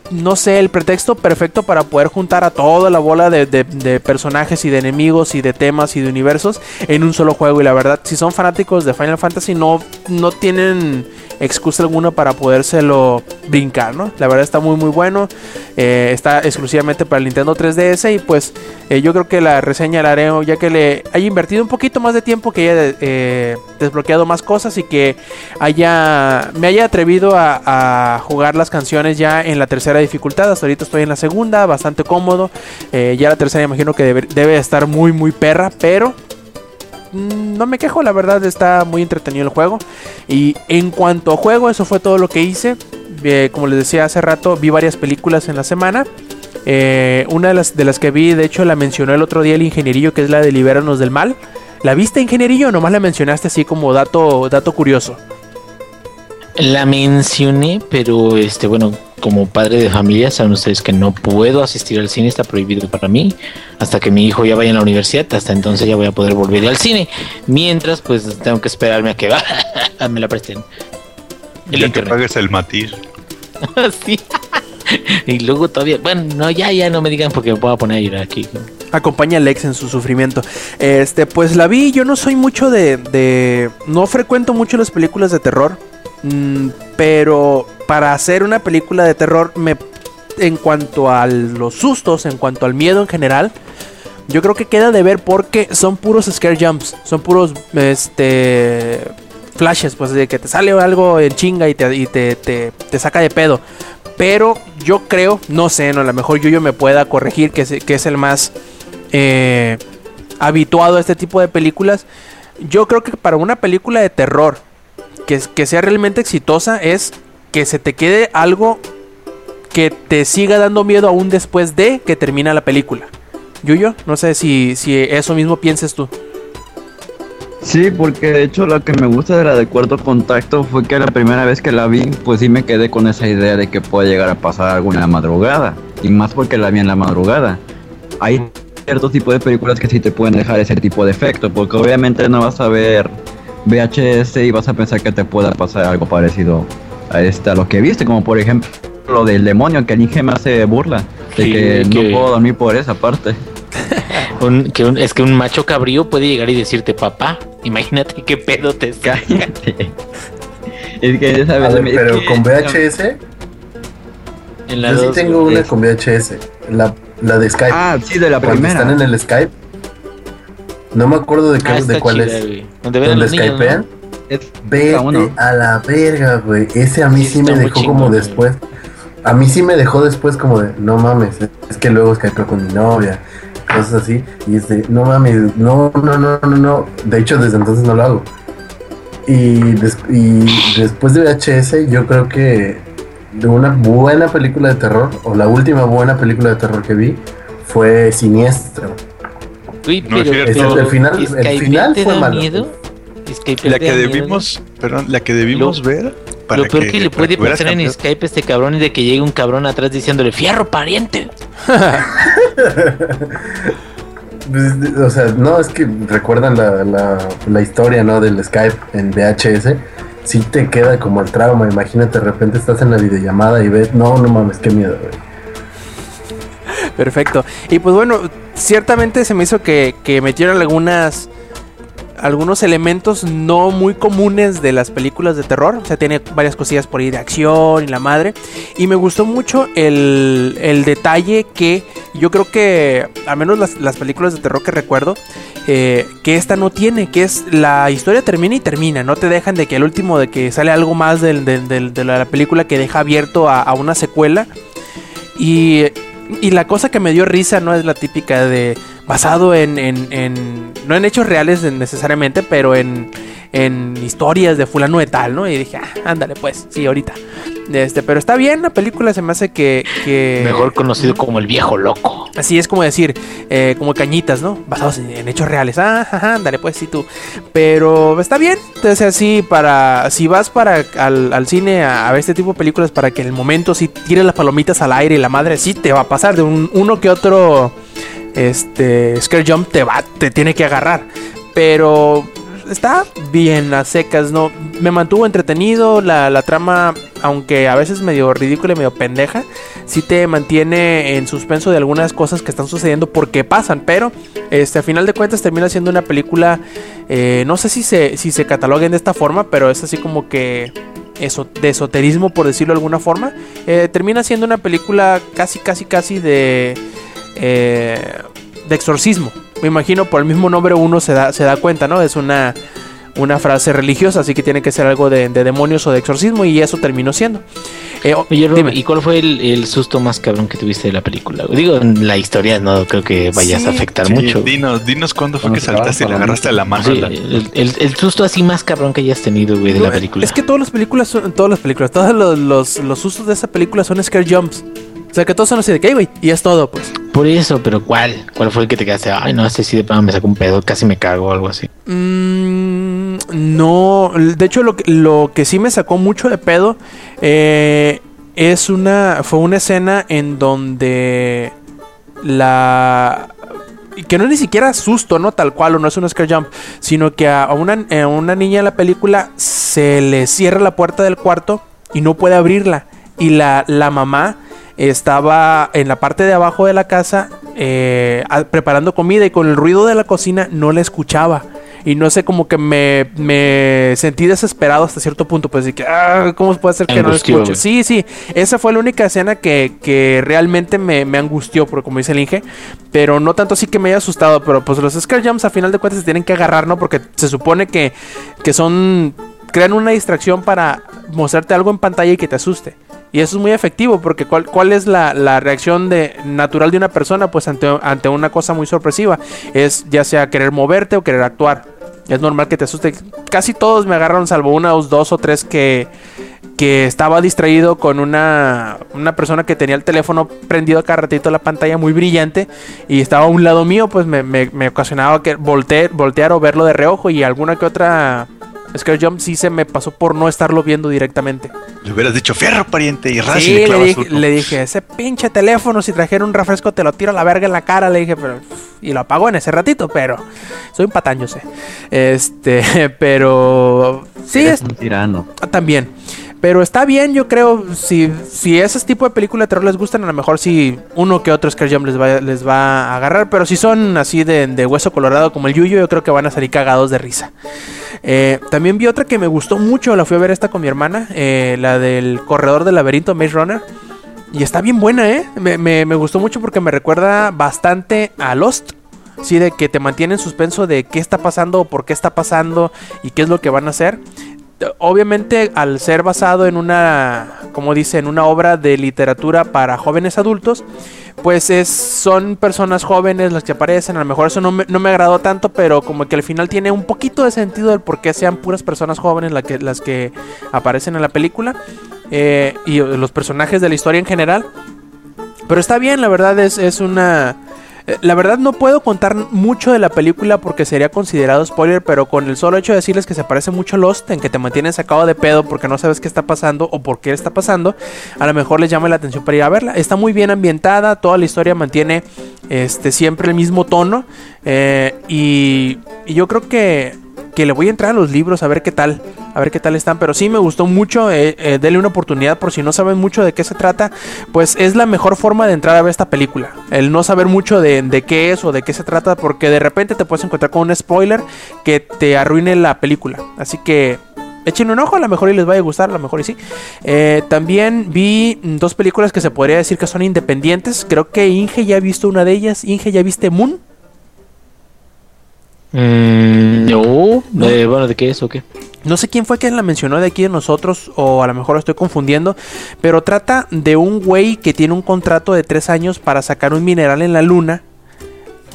no sé, el pretexto perfecto para poder juntar a toda la bola de, de- de personajes y de enemigos y de temas y de universos en un solo juego. Y la verdad, si son fanáticos de Final Fantasy, no, no tienen excusa alguna para podérselo brincar, ¿no? La verdad está muy muy bueno. Eh, está exclusivamente para el Nintendo 3DS y pues eh, yo creo que la reseña la haré ya que le haya invertido un poquito más de tiempo, que haya eh, desbloqueado más cosas y que haya me haya atrevido a, jugar las canciones ya en la tercera dificultad. Hasta ahorita estoy en la segunda, bastante cómodo. Ya la tercera imagino que debe, estar muy muy perra, pero no me quejo, la verdad está muy entretenido el juego. Y en cuanto a juego, eso fue todo lo que hice. Eh, como les decía hace rato, vi varias películas en la semana. Eh, una de las, de las que vi, de hecho, la mencionó el otro día el ingenierillo, que es la de Libéranos del Mal. ¿La viste, ingenierillo? Nomás la mencionaste así como dato, dato curioso. La mencioné, pero este, bueno, como padre de familia, saben ustedes que no puedo asistir al cine, está prohibido para mí. Hasta que mi hijo ya vaya a la universidad, hasta entonces ya voy a poder volver al cine. Mientras, pues tengo que esperarme a que me la presten. El Ya que pagues el matiz. Sí. y luego todavía, bueno, no, ya, ya no me digan porque me voy a poner a llorar aquí. Acompaña a Lex en su sufrimiento. Este, pues la vi. Yo no soy mucho de. de- no frecuento mucho las películas de terror. mm, pero para hacer una película de terror, me, en cuanto a los sustos, en cuanto al miedo en general, yo creo que queda de ver porque son puros scare jumps, son puros este flashes, pues de que te sale algo en chinga y te, te, te- te saca de pedo. Pero yo creo, no sé, no, a lo mejor yo, yo me pueda corregir, que es, que es el más eh, habituado a este tipo de películas. Yo creo que para una película de terror que, que sea realmente exitosa es que se te quede algo que te siga dando miedo aún después de que termina la película. Yuyo, no sé si, si eso mismo pienses tú. Sí, porque de hecho lo que me gusta de la de Cuarto Contacto fue que la primera vez que la vi, pues sí me quedé con esa idea de que puede llegar a pasar algo en la madrugada. Y más porque la vi en la madrugada. Hay ciertos tipos de películas que sí te pueden dejar ese tipo de efecto, porque obviamente no vas a ver VHS y vas a pensar que te pueda pasar algo parecido a esta, lo que viste, como por ejemplo lo del demonio que el Inge me hace burla, de Sí, que, que- no puedo dormir por esa parte. Un- que un- es que un macho cabrío puede llegar y decirte, papá, imagínate qué pedo te. Cállate. es que esa A vez ver, me- pero es que- con VHS, En la yo sí dos, tengo una es- con VHS, la, la de Skype. Ah, sí, de la Cuando primera. están en el Skype. No me acuerdo de, qué, Ah, está de cuál chida, es. Donde ven a Donde los niños, ¿no? Es Vete uno. a la verga, güey. Ese a mí Sí, me dejó chingón, como güey. después. A mí sí me dejó después como de, no mames, es que luego skypeo con mi novia, cosas así. Y es de, no mames, no, no, no, no, no. De hecho, desde entonces no lo hago. Y, des- y después de VHS, yo creo que de una buena película de terror, o la última buena película de terror que vi, fue Siniestro. Uy, No es pero, cierto. Este, el final- el ¿Skype final fue malo. miedo? ¿Skype La que da miedo? debimos, perdón, la que debimos ver. para Lo peor que, le puede pasar en Skype este cabrón es de que llegue un cabrón atrás diciéndole fierro pariente. Pues, O sea, no, es que recuerdan la, la, la historia, ¿no? Del Skype en VHS. Sí te queda como el trauma. Imagínate, de repente estás en la videollamada y ves, no, no mames, qué miedo, güey. Perfecto. Y pues bueno, ciertamente se me hizo que, que metieron algunas algunos elementos no muy comunes de las películas de terror. O sea, tiene varias cosillas por ahí de acción y la madre. Y me gustó mucho el, el detalle que yo creo que, al menos las, las películas de terror que recuerdo, eh, que esta no tiene, que es la historia termina y termina. No te dejan de que el último, de que sale algo más de la película que deja abierto a, a una secuela. Y, y la cosa que me dio risa no es la típica de basado en, en- en- no en hechos reales necesariamente, pero en, en historias de fulano de tal, ¿no? Y dije, ah, ándale pues, sí, ahorita. Este, pero está bien, la película se me hace que... que Mejor conocido como el viejo loco. Así es como decir, eh, como cañitas, ¿no? Basados en, en hechos reales. Ah, ajá, ándale, pues sí tú. Pero está bien. Entonces así para, si vas para al, al cine a, a ver este tipo de películas para que en el momento si tires las palomitas al aire y la madre sí te va a pasar de un, uno que otro, este, scare jump te va, te tiene que agarrar. Pero está bien a secas, ¿no? Me mantuvo entretenido, la, la trama, aunque a veces medio ridícula y medio pendeja, sí te mantiene en suspenso de algunas cosas que están sucediendo porque pasan, pero este, a final de cuentas termina siendo una película, eh, no sé si se, si se cataloguen de esta forma, pero es así como que eso, de esoterismo, por decirlo de alguna forma. Eh, termina siendo una película casi, casi, casi de... eh, de exorcismo. Me imagino por el mismo nombre uno se da, se da cuenta, ¿no? Es una, una frase religiosa, así que tiene que ser algo de, de demonios o de exorcismo y eso terminó siendo. Eh, o- Oye, Rob, dime. ¿y cuál fue el, el susto más cabrón que tuviste de la película? Digo, en la historia no creo que vayas Sí, a afectar Sí, mucho. Dinos, dinos cuándo fue que saltaste y le agarraste a la mano. Sí, a la- el, el- el susto así más cabrón que hayas tenido, güey, de No, la película. Es que todas las películas son, todas las películas, todos los, los, los sustos de esa película son scare jumps. O sea que todos son así de que, "Ey, güey, y es todo, pues. Por eso, pero ¿cuál? ¿Cuál fue el que te quedaste? Ay, no, este sí de plano me sacó un pedo, casi me cago o algo así. Mm, no, de hecho lo, que- lo que sí me sacó mucho de pedo eh, es una, fue una escena en donde la que no es ni siquiera susto, no tal cual, o no es un scare jump, sino que a una, a una niña en la película se le cierra la puerta del cuarto y no puede abrirla. Y la, la mamá estaba en la parte de abajo de la casa eh, a- preparando comida y con el ruido de la cocina no la escuchaba. y no sé, como que me, me sentí desesperado hasta cierto punto, pues de que, ah, ¿cómo puede ser que no lo escuche? Sí, sí, esa fue la única escena que, que realmente me, me angustió, porque como dice el Inge, pero no tanto así que me haya asustado, pero pues los scare jumps a final de cuentas se tienen que agarrar, ¿no? Porque se supone que, que son, crean una distracción para mostrarte algo en pantalla y que te asuste. Y eso es muy efectivo porque ¿cuál, cuál es la, la reacción de, natural de una persona pues ante, ante una cosa muy sorpresiva? Es ya sea querer moverte o querer actuar. Es normal que te asuste. Casi todos me agarraron salvo unos dos o tres que, que estaba distraído con una, una persona que tenía el teléfono prendido cada ratito la pantalla muy brillante y estaba a un lado mío, pues me, me- me ocasionaba que volte- voltear o verlo de reojo y alguna que otra Scare Jump sí se me pasó por no estarlo viendo directamente. Le hubieras dicho fierro, pariente, y ras y Sí, le le clavas dije, le dije, ese pinche teléfono, si trajera un refresco te lo tiro a la verga en la cara, le dije, pero... Y lo apagó en ese ratito, pero... Soy un patán, yo sé. Este, pero... Sí, Eres es, un tirano. También. Pero está bien, yo creo. Si, si ese tipo de película de terror les gustan, a lo mejor si uno que otro Scare Jump les va, les va a agarrar. Pero si son así de, de hueso colorado como el Yuyo, yo creo que van a salir cagados de risa. Eh, también vi otra que me gustó mucho. La fui a ver esta con mi hermana. eh, la del Corredor del Laberinto, Maze Runner. Y está bien buena, ¿eh? Me, me- me gustó mucho porque me recuerda bastante a Lost. Sí, de que te mantiene en suspenso de qué está pasando, por qué está pasando y qué es lo que van a hacer. Obviamente, al ser basado en una, como dice, en una obra de literatura para jóvenes adultos, pues es, son personas jóvenes las que aparecen. A lo mejor eso no me, no me agradó tanto, pero como que al final tiene un poquito de sentido el por qué sean puras personas jóvenes que, las que aparecen en la película eh, y los personajes de la historia en general. Pero está bien, la verdad es, es una... eh, La verdad no puedo contar mucho de la película porque sería considerado spoiler, pero con el solo hecho de decirles que se parece mucho a Lost, en que te mantienen sacado de pedo porque no sabes qué está pasando o por qué está pasando, a lo mejor les llama la atención para ir a verla. Está muy bien ambientada, toda la historia mantiene este, siempre el mismo tono eh, y, y yo creo que, que le voy a entrar a los libros a ver qué tal, a ver qué tal están, pero sí me gustó mucho, eh, eh, denle una oportunidad por si no saben mucho de qué se trata, pues es la mejor forma de entrar a ver esta película, el no saber mucho de, de qué es o de qué se trata, porque de repente te puedes encontrar con un spoiler que te arruine la película, así que... Echen un ojo, a lo mejor y les vaya a gustar, a lo mejor y sí. Eh, también vi dos películas que se podría decir que son independientes. Creo que Inge ya ha visto una de ellas. Inge ya viste Moon. Mm, no, eh, bueno, ¿de qué es o qué? No sé quién fue quien la mencionó de aquí de nosotros, o a lo mejor lo estoy confundiendo, pero trata de un güey que tiene un contrato de tres años para sacar un mineral en la luna,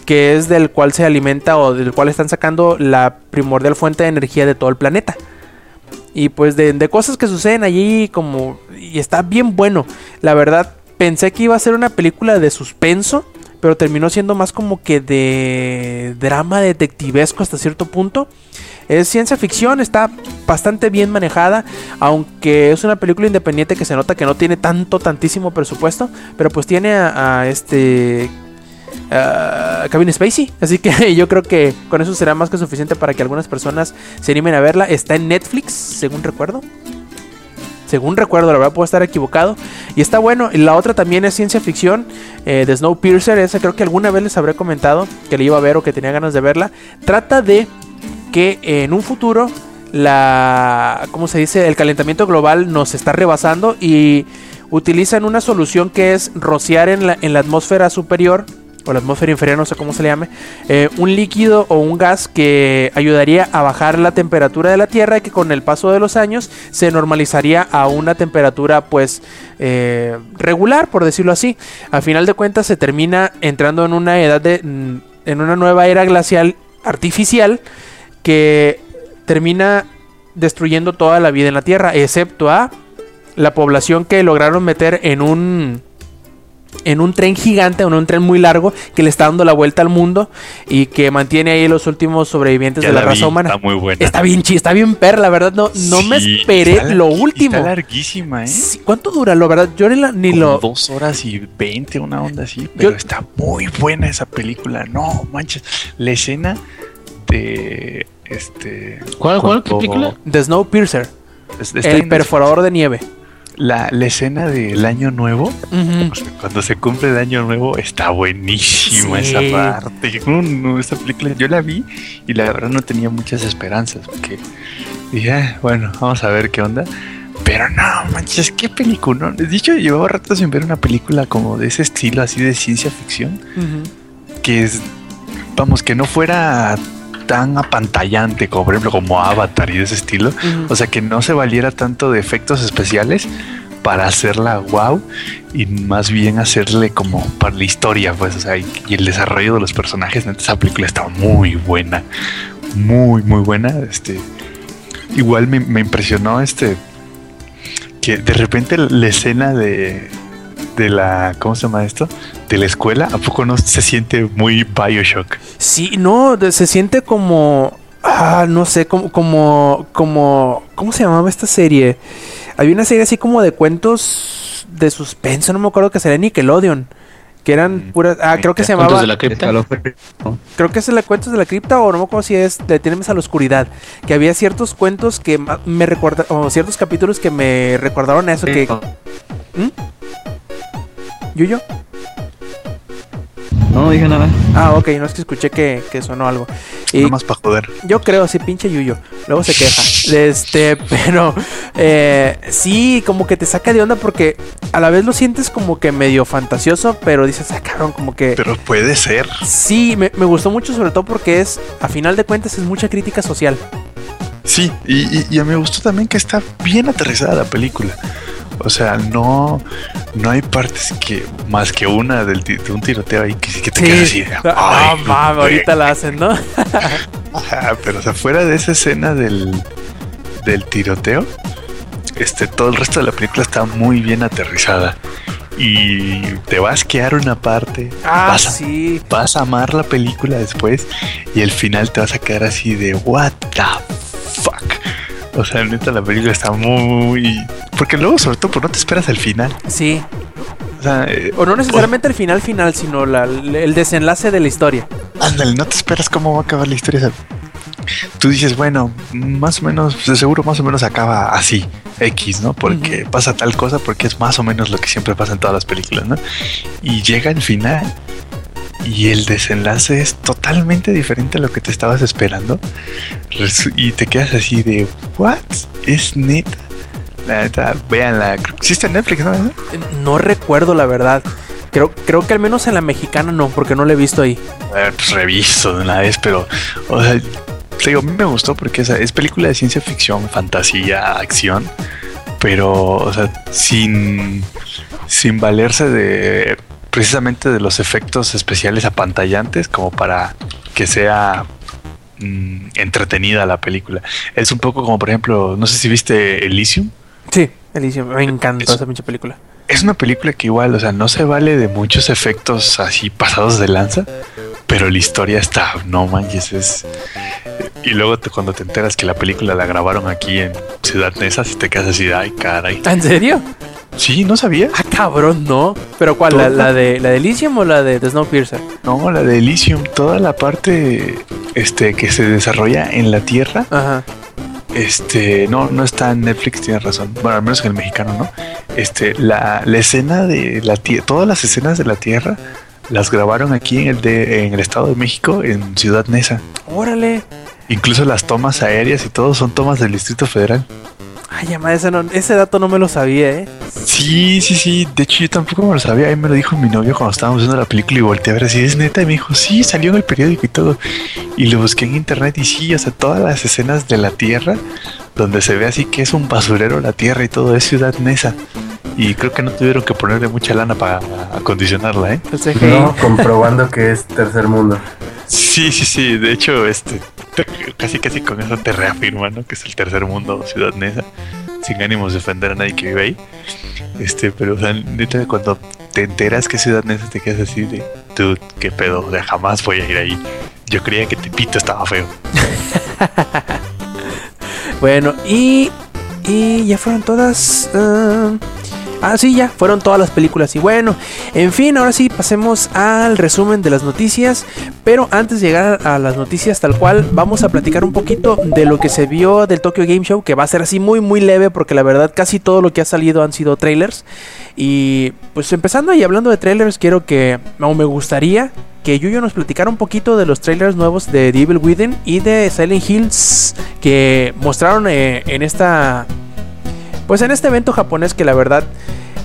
que es del cual se alimenta o del cual están sacando la primordial fuente de energía de todo el planeta. Y pues de, de cosas que suceden allí como... Y está bien bueno. La verdad, pensé que iba a ser una película de suspenso, pero terminó siendo más como que de drama detectivesco hasta cierto punto. Es ciencia ficción, está bastante bien manejada, aunque es una película independiente que se nota que no tiene tanto, tantísimo presupuesto, pero pues tiene a, este Kevin Spacey, así que yo creo que con eso será más que suficiente para que algunas personas se animen a verla. Está en Netflix, según recuerdo. Según recuerdo, la verdad puedo estar equivocado. Y está bueno. Y la otra también es ciencia ficción. Eh, de Snowpiercer. Esa creo que alguna vez les habré comentado que le iba a ver o que tenía ganas de verla. Trata de que en un futuro la ¿cómo se dice? el calentamiento global nos está rebasando y utilizan una solución que es rociar en la, en la atmósfera superior o la atmósfera inferior, no sé cómo se le llame, eh, un líquido o un gas que ayudaría a bajar la temperatura de la Tierra y que con el paso de los años se normalizaría a una temperatura pues eh, regular, por decirlo así. A final de cuentas se termina entrando en una edad de... mm, en una nueva era glacial artificial que termina destruyendo toda la vida en la Tierra, excepto a la población que lograron meter en un en un tren gigante, en un tren muy largo que le está dando la vuelta al mundo y que mantiene ahí los últimos sobrevivientes Ya de la, la raza vi, humana. Está muy buena. Está bien chi, está bien perra, la verdad. No, no me esperé está lo último. Está larguísima, ¿eh? Sí, ¿Cuánto dura? La verdad, yo ni, la- ni Como lo. dos horas y veinte, una onda así. Pero Yo- está muy buena esa película. No manches. La escena de este. ¿Cuál, cuál? ¿Qué cuando- película? The Snowpiercer, es- el perforador de nieve. La, la escena del año nuevo, Ujú. o sea, cuando se cumple el año nuevo, está buenísima Sí. esa parte. No, no, esa película yo la vi y la verdad no tenía muchas esperanzas porque dije, "Ah, bueno, vamos a ver qué onda. Pero no, manches, qué película. ¿no? De hecho, llevaba rato sin ver una película como de ese estilo, así de ciencia ficción, que es, vamos, que no fuera tan apantallante como por ejemplo como Avatar y de ese estilo. O sea, que no se valiera tanto de efectos especiales para hacerla wow y más bien hacerle como para la historia, pues, o sea, y, y el desarrollo de los personajes. Neta, esa película está muy buena, muy, muy buena. Este, igual me, me impresionó este que de repente la escena de de la ¿cómo se llama esto? de la escuela, ¿a poco no se siente muy Bioshock? Sí, no, de- se siente como. Ah, no sé, como, como, como. ¿Cómo se llamaba esta serie? Había una serie así como de cuentos de suspenso, no me acuerdo que sería Nickelodeon. Que eran puras. Ah, creo que se Cuentos llamaba. de la cripta. Creo que es la cuentos de la cripta o no me acuerdo si es de Tienes a la oscuridad. Que había ciertos cuentos que me recuerda o ciertos capítulos que me recordaron a eso que. ¿Yuyo? No, no dije nada. Ah, ok, no es que escuché que, que sonó algo. Y Nada más para joder. Yo creo, sí, pinche Yuyo. Luego se queja. Este, pero eh, sí, como que te saca de onda porque a la vez lo sientes como que medio fantasioso, pero dices, ah, cabrón, como que. Pero puede ser. Sí, me, me gustó mucho, sobre todo porque es, a final de cuentas, es mucha crítica social. Sí, y, y, y me gustó también que está bien aterrizada la película. O sea, no, no hay partes que más que una del, de un tiroteo ahí que, sí que te quedas así. de, Ah, "Ay, mames, güey". ahorita la hacen, ¿no? Ajá, pero o sea, fuera de esa escena del, del tiroteo, este, todo el resto de la película está muy bien aterrizada. Y te va a asquear una parte, Ah, vas, a, sí. vas a amar la película después y el final te vas a quedar así de what the fuck. O sea, neta, la película está muy... Porque luego, sobre todo, pues no te esperas el final. Sí. O sea, eh, O no necesariamente el final final, sino la- el desenlace de la historia. Ándale, no te esperas cómo va a acabar la historia. Tú dices, bueno, más o menos, de seguro más o menos acaba así, X, ¿no? Porque pasa tal cosa, porque es más o menos lo que siempre pasa en todas las películas, ¿no? Y llega el final y el desenlace es totalmente diferente a lo que te estabas esperando. Y te quedas así de, ¿what? ¿Es neta? La neta, véanla. Que Existe en Netflix, ¿no? No recuerdo la verdad. Creo, creo que al menos en la mexicana no, porque no la he visto ahí. Ver, pues reviso de una vez, pero, o sea, te digo, a mí me gustó porque o sea, es película de ciencia ficción, fantasía, acción, pero, o sea, sin, sin valerse de precisamente de los efectos especiales apantallantes como para que sea mm, entretenida la película. Es un poco como, por ejemplo, no sé si viste Elysium. Sí, Elysium, me encantó Es- esa pinche película. Es una película que igual, o sea, no se vale de muchos efectos así pasados de lanza, pero la historia está, no manches, es... Y luego te- cuando te enteras que la película la grabaron aquí en Ciudad Neza, si te quedas así ay, caray. ¿En serio? Sí, no sabía. Ah, cabrón, no. ¿Pero cuál? ¿La, la de, ¿La de Elysium o la de The Snowpiercer? No, la de Elysium, toda la parte este, que se desarrolla en la Tierra, Ajá. este, no, no está en Netflix, tienes razón. Bueno, al menos en el mexicano, ¿no? Este, la, la escena de la Tierra, todas las escenas de la Tierra las grabaron aquí en el, de, en el Estado de México, en Ciudad Neza. Órale. Incluso las tomas aéreas y todo son tomas del Distrito Federal. Ay, llama, ese, no- ese dato no me lo sabía, ¿eh? Sí, sí, sí. De hecho, yo tampoco me lo sabía. Ahí me lo dijo mi novio cuando estábamos viendo la película y volteé a ver si es neta. Y me dijo, sí, salió en el periódico y todo. Y lo busqué en internet y sí, o sea, todas las escenas de la Tierra, donde se ve así que es un basurero la Tierra y todo, es Ciudad Nesa. Y creo que no tuvieron que ponerle mucha lana para acondicionarla, ¿eh? CGI. No, comprobando que es tercer mundo. Sí, sí, sí. De hecho, este te- casi casi con eso te reafirma, ¿no? Que es el tercer mundo, Ciudad Neza, sin ánimos de ofender a nadie que vive ahí. Este, pero o sea, neta, cuando te enteras que Ciudad Neza te quedas así de, dude, qué pedo, o sea, jamás voy a ir ahí. Yo creía que Tepito estaba feo. Bueno, y, y ya fueron todas. ah, Ah, sí, ya, fueron todas las películas. Y bueno, en fin, ahora sí, pasemos al resumen de las noticias. Pero antes de llegar a las noticias tal cual, vamos a platicar un poquito de lo que se vio del Tokyo Game Show, que va a ser así muy, muy leve, porque la verdad casi todo lo que ha salido han sido trailers. Y pues empezando y hablando de trailers, quiero que, o me gustaría que Yuyo nos platicara un poquito de los trailers nuevos de The Evil Within y de Silent Hills que mostraron eh, en esta pues en este evento japonés que la verdad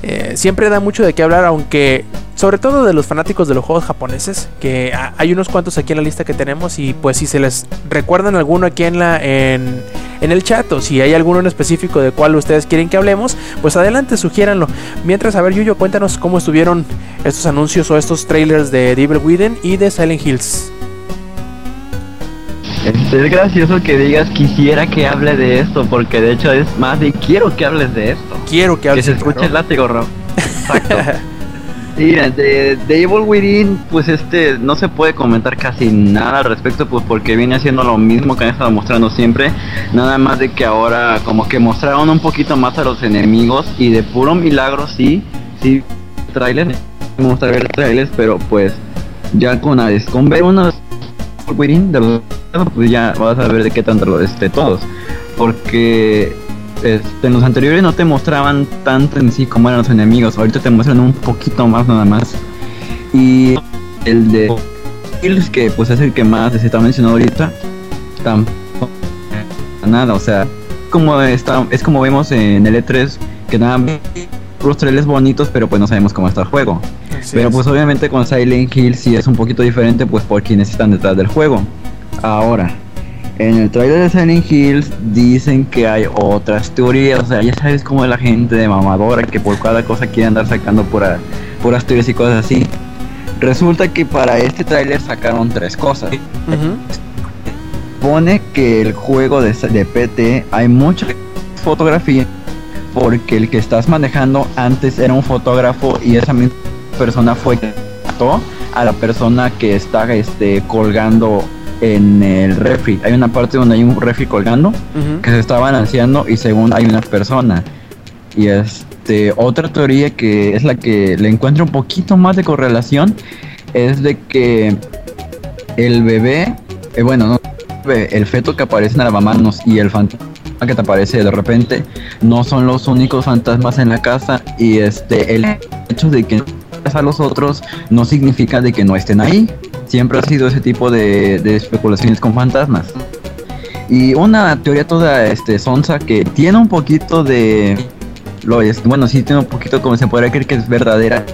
eh, siempre da mucho de qué hablar, aunque sobre todo de los fanáticos de los juegos japoneses, que hay unos cuantos aquí en la lista que tenemos y pues si se les recuerdan alguno aquí en la en, en el chat o si hay alguno en específico de cuál ustedes quieren que hablemos, pues adelante sugiéranlo. Mientras, a ver Yuyo, cuéntanos cómo estuvieron estos anuncios o estos trailers de Devil Within y de Silent Hills. Es gracioso que digas quisiera que hable de esto, porque de hecho es más de quiero que hables de esto. Quiero que hables Que se escuche el látigo, Rob. Exacto. Sí, de, de Evil Within, pues este, no se puede comentar casi nada al respecto, pues porque viene haciendo lo mismo que han estado mostrando siempre, nada más de que ahora como que mostraron un poquito más a los enemigos y de puro milagro sí, sí, trailers, me gusta ver trailers, pero pues ya con, con ver unos De los pues ya vas a ver de qué tanto lo este todos. Porque este, en los anteriores no te mostraban tanto en sí como eran los enemigos. Ahorita te muestran un poquito más nada más. Y el de Kills, que pues es el que más se está mencionando ahorita, tampoco nada, o sea, como está, es como vemos en el E3 que nada los trailers bonitos, pero pues no sabemos cómo está el juego. Pero pues obviamente con Silent Hill sí es un poquito diferente, pues por quienes están detrás del juego. Ahora, en el trailer de Silent Hills dicen que hay otras teorías, o sea, ya sabes cómo es la gente de mamadora que por cada cosa quiere andar sacando pura, puras teorías y cosas así. Resulta que para este trailer sacaron tres cosas. Pone que el juego de, de PT hay mucha fotografía porque el que estás manejando antes era un fotógrafo y esa misma persona fue a la persona que está este, colgando en el refri. Hay una parte donde hay un refri colgando que se está balanceando y según hay una persona. Y este otra teoría que es la que le encuentro un poquito más de correlación es de que el bebé, eh, bueno, no, el feto que aparece en la lavamanos y el fantasma que te aparece de repente no son los únicos fantasmas en la casa y este el hecho de que a los otros no significa de que no estén ahí siempre ha sido ese tipo de, especulaciones con fantasmas. Y una teoría toda este que tiene un poquito de lo es, bueno, sí tiene un poquito como se podría creer que es verdadera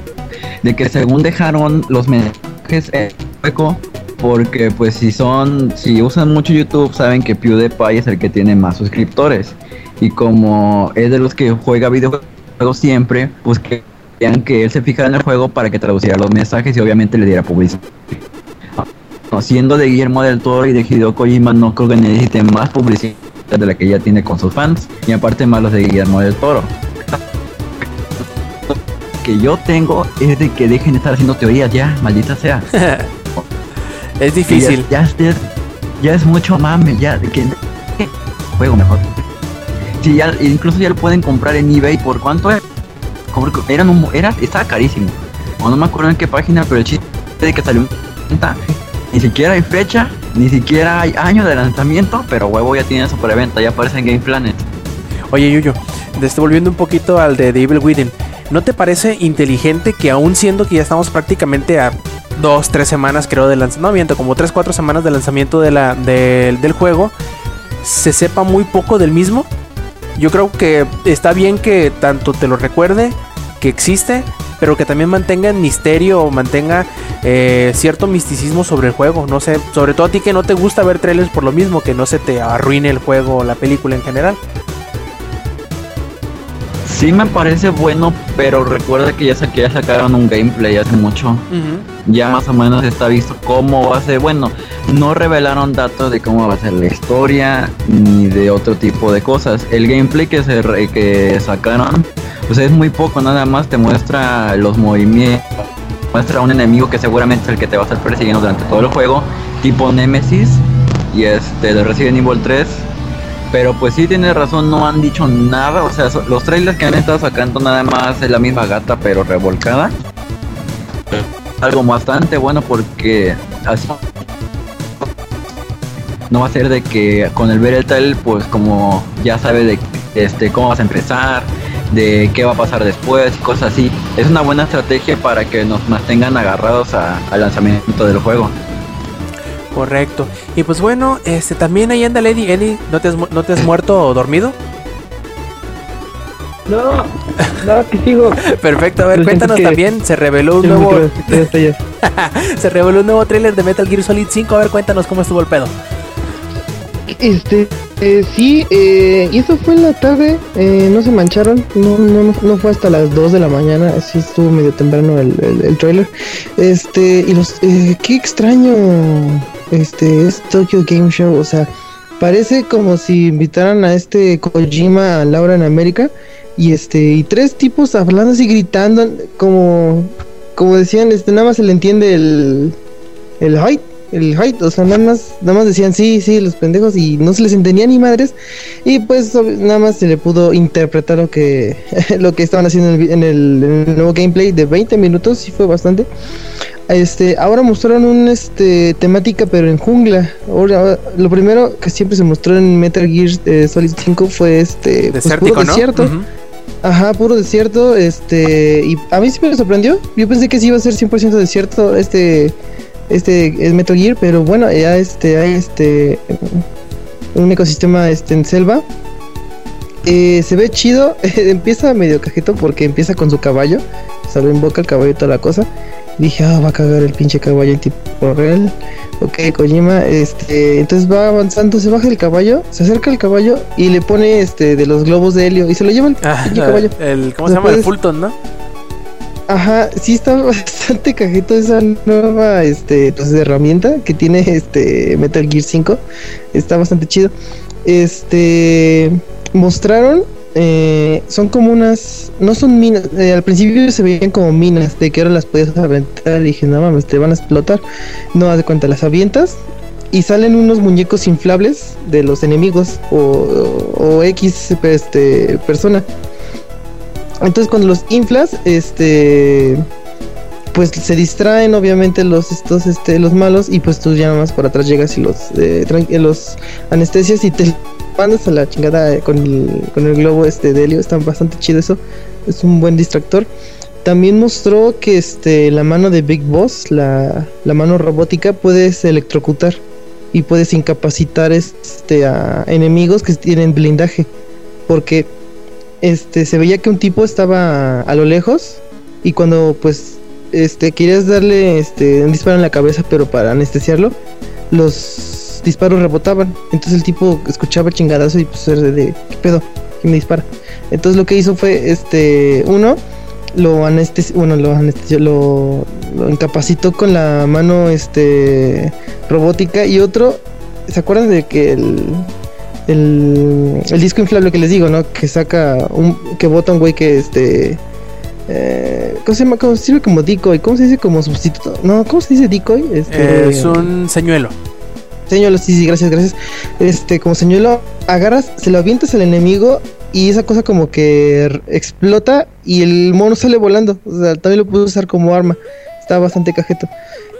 de que según dejaron los mensajes en hueco porque pues si son si usan mucho YouTube saben que PewDiePie es el que tiene más suscriptores y como es de los que juega videojuegos siempre, pues que que él se fijara en el juego para que traduciera los mensajes y obviamente le diera publicidad siendo de Guillermo del Toro y de Hideo Kojima, no creo que necesite más publicidad de la que ya tiene con sus fans. Y aparte más los de Guillermo del Toro. Que yo tengo es de que dejen de estar haciendo teorías ya, maldita sea. es difícil. Ya, ya, es mucho mame, ya, de que juego mejor. Sí, ya, incluso ya lo pueden comprar en eBay por cuánto era. Eran un, era, estaba carísimo. O no me acuerdo en qué página, pero el chiste de que salió un ni siquiera hay fecha, ni siquiera hay año de lanzamiento, pero huevo ya tiene su preventa, ya aparece en Game Planet. Oye, Yuyo, desde volviendo un poquito al de Devil Within, ¿no te parece inteligente que aún siendo que ya estamos prácticamente a dos, tres semanas creo de lanzamiento, como tres, cuatro semanas de lanzamiento de del juego, se sepa muy poco del mismo? Yo creo que está bien que tanto te lo recuerde, que existe, pero que también mantenga el misterio o mantenga eh, cierto misticismo sobre el juego. No sé, sobre todo a ti que no te gusta ver trailers por lo mismo, que no se te arruine el juego o la película en general. Sí me parece bueno, pero recuerda que ya, ya sacaron un gameplay hace mucho. Ya más o menos está visto cómo va a ser. Bueno, no revelaron datos de cómo va a ser la historia ni de otro tipo de cosas. El gameplay que se que sacaron pues es muy poco, nada más te muestra los movimientos, muestra un enemigo que seguramente es el que te va a estar persiguiendo durante todo el juego, tipo Nemesis y este de Resident Evil 3 Pero pues sí tiene razón, no han dicho nada. O sea, los trailers que han estado sacando nada más es la misma gata pero revolcada. Algo bastante bueno porque así no va a ser de que con el ver el trailer pues como ya sabe de este cómo vas a empezar, de qué va a pasar después, cosas así. Es una buena estrategia para que nos mantengan agarrados al lanzamiento del juego. Correcto. Y pues bueno, este también ahí anda Lady. Eddie, ¿no te has, no te has muerto o dormido? No, no, que sigo. Perfecto, a ver, cuéntanos que- también. Se reveló un nuevo. se reveló un nuevo tráiler de Metal Gear Solid 5. A ver, cuéntanos cómo estuvo el pedo. Este, eh, sí, eh, y eso fue en la tarde, eh, no se mancharon, no, no, no fue hasta las 2 de la mañana, así estuvo medio temprano el, el, el trailer. Este, y los, eh, qué extraño, este, es Tokyo Game Show, o sea, parece como si invitaran a este Kojima a Laura en América, y este, y tres tipos hablando así, gritando, como, como decían, este, nada más se le entiende el, el height, el height, o sea, nada más, nada más decían sí, sí, los pendejos y no se les entendía ni madres y pues nada más se le pudo interpretar lo que lo que estaban haciendo en el, en el, nuevo gameplay de 20 minutos y fue bastante. Este, ahora mostraron un este temática pero en jungla. Ahora lo primero que siempre se mostró en Metal Gear eh, Solid 5 fue este pues, puro ¿no? desierto. Ajá, puro desierto, este, y a mí sí me sorprendió. Yo pensé que sí iba a ser 100% desierto este este es Metal Gear, pero bueno, ya este hay este un ecosistema este en selva. Eh, se ve chido, empieza medio cajeto porque empieza con su caballo, se lo invoca el caballo y toda la cosa. Dije, ah, va a cagar el pinche caballo en tipo real. Ok, Kojima, este, entonces va avanzando, se baja el caballo, se acerca al caballo y le pone este de los globos de helio y se lo lleva el Ah, pinche caballo. el, ¿Cómo se llama? El Fulton, ¿no? Ajá, sí está bastante cajito esa nueva este pues, herramienta que tiene este Metal Gear 5. Está bastante chido. Este mostraron eh, son como unas no son minas, eh, al principio se veían como minas de que ahora las podías aventar y dije, "No mames, te van a explotar." No haz de cuenta, las avientas y salen unos muñecos inflables de los enemigos o, o, X este persona. Entonces cuando los inflas, este pues se distraen obviamente los estos este los malos y pues tú ya nada más por atrás llegas y los eh, los anestesias y te mandas a la chingada eh, con el, con el globo este de helio, está bastante chido eso. Es un buen distractor. También mostró que este la mano de Big Boss, la, la mano robótica puedes electrocutar y puedes incapacitar este a enemigos que tienen blindaje porque este se veía que un tipo estaba a lo lejos y cuando pues este querías darle este un disparo en la cabeza pero para anestesiarlo los disparos rebotaban entonces el tipo escuchaba chingadazo y pues era de qué pedo quién me dispara entonces lo que hizo fue este uno lo anestesió bueno lo anestesió lo, lo incapacitó con la mano este robótica y otro se acuerdan de que el el, el disco inflable que les digo, ¿no? Que saca un que bota un güey que este eh, ¿cómo se llama? ¿Cómo sirve como decoy? ¿Cómo se dice como sustituto? No, ¿cómo se dice decoy? Este, es un señuelo. Señuelo, sí, sí, gracias, gracias. Este, como señuelo, agarras, se lo avientas al enemigo y esa cosa como que explota y el mono sale volando. O sea, también lo puedes usar como arma. Está bastante cajeto.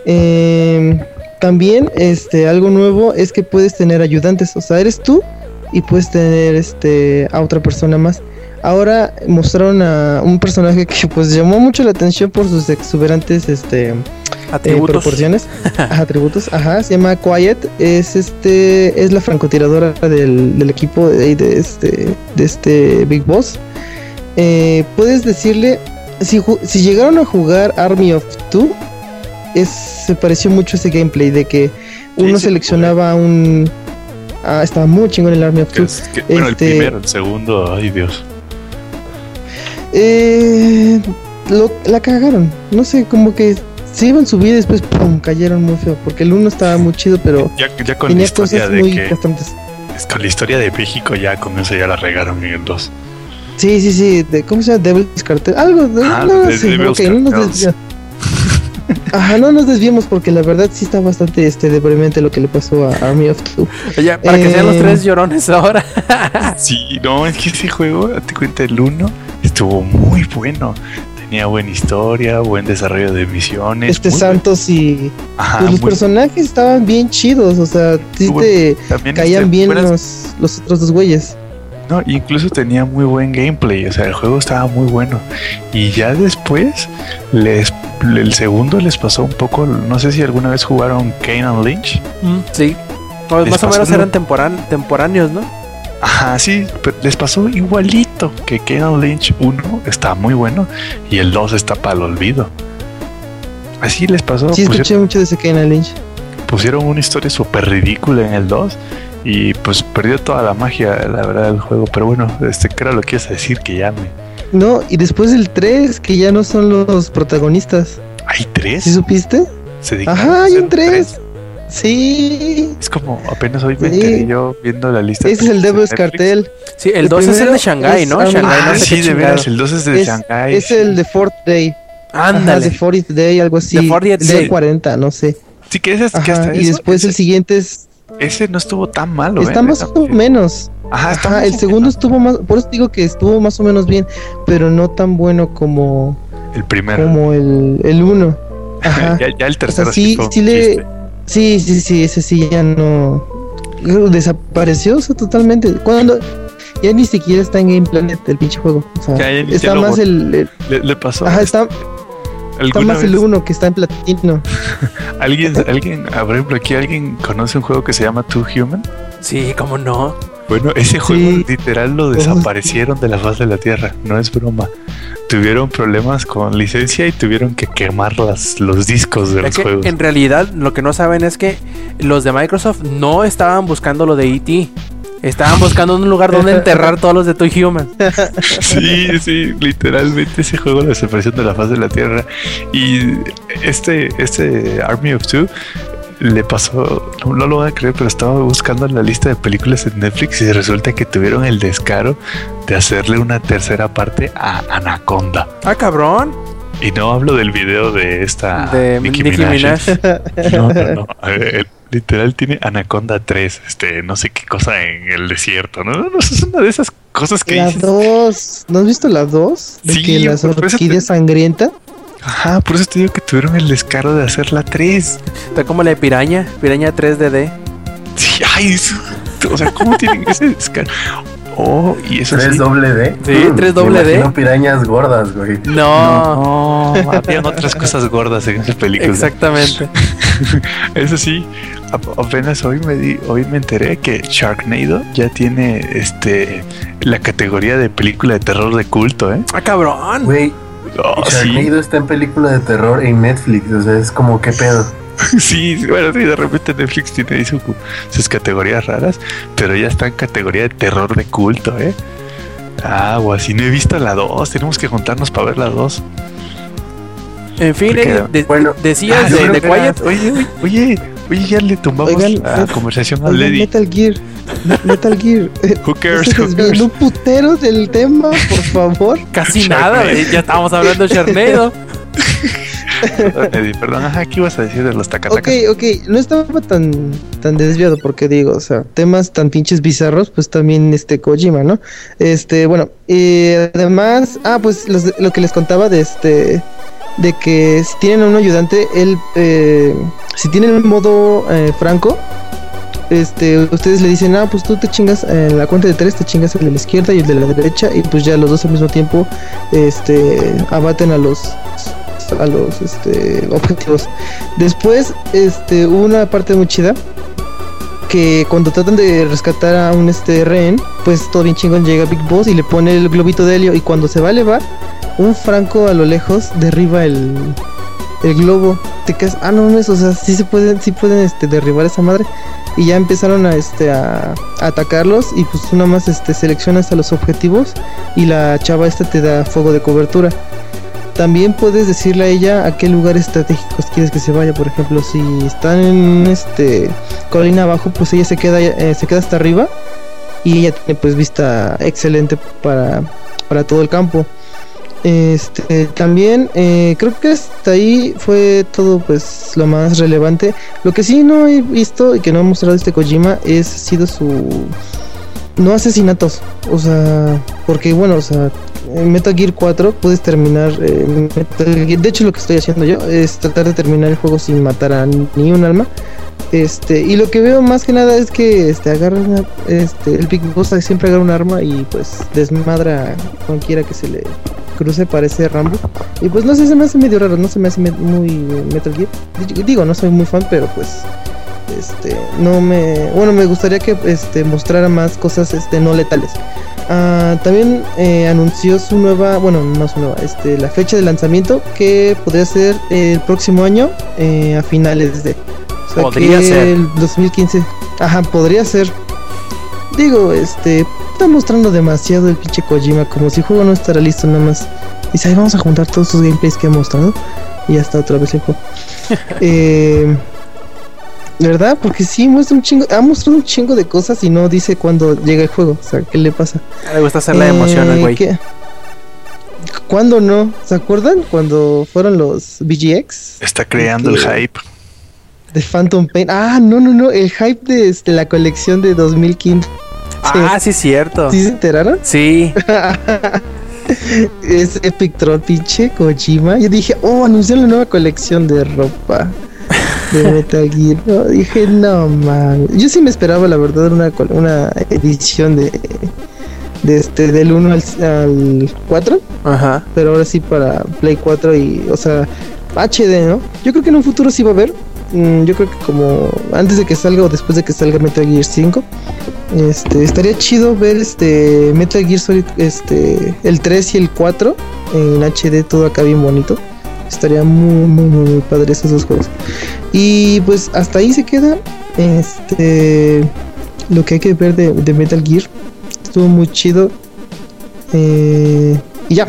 Em, también, este, algo nuevo es que puedes tener ayudantes. O sea, eres tú y puedes tener este a otra persona más. Ahora mostraron a un personaje que pues llamó mucho la atención por sus exuberantes este eh, Atributos. proporciones, Ajá, atributos, ajá, se llama Quiet, es este, es la francotiradora del, del equipo de, de este, de este Big Boss. Eh, puedes decirle, si, si llegaron a jugar Army of Two, es, se pareció mucho ese gameplay de que uno sí, seleccionaba a un, ah, estaba muy chingón el Army of Two. es- que- bueno, Este- el primero, el segundo, ay Dios. Eh, lo, la cagaron. No sé, como que se iban su vida y después pum, cayeron muy feo. porque el uno estaba muy chido, pero Ya, ya con la tenía cosas de muy que castantes. es con la historia de México ya con eso ya la regaron en el 2. Sí, sí, sí. De, ¿Cómo se llama? Devil's Cartel. Algo. De, Ah, no, de- sí, no nos desviamos. Ajá, no nos desviemos porque la verdad sí está bastante este deprimente lo que le pasó a Army of Two. Oye, para que sean los Eh, tres llorones ahora. Sí, no, es que ese juego, date cuenta, el 1 estuvo muy bueno. Tenía buena historia, buen desarrollo de misiones. Este Santos y Ajá, pues los muy- personajes estaban bien chidos, o sea, sí te caían este, bien buenas- los, los otros dos güeyes. No, incluso tenía muy buen gameplay, o sea, el juego estaba muy bueno. Y ya después, les, el segundo les pasó un poco, no sé si alguna vez jugaron Kane and Lynch. Mm, sí. Más o menos eran temporan- temporáneos, ¿no? Ajá, sí, pero les pasó igualito que and Lynch 1 está muy bueno y el 2 está para el olvido. Así les pasó, Sí, pusieron, escuché mucho de ese Kane Lynch. pusieron una historia súper ridícula en el 2 y pues perdió toda la magia, la verdad, del juego. Pero bueno, este, ¿qué era lo que ibas a decir? Que ya me... No, y después el 3, que ya no son los protagonistas. ¿Hay tres? ¿Sí supiste? ¿Se Ajá, hay un 3. Sí. Es como apenas hoy me Sí. enteré yo viendo la lista. de Ese es el Devil's de. Cartel. Sí, el El 2 es el de Shanghai, es ¿no? Shanghai, no sé sí, de veras, el 2 es de Es- Shanghai. Es sí. el de Fourth Day. Ándale. de 40th Day, algo así. 40th El Day. de 40, no sé. Sí, que ese, que Ajá, hasta y eso, después ese, el siguiente es. ese no estuvo tan malo. Está ¿eh? más Esa- o menos. Ajá, está Ajá, más el o segundo menos. estuvo más. Por eso digo que estuvo más o menos bien, pero no tan bueno como, El primero. como el, el uno. Ajá. ya, ya el O tercero sea, sí, un sí le. Sí, sí, sí, ese sí ya no. Desapareció o sea, totalmente. Cuando. Ya ni siquiera está en Game Planet el pinche juego. O sea, Ya, ya- ya está más el. el- Le, le pasó. ajá, este, está, está ¿alguna más el uno que está en platino. ¿Alguien, alguien, por ejemplo, aquí alguien conoce un juego que se llama Two Human? Sí, cómo no. Bueno, ese juego Sí. literal lo desaparecieron de la faz de la Tierra, no es broma. Tuvieron problemas con licencia y tuvieron que quemar las, los discos de Es los que juegos. en realidad lo que no saben es que los de Microsoft no estaban buscando lo de E.T. Estaban buscando un lugar donde enterrar todos los de Toy Human. Sí, sí, literalmente ese juego lo desapareció de la faz de la Tierra. Y este, este Army of Two le pasó, no, no lo van a creer, pero estaba buscando en la lista de películas en Netflix y resulta que tuvieron el descaro de hacerle una tercera parte a Anaconda. Ah, cabrón. Y no hablo del video de esta De Nicki, Minaj. No, no, no. A ver, el- literal tiene Anaconda 3, este, no sé qué cosa en el desierto. No, no, no, es una de esas cosas que La dices. 2. ¿No has visto la 2? De Sí, que las eso te- orquídeas sangrienta. Ajá, por eso te digo que tuvieron el descaro de hacer la 3. Está como la de Piraña, Piraña 3DD. Sí, ay, eso- o sea, ¿cómo tienen ese descaro? Oh, y eso sí. 3 doble D. Sí, Mm, 3 me doble D. imagino pirañas gordas, güey. No, No, habían otras cosas gordas en esa película. exactamente. Eso sí, ap- apenas hoy me di, hoy me enteré que Sharknado ya tiene este la categoría de película de terror de culto, ¿eh? Ah, cabrón. Güey, Oh, sí, Sharknado está en película de terror en Netflix. O sea, es como, ¿qué pedo? sí, bueno, sí, de repente Netflix tiene ahí su- sus categorías raras, pero ya está en categoría de terror de culto, ¿eh? Ah, o así no he visto la 2, tenemos que juntarnos para ver la 2. En fin, Porque, eh, de- bueno, decías Ah, de, de Quiet. Oye, oye, oye, oye, ya le tumbamos Oigan, la eh, conversación a Oigan, Lady. Metal Gear. Me- Metal Gear. Eh, Who cares? no Who cares? un putero del tema, por favor. Casi nada, eh, ya estábamos hablando de. Perdón, Eddie, perdón, ajá, ¿qué ibas a decir de los Ok, tacatacas? ok, no estaba tan, tan desviado porque digo, o sea, temas tan pinches bizarros, pues también este Kojima, ¿no? Este, bueno, y además, ah, pues los- lo que les contaba de este, de que si tienen a un ayudante, él, eh, si tienen un modo eh, franco, este, ustedes le dicen, ah, pues tú te chingas en la cuenta de tres, te chingas el de la izquierda y el de la derecha, y pues ya los dos al mismo tiempo, este, abaten a los, a los, este, objetivos. Después, este, una parte muy chida que cuando tratan de rescatar a un este rehén, pues todo bien chingón llega Big Boss y le pone el globito de helio y cuando se va a elevar, un franco a lo lejos derriba el, el globo. Te quedas, ah no mames, o sea, sí se pueden, sí pueden este derribar esa madre. Y ya empezaron a este a, atacarlos y pues tú más este seleccionas a los objetivos y la chava esta te da fuego de cobertura. También puedes decirle a ella a qué lugar estratégicos quieres que se vaya. Por ejemplo, si están en este colina abajo, pues ella se queda eh, se queda hasta arriba y ella tiene pues vista excelente para, para todo el campo. Este, también eh, creo que hasta ahí fue todo pues lo más relevante. Lo que sí no he visto y que no ha mostrado este Kojima es sido su no asesinatos, o sea, porque bueno, o sea, en Metal Gear 4 puedes terminar eh, de hecho lo que estoy haciendo yo es tratar de terminar el juego sin matar a ni un alma. Este, y lo que veo más que nada es que este agarra una- este el Big siempre agarra un arma y pues desmadra a cualquiera que se le cruce parece Rambo. Y pues no sé, se me hace medio raro, no se me hace muy eh, Metal Gear. Digo- Digo, no soy muy fan, pero pues este no me bueno me gustaría que este mostrara más cosas este no letales Ah, también eh, anunció su nueva bueno no su nueva este la fecha de lanzamiento que podría ser el próximo año eh, a finales de Podría que ser. el 2015 ajá podría ser digo este está mostrando demasiado el pinche Kojima como si el juego no estará listo nada más dice ahí vamos a juntar todos sus gameplays que ha mostrado y ya está otra vez el juego eh, ¿Verdad? Porque sí muestra un chingo, ha mostrado un chingo de cosas y no dice cuándo llega el juego. O sea, ¿qué le pasa? Le gusta hacer la emoción al Eh, güey. ¿qué? ¿Cuándo no? ¿Se acuerdan cuando fueron los BGX Está creando el hype. De Phantom Pain? Ah, no, no, no, el hype de este, la colección de 2015. Ah, sí, cierto. ¿Sí se enteraron? Sí, es Epic Troll, pinche Kojima. Yo dije, oh, anunciaron la nueva colección de ropa de Metal Gear. No, dije, no, man. Yo sí me esperaba, la verdad, una, una edición de, de este, del 1 al, al 4. ajá. Pero ahora sí para Play 4 y, o sea, HD, ¿no? Yo creo que en un futuro sí va a haber. Mm, Yo creo que como antes de que salga o después de que salga Metal Gear 5. Este, estaría chido ver este Metal Gear Solid, este, el 3 y el 4 en HD, todo acá bien bonito. Estaría muy, muy, muy, muy padre esos dos juegos. Y pues hasta ahí se queda este lo que hay que ver de, de Metal Gear. Estuvo muy chido. Eh, y ya.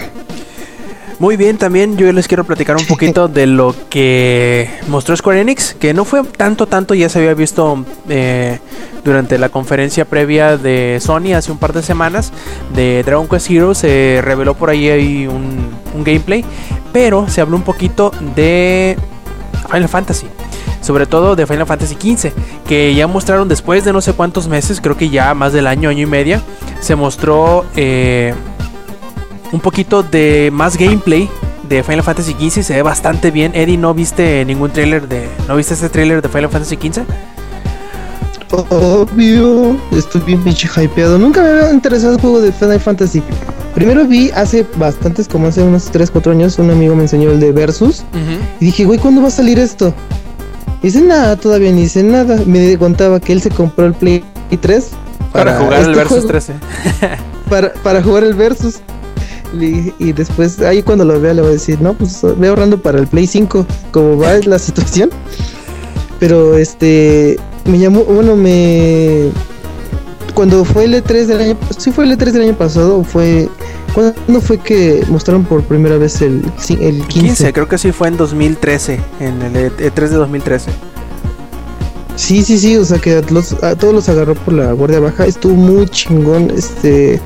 Muy bien, también yo les quiero platicar un poquito de lo que mostró Square Enix, que no fue tanto, tanto, ya se había visto eh, durante la conferencia previa de Sony hace un par de semanas de Dragon Quest Heroes, se reveló por ahí, ahí un, un gameplay, pero se habló un poquito de Final Fantasy. Sobre todo de Final Fantasy XV, que ya mostraron después de no sé cuántos meses, creo que ya más del año, año y media, se mostró eh, un poquito de más gameplay de Final Fantasy XV se ve bastante bien. Eddie, ¿no viste ningún trailer de. ¿No viste ese trailer de Final Fantasy XV? Obvio, estoy bien pinche hypeado. Nunca me había interesado el juego de Final Fantasy. Primero vi hace bastantes, como hace unos 3, 4 años, un amigo me enseñó el de Versus. Y dije, güey, ¿cuándo va a salir esto? Y dice, nada, todavía ni dice nada. Me contaba que él se compró el Play 3 Para, jugar el este Versus juego, 13. Para, para jugar el Versus. Y, y después, ahí cuando lo vea, le voy a decir, no, pues voy ahorrando para el Play 5. Como va la situación. Pero este, me llamó, bueno, me. Cuando fue el E3 del año. Sí, fue el E3 del año pasado. Fue. ¿Cuándo fue que mostraron por primera vez el, el 15? 15, creo que sí fue en 2013, en el E- E3 de 2013. Sí, sí, sí, o sea que a, los- a todos los agarró por la guardia baja, estuvo muy chingón, este...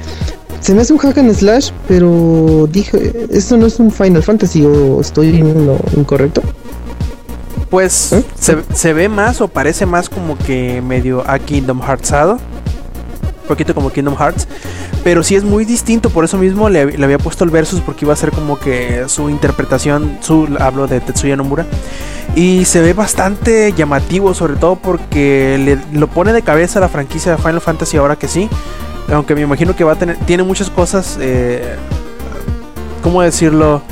Se me hace un hack and slash, pero dije, esto no es un Final Fantasy o estoy en lo incorrecto. Pues ¿Eh? se, se ve más o parece más como que medio a Kingdom Heartsado. Un poquito como Kingdom Hearts. Pero sí es muy distinto, por eso mismo le, le había puesto el versus porque iba a ser como que su interpretación, su, hablo de Tetsuya Nomura. Y se ve bastante llamativo, sobre todo porque le, lo pone de cabeza la franquicia de Final Fantasy ahora que sí. Aunque me imagino que va a tener, tiene muchas cosas, eh, ¿cómo decirlo?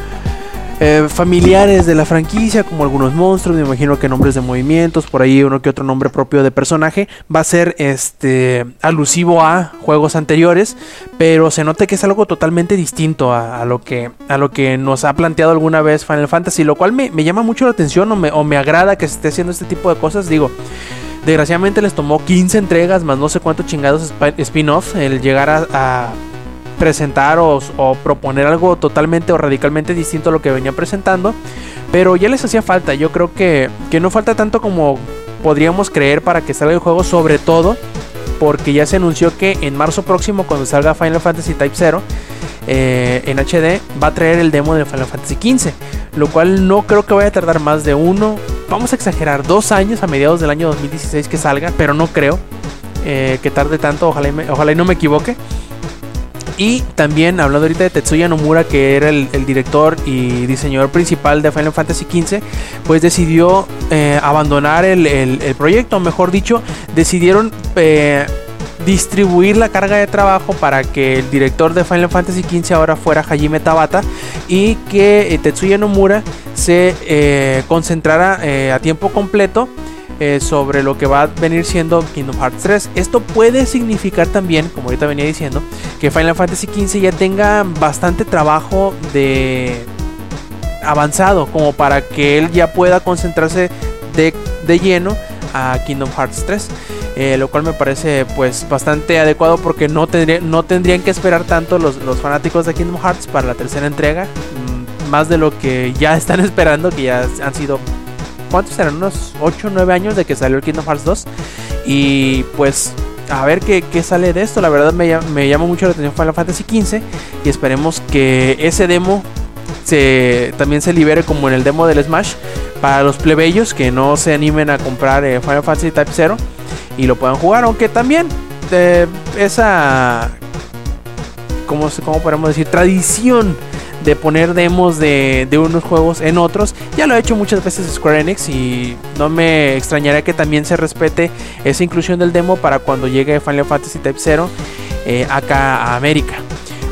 Eh, familiares de la franquicia, como algunos monstruos, me imagino que nombres de movimientos, por ahí uno que otro nombre propio de personaje, va a ser este alusivo a juegos anteriores, pero se nota que es algo totalmente distinto a, a lo que a lo que nos ha planteado alguna vez Final Fantasy, lo cual me, me llama mucho la atención o me, o me agrada que se esté haciendo este tipo de cosas, digo. Desgraciadamente les tomó 15 entregas, más no sé cuántos chingados spi- spin-off, el llegar a, a presentar o, o proponer algo totalmente o radicalmente distinto a lo que venía presentando. Pero ya les hacía falta. Yo creo que, que no falta tanto como podríamos creer para que salga el juego. Sobre todo porque ya se anunció que en marzo próximo, cuando salga Final Fantasy Type 0, eh, en HD va a traer el demo de Final Fantasy XV, lo cual no creo que vaya a tardar más de uno, vamos a exagerar, dos años a mediados del año 2016 que salga, pero no creo eh, que tarde tanto, ojalá y, no me equivoque. Y también hablando ahorita de Tetsuya Nomura, que era el, director y diseñador principal de Final Fantasy XV, pues decidió eh, abandonar el, el- el proyecto, mejor dicho, decidieron distribuir la carga de trabajo para que el director de Final Fantasy XV ahora fuera Hajime Tabata y que eh, Tetsuya Nomura se eh, concentrara eh, a tiempo completo sobre lo que va a venir siendo Kingdom Hearts 3. Esto puede significar también, como ahorita venía diciendo, que Final Fantasy XV ya tenga bastante trabajo de avanzado como para que él ya pueda concentrarse de, de lleno a Kingdom Hearts 3. eh, lo cual me parece pues bastante adecuado porque no, tendría- no tendrían que esperar tanto los, los fanáticos de Kingdom Hearts para la tercera entrega. mm, más de lo que ya están esperando, que ya han sido ¿cuántos eran? Unos 8 o 9 años de que salió el Kingdom Hearts 2. Y pues a ver qué, qué sale de esto. La verdad me, me llama mucho la atención Final Fantasy XV. Y esperemos que ese demo se, también se libere como en el demo del Smash. Para los plebeyos que no se animen a comprar eh, Final Fantasy Type 0 y lo puedan jugar. Aunque también eh, esa, ¿cómo, cómo podemos decir? Tradición de poner demos de, de unos juegos en otros. Ya lo ha hecho muchas veces Square Enix y no me extrañaría que también se respete esa inclusión del demo para cuando llegue Final Fantasy Type 0 eh, acá a América.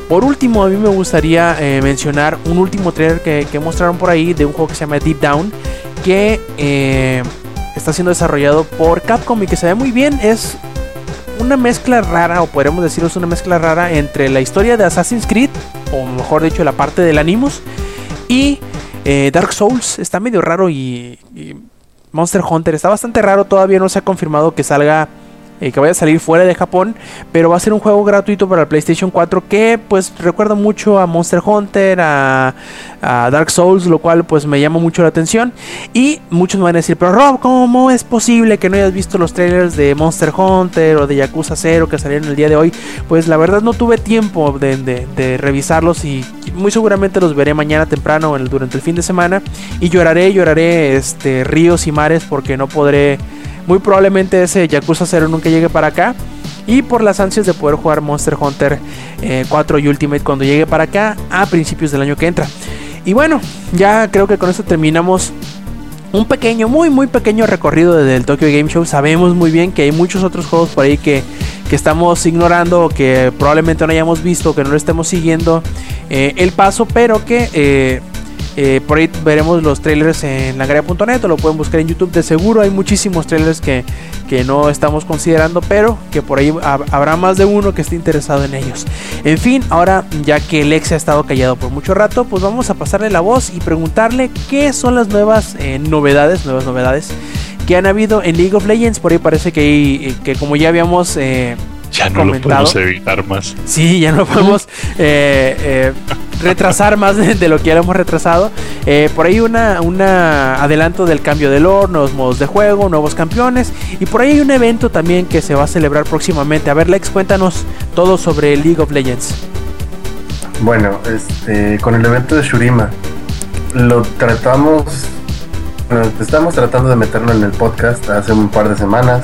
Por último, a mí me gustaría eh, mencionar un último trailer que, mostraron por ahí de un juego que se llama Deep Down, que eh, está siendo desarrollado por Capcom y que se ve muy bien. Es una mezcla rara, o podríamos decir es una mezcla rara entre la historia de Assassin's Creed, o mejor dicho, la parte del Animus, y eh, Dark Souls. Está medio raro y, y Monster Hunter está bastante raro. Todavía no se ha confirmado que salga. Eh, que vaya a salir fuera de Japón, pero va a ser un juego gratuito para el PlayStation 4 que pues recuerda mucho a Monster Hunter, a, Dark Souls, lo cual pues me llama mucho la atención. Y muchos me van a decir, pero Rob, ¿cómo es posible que no hayas visto los trailers de Monster Hunter o de Yakuza 0 que salieron el día de hoy? Pues la verdad no tuve tiempo de, de- revisarlos y muy seguramente los veré mañana temprano durante el fin de semana. Y lloraré, lloraré este, ríos y mares porque no podré, muy probablemente ese Yakuza 0 nunca llegue para acá. Y por las ansias de poder jugar Monster Hunter eh, 4 y Ultimate cuando llegue para acá a principios del año que entra. Y bueno, ya creo que con esto terminamos un pequeño, muy muy pequeño recorrido desde el Tokyo Game Show. Sabemos muy bien que hay muchos otros juegos por ahí que, que estamos ignorando o que probablemente no hayamos visto, que no lo estemos siguiendo eh, el paso, pero que eh, eh, por ahí veremos los trailers en langaria.net o lo pueden buscar en YouTube. De seguro hay muchísimos trailers que, que no estamos considerando, pero que por ahí hab- habrá más de uno que esté interesado en ellos. En fin, ahora ya que Lex ha estado callado por mucho rato, pues vamos a pasarle la voz y preguntarle qué son las nuevas eh, novedades, nuevas novedades que han habido en League of Legends. Por ahí parece que, hay- que como ya habíamos eh, Ya no comentado. lo podemos evitar más. Sí, ya no podemos eh, eh, retrasar más de, lo que hemos retrasado. Eh, por ahí una, una adelanto del cambio de lore, nuevos modos de juego, nuevos campeones. Y por ahí hay un evento también que se va a celebrar próximamente. A ver, Lex, cuéntanos todo sobre League of Legends. Bueno, este, con el evento de Shurima, lo tratamos, bueno, estamos tratando de meterlo en el podcast hace un par de semanas,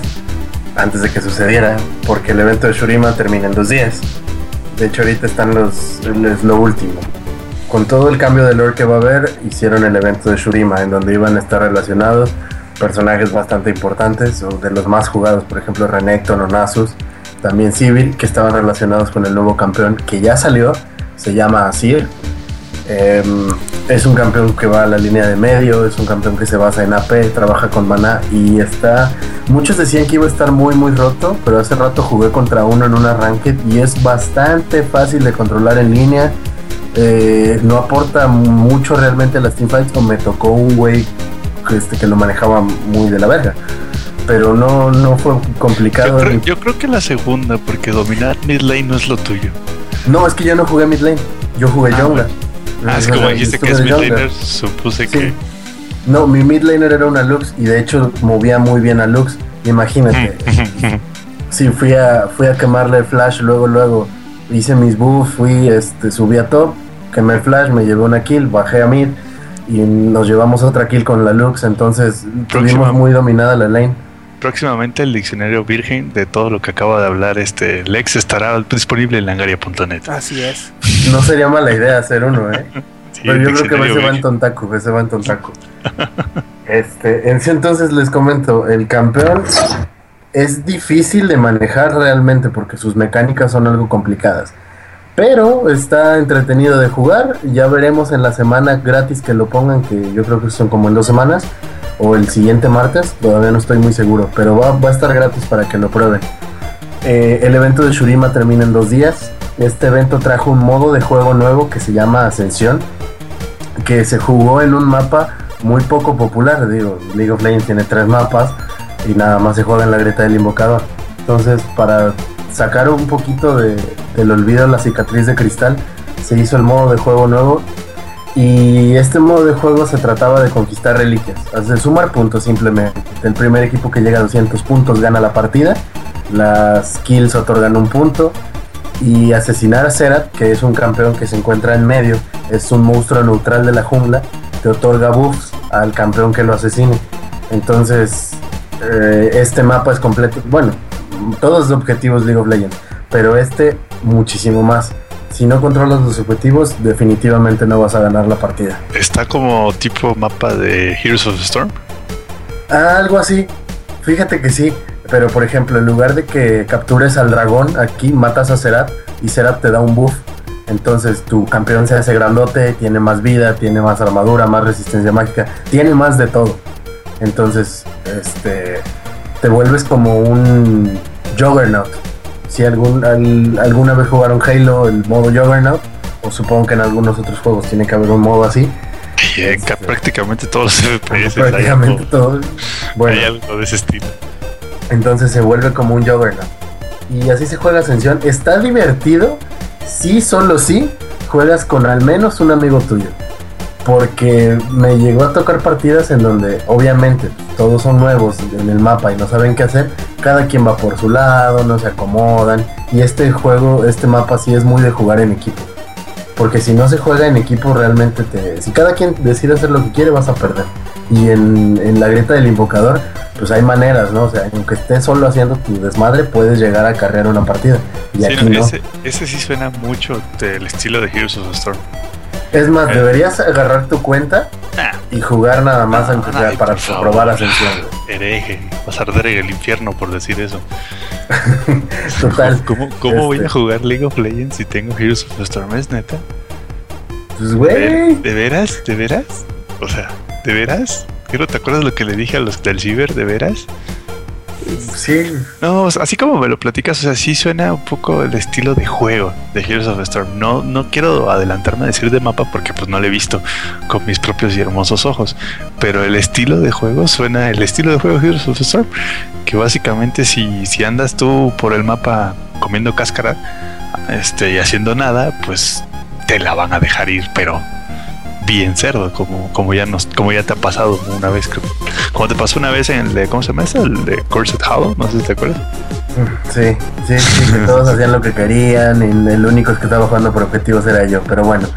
antes de que sucediera, porque el evento de Shurima termina en dos días. De hecho, ahorita están los, es lo último. Con todo el cambio de lore que va a haber, hicieron el evento de Shurima, en donde iban a estar relacionados personajes bastante importantes, o de los más jugados, por ejemplo, Renekton o Nasus, también Civil, que estaban relacionados con el nuevo campeón que ya salió, se llama Asir. Em, es un campeón que va a la línea de medio, es un campeón que se basa en AP, trabaja con maná y está... Muchos decían que iba a estar muy muy roto, pero hace rato jugué contra uno en una ranked y es bastante fácil de controlar en línea. Eh, no aporta mucho realmente a las teamfights o me tocó un güey que, este, que lo manejaba muy de la verga. Pero no, no fue Yo complicado. creo, ni- yo creo que la segunda, porque dominar mid lane no es lo tuyo. No, es que yo no jugué mid lane, yo jugué Ah, jungla. Ah, es como dijiste que es de mid jungla. laner, supuse Sí. que. No, mi mid laner era una Lux y de hecho movía muy bien a Lux. Imagínate. sí, fui a, fui a quemarle el flash luego, luego. hice mis buffs, fui, este, subí a top, quemé el flash, me llevé una kill, bajé a mid y nos llevamos otra kill con la Lux, entonces tuvimos muy dominada la lane. Próximamente el diccionario virgen de todo lo que acaba de hablar este Lex estará disponible en langaria.net. Así es. No sería mala idea hacer uno, ¿eh? Sí, Pero yo creo que ese va en. Tontaku, ese va en Tontaku. Este, en ese entonces les comento, el campeón es difícil de manejar realmente porque sus mecánicas son algo complicadas. Pero está entretenido de jugar. Ya veremos en la semana gratis que lo pongan, que yo creo que son como en dos semanas. O el siguiente martes, todavía no estoy muy seguro. Pero va, va a estar gratis para que lo prueben. Eh, el evento de Shurima termina en dos días. Este evento trajo un modo de juego nuevo que se llama Ascensión. Que se jugó en un mapa muy poco popular. Digo, League of Legends tiene tres mapas y nada más se juega en la grieta del invocador. Entonces, para sacar un poquito de, del olvido la cicatriz de cristal, se hizo el modo de juego nuevo. Y este modo de juego se trataba de conquistar reliquias, de sumar puntos simplemente. El primer equipo que llega a 200 puntos gana la partida, las kills otorgan un punto. Y asesinar a Zerat, que es un campeón que se encuentra en medio, es un monstruo neutral de la jungla, te otorga buffs al campeón que lo asesine. Entonces, eh, este mapa es completo. Bueno, todos los objetivos League of Legends, pero este muchísimo más. Si no controlas los objetivos, definitivamente no vas a ganar la partida. Está como tipo mapa de Heroes of the Storm. Algo así. Fíjate que sí. Pero por ejemplo, en lugar de que captures al dragón, aquí matas a Zerat y Zerat te da un buff. Entonces tu campeón se hace grandote, tiene más vida, tiene más armadura, más resistencia mágica, tiene más de todo. Entonces, este, te vuelves como un Juggernaut. Si algún, al- alguna vez jugaron Halo, el modo Juggernaut, o supongo que en algunos otros juegos tiene que haber un modo así. Y en ca- prácticamente todos los FPS prácticamente algo, todo. Bueno, hay algo de ese estilo. entonces se vuelve como un Juggernaut. Y así se juega Ascensión. Está divertido si solo si juegas con al menos un amigo tuyo. Porque me llegó a tocar partidas en donde obviamente todos son nuevos en el mapa y no saben qué hacer. Cada quien va por su lado, no se acomodan. Y este juego, este mapa sí es muy de jugar en equipo. Porque si no se juega en equipo realmente te... Si cada quien decide hacer lo que quiere vas a perder. Y en, en la grieta del invocador pues hay maneras, ¿no? O sea, aunque estés solo haciendo tu desmadre puedes llegar a carrear una partida. Y Sí, aquí no, no. ese, ese sí suena mucho del estilo de Heroes of the Storm. Es más, Eh. deberías agarrar tu cuenta Ah, y jugar nada más No, aunque sea para favor. probar ascensión. hereje, vas a arder en el infierno por decir eso. Total. ¿Cómo, cómo voy Este. a jugar League of Legends si tengo Heroes of the Storm? ¿Es neta? Pues ¿De, güey. de veras? ¿De veras? O sea, ¿de veras? ¿Qué no te acuerdas lo que le dije a los del Ciber? ¿De veras? Sí. No, así como me lo platicas, o sea, sí suena un poco el estilo de juego de Heroes of the Storm. No, no quiero adelantarme a decir de mapa porque pues no lo he visto con mis propios y hermosos ojos. Pero el estilo de juego suena el estilo de juego de Heroes of the Storm. Que básicamente si, si andas tú por el mapa comiendo cáscara este, y haciendo nada, pues te la van a dejar ir, pero bien cerdo, como, como ya nos, como ya te ha pasado una vez, creo. como te pasó una vez en el de, ¿cómo se llama ese? El de Corset Hollow, no sé si te acuerdas. Sí, sí, sí, que todos hacían lo que querían y el único que estaba jugando por objetivos era yo, pero bueno.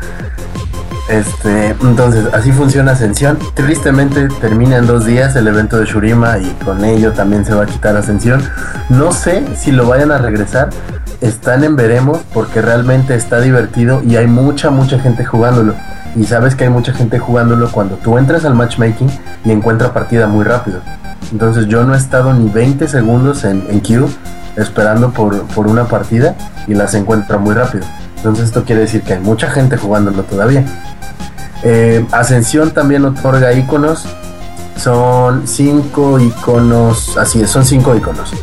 Este, entonces, así funciona Ascensión. Tristemente termina en dos días el evento de Shurima y con ello también se va a quitar Ascensión. No sé si lo vayan a regresar. Están en veremos porque realmente está divertido y hay mucha, mucha gente jugándolo. Y sabes que hay mucha gente jugándolo cuando tú entras al matchmaking y encuentra partida muy rápido. Entonces yo no he estado ni 20 segundos en, en queue esperando por, por una partida y las encuentra muy rápido. Entonces esto quiere decir que hay mucha gente jugándolo todavía. Eh, Ascensión también otorga iconos. Son cinco iconos. Así es, son cinco iconos.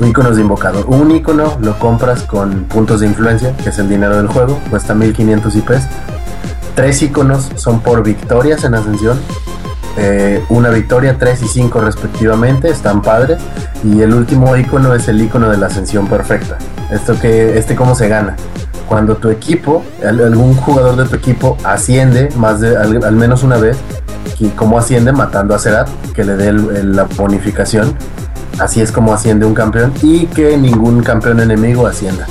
Iconos de invocador. Un icono lo compras con puntos de influencia, que es el dinero del juego. Cuesta 1500 IPs. Tres iconos son por victorias en Ascensión. Eh, una victoria, 3 y 5 respectivamente, están padres. Y el último icono es el icono de la ascensión perfecta. Esto que, este cómo se gana. Cuando tu equipo, al- algún jugador de tu equipo asciende más de al, menos una vez, cómo asciende matando a Zerat, que le dé la bonificación. Así es como asciende un campeón y que ningún campeón enemigo ascienda.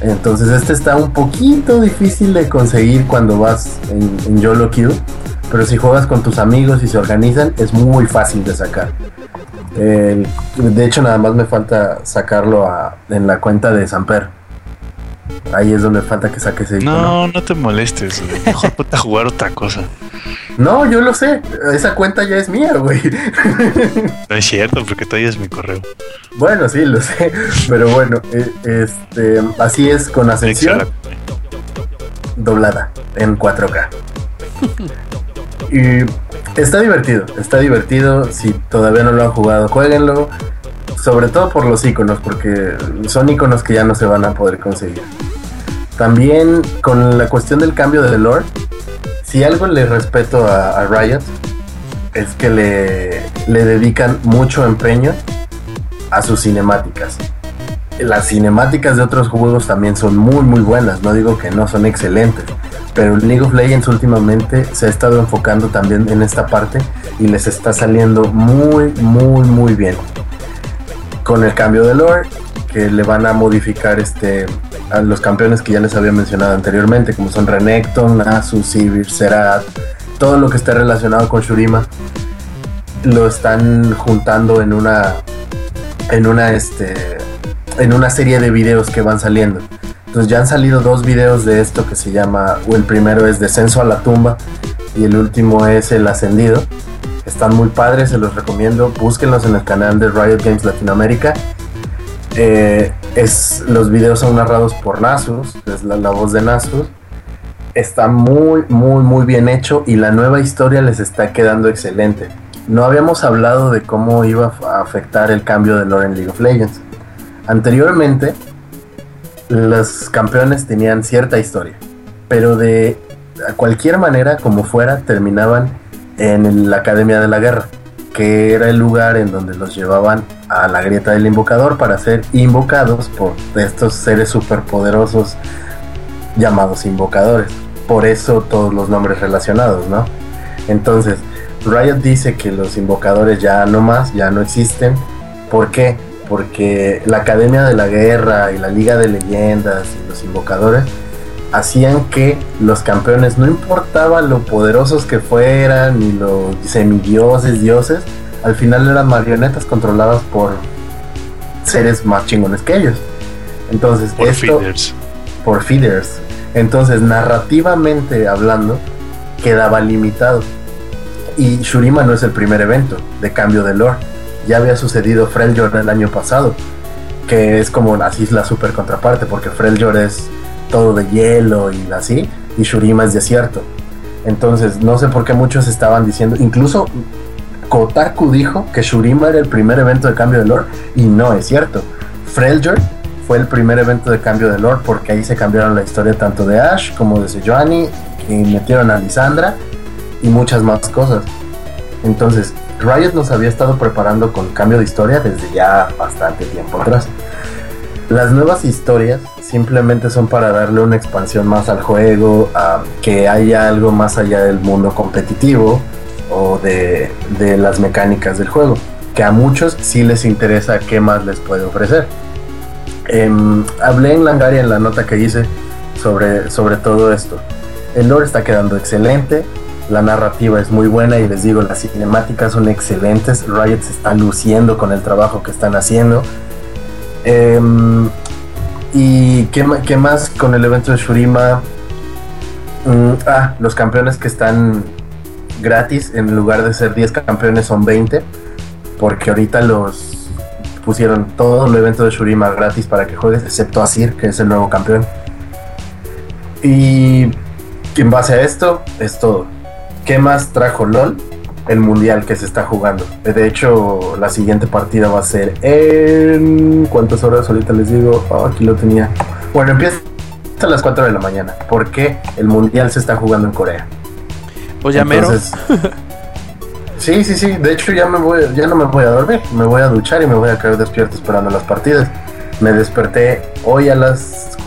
Entonces este está un poquito difícil de conseguir cuando vas en, en YOLO Queue, pero si juegas con tus amigos y se organizan es muy fácil de sacar. El- de hecho nada más me falta sacarlo a- en la cuenta de Samper. Ahí es donde falta que saque ese icono. No, no te molestes. Mejor ponte a jugar otra cosa. No, yo lo sé. Esa cuenta ya es mía, güey. No es cierto, porque todavía es mi correo. bueno, sí, lo sé. Pero bueno, eh, este, así es con Ascensión. Doblada en 4K. y está divertido, está divertido. Si todavía no lo han jugado, jueguenlo. Sobre todo por los iconos, porque son iconos que ya no se van a poder conseguir. También con la cuestión del cambio de lore, si algo le respeto a, a Riot, es que le, le dedican mucho empeño a sus cinemáticas las cinemáticas de otros juegos también son muy muy buenas, no digo que no son excelentes, pero League of Legends últimamente se ha estado enfocando también en esta parte y les está saliendo muy muy muy bien. Con el cambio de lore que le van a modificar este a los campeones que ya les había mencionado anteriormente, como son Renekton, Nasus, Sivir, Serat, todo lo que esté relacionado con Shurima lo están juntando en una en una este en una serie de videos que van saliendo. Entonces ya han salido dos videos de esto que se llama, o el primero es Descenso a la tumba y el último es El Ascendido. Están muy padres, se los recomiendo. Búsquenlos en el canal de Riot Games Latinoamérica. Eh, es, los videos son narrados por Nasus, es la, voz de Nasus. Está muy, muy, muy bien hecho y la nueva historia les está quedando excelente. No habíamos hablado de cómo iba a afectar el cambio de lore en League of Legends. Anteriormente, los campeones tenían cierta historia, pero de cualquier manera, como fuera, terminaban en la Academia de la Guerra, que era el lugar en donde los llevaban a la grieta del invocador para ser invocados por estos seres superpoderosos llamados invocadores. Por eso todos los nombres relacionados, ¿no? Entonces, Riot dice que los invocadores ya no más, ya no existen. ¿Por qué? Porque la Academia de la Guerra y la Liga de Leyendas y los invocadores hacían que los campeones, no importaba lo poderosos que fueran, ni los semidioses, dioses, al final eran marionetas controladas por seres más chingones que ellos. Entonces, Por esto feeders. por feeders. Entonces, narrativamente hablando, quedaba limitado. Y Shurima no es el primer evento de cambio de lore. Ya había sucedido Freljord el año pasado, que es como así la super contraparte, porque Freljord es todo de hielo y así, y Shurima es desierto. Entonces, no sé por qué muchos estaban diciendo, incluso Kotaku dijo que Shurima era el primer evento de cambio de lore, y no es cierto. Freljord fue el primer evento de cambio de lore porque ahí se cambiaron la historia tanto de Ash como de Sejuani, que metieron a Lisandra y muchas más cosas. Entonces, Riot nos había estado preparando con cambio de historia desde ya bastante tiempo atrás. Las nuevas historias simplemente son para darle una expansión más al juego, a que haya algo más allá del mundo competitivo o de, las mecánicas del juego, que a muchos sí les interesa qué más les puede ofrecer. Em, hablé en Langaria en la nota que hice sobre, sobre todo esto. El lore está quedando excelente, la narrativa es muy buena y les digo, las cinemáticas son excelentes. Riot se está luciendo con el trabajo que están haciendo. Em, ¿Y qué, qué más con el evento de Shurima? Mm, ah, los campeones que están gratis, en lugar de ser 10 campeones son 20, porque ahorita los pusieron todo el evento de Shurima gratis para que juegues, excepto Asir, que es el nuevo campeón. Y en base a esto, es todo. ¿Qué más trajo LOL? El mundial que se está jugando. De hecho, la siguiente partida va a ser en. ¿Cuántas horas? Ahorita les digo. Oh, aquí lo tenía. Bueno, empieza a las 4 de la mañana. Porque el mundial se está jugando en Corea. Pues ya mero. Entonces, sí, sí, sí. De hecho, ya me voy, ya no me voy a dormir. Me voy a duchar y me voy a quedar despierto esperando las partidas. Me desperté hoy a las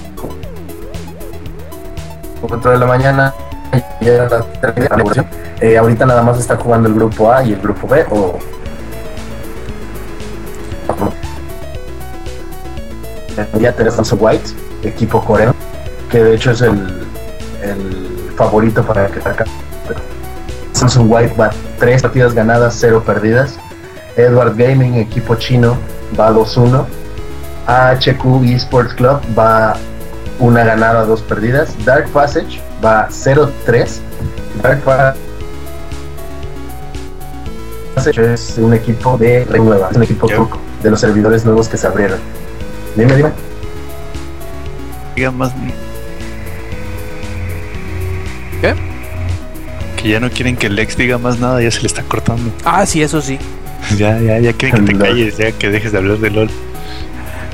4 de la mañana. 3. Eh, ahorita nada más está jugando el grupo A y el grupo B. O ya tenemos Samsung White, equipo coreano, que de hecho es el, el favorito para que saca. Samsung White va tres partidas ganadas, cero perdidas. Edward Gaming, equipo chino, va 2-1. AHQ Esports Club va una ganada, dos perdidas. Dark Passage va 0-3. Dark Passage es un equipo de renueva, es un equipo turco, de los servidores nuevos que se abrieron. Dime, dime. Diga más. ¿Qué? Que ya no quieren que Lex diga más nada, ya se le está cortando. Ah, sí, eso sí. Ya, ya, ya quieren que te calles, ya que dejes de hablar de LOL.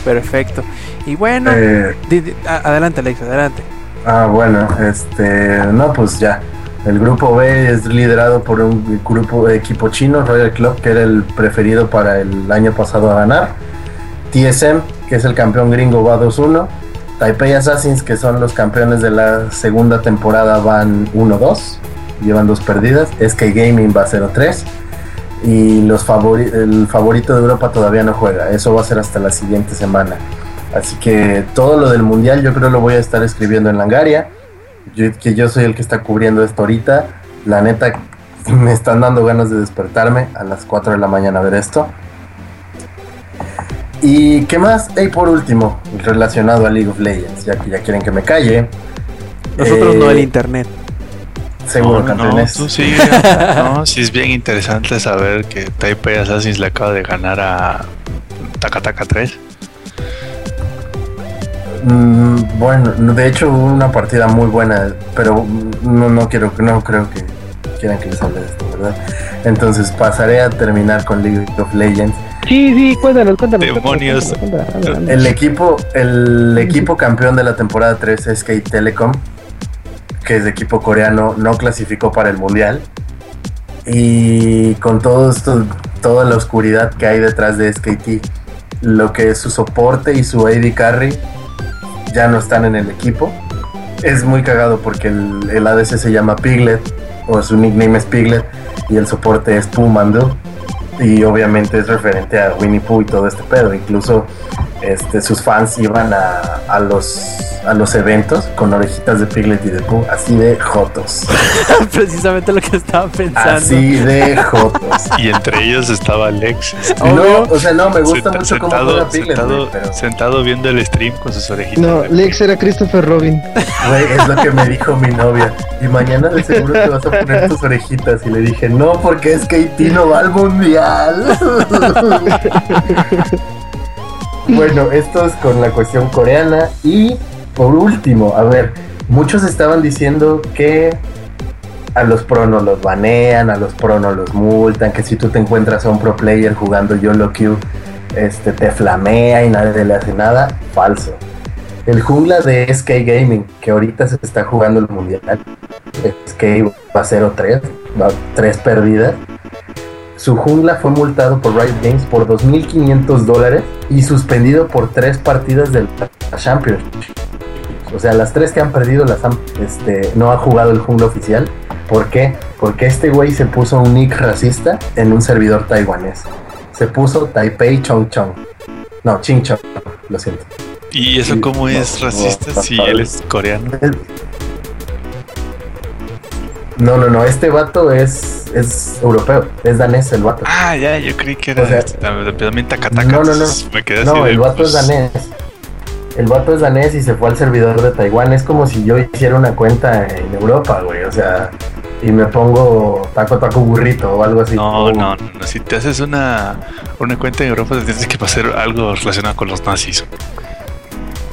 Perfecto. Y bueno, Eh, di- di- a- adelante, Alex, adelante. Ah, bueno, este, no, pues ya. El grupo B es liderado por un grupo equipo chino, Royal Club, que era el preferido para el año pasado a ganar. TSM, que es el campeón gringo, va 2-1. Taipei Assassins, que son los campeones de la segunda temporada, van 1-2. Llevan dos perdidas. SK Gaming va 0-3. Y los favori- el favorito de Europa todavía no juega. Eso va a ser hasta la siguiente semana. Así que todo lo del mundial yo creo lo voy a estar escribiendo en Langaria. Yo, que yo soy el que está cubriendo esto ahorita. La neta me están dando ganas de despertarme a las 4 de la mañana a ver esto. ¿Y qué más? Y por último, relacionado a League of Legends, ya que ya quieren que me calle. Nosotros eh, no el internet. Seguro, no, no, campeones. tú sí. no, sí es bien interesante saber que Taipei Assassins le acaba de ganar a Takataka 3. Mm, bueno, no, de hecho hubo una partida muy buena, pero no, no quiero, no creo que quieran que les hable de esto, ¿verdad? Entonces pasaré a terminar con League of Legends. Sí, sí, cuéntanos, cuéntanos. Demonios. cuéntanos, cuéntanos, cuéntanos. El equipo, el equipo campeón de la temporada 3 es Skate Telecom, que es de equipo coreano, no clasificó para el mundial. Y con todo esto, toda la oscuridad que hay detrás de SKT, lo que es su soporte y su AD carry ya no están en el equipo. Es muy cagado porque el, ADC se llama Piglet, o su nickname es Piglet, y el soporte es Pumando. Y obviamente es referente a Winnie Pooh y todo este pedo. Incluso este, sus fans iban a, a los, a los eventos con orejitas de Piglet y de Pooh, así de jotos. Precisamente lo que estaba pensando. Así de jotos. Y entre ellos estaba Lex. este, No, o sea, no, me gusta senta- mucho cómo sentado, juega Piglet, sentado, pero sentado viendo el stream con sus orejitas. No, Lex era Christopher Robin. güey, es lo que me dijo mi novia. Y mañana de seguro te vas a poner tus orejitas. Y le dije, no, porque es que Haití no va al mundial. bueno, esto es con la cuestión coreana. Y por último, a ver, muchos estaban diciendo que a los pro no los banean, a los pro no los multan, que si tú te encuentras a un pro player jugando YOLO Q, este, te flamea y nadie le hace nada. Falso. El jungla de SK Gaming, que ahorita se está jugando el mundial, SK va 0-3, va 3 perdidas. Su jungla fue multado por Riot Games por 2.500 dólares y suspendido por 3 partidas del Championship. O sea, las 3 que han perdido las han, este, no ha jugado el jungla oficial. ¿Por qué? Porque este güey se puso un nick racista en un servidor taiwanés. Se puso Taipei Chong Chong. No, Ching Chong, lo siento. ¿Y eso cómo es no, racista no, si no, él es coreano? No, no, no, este vato es, es europeo, es danés el vato. Ah, ya, yo creí que era O sea, este, también Takataka. no, no, no. entonces Me quedé así No, de, el vato pues, es danés. El vato es danés y se fue al servidor de Taiwán. Es como si yo hiciera una cuenta en Europa, güey. O sea, y me pongo taco taco burrito o algo así. No, O- no, no. Si te haces una, una cuenta en Europa, te tienes que pasar algo relacionado con los nazis.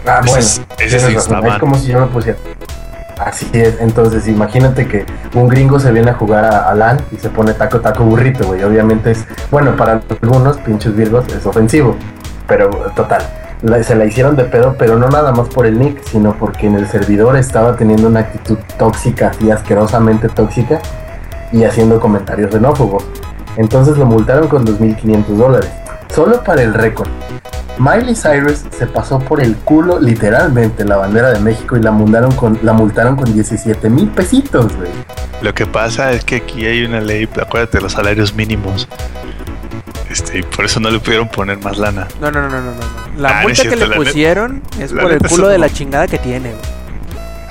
Ah, Ese bueno, es- ese Es mal. como si yo me pusiera. Así es, entonces imagínate que un gringo se viene a jugar a, a LAN y se pone taco taco burrito, güey. Obviamente es, bueno, para algunos pinches virgos es ofensivo, pero total. se la hicieron de pedo, pero no nada más por el nick, sino porque en el servidor estaba teniendo una actitud tóxica y asquerosamente tóxica y haciendo comentarios xenófobos. Entonces lo multaron con 2.500 dólares. Solo para el récord. Miley Cyrus se pasó por el culo literalmente la bandera de México y la multaron con, la multaron con 17 mil pesitos, güey. Lo que pasa es que aquí hay una ley, acuérdate, los salarios mínimos. Este, y por eso no le pudieron poner más lana. No, no, no, no, no. no. La Ah, no multa que le neta- pusieron es por el culo de la chingada que tiene. güey.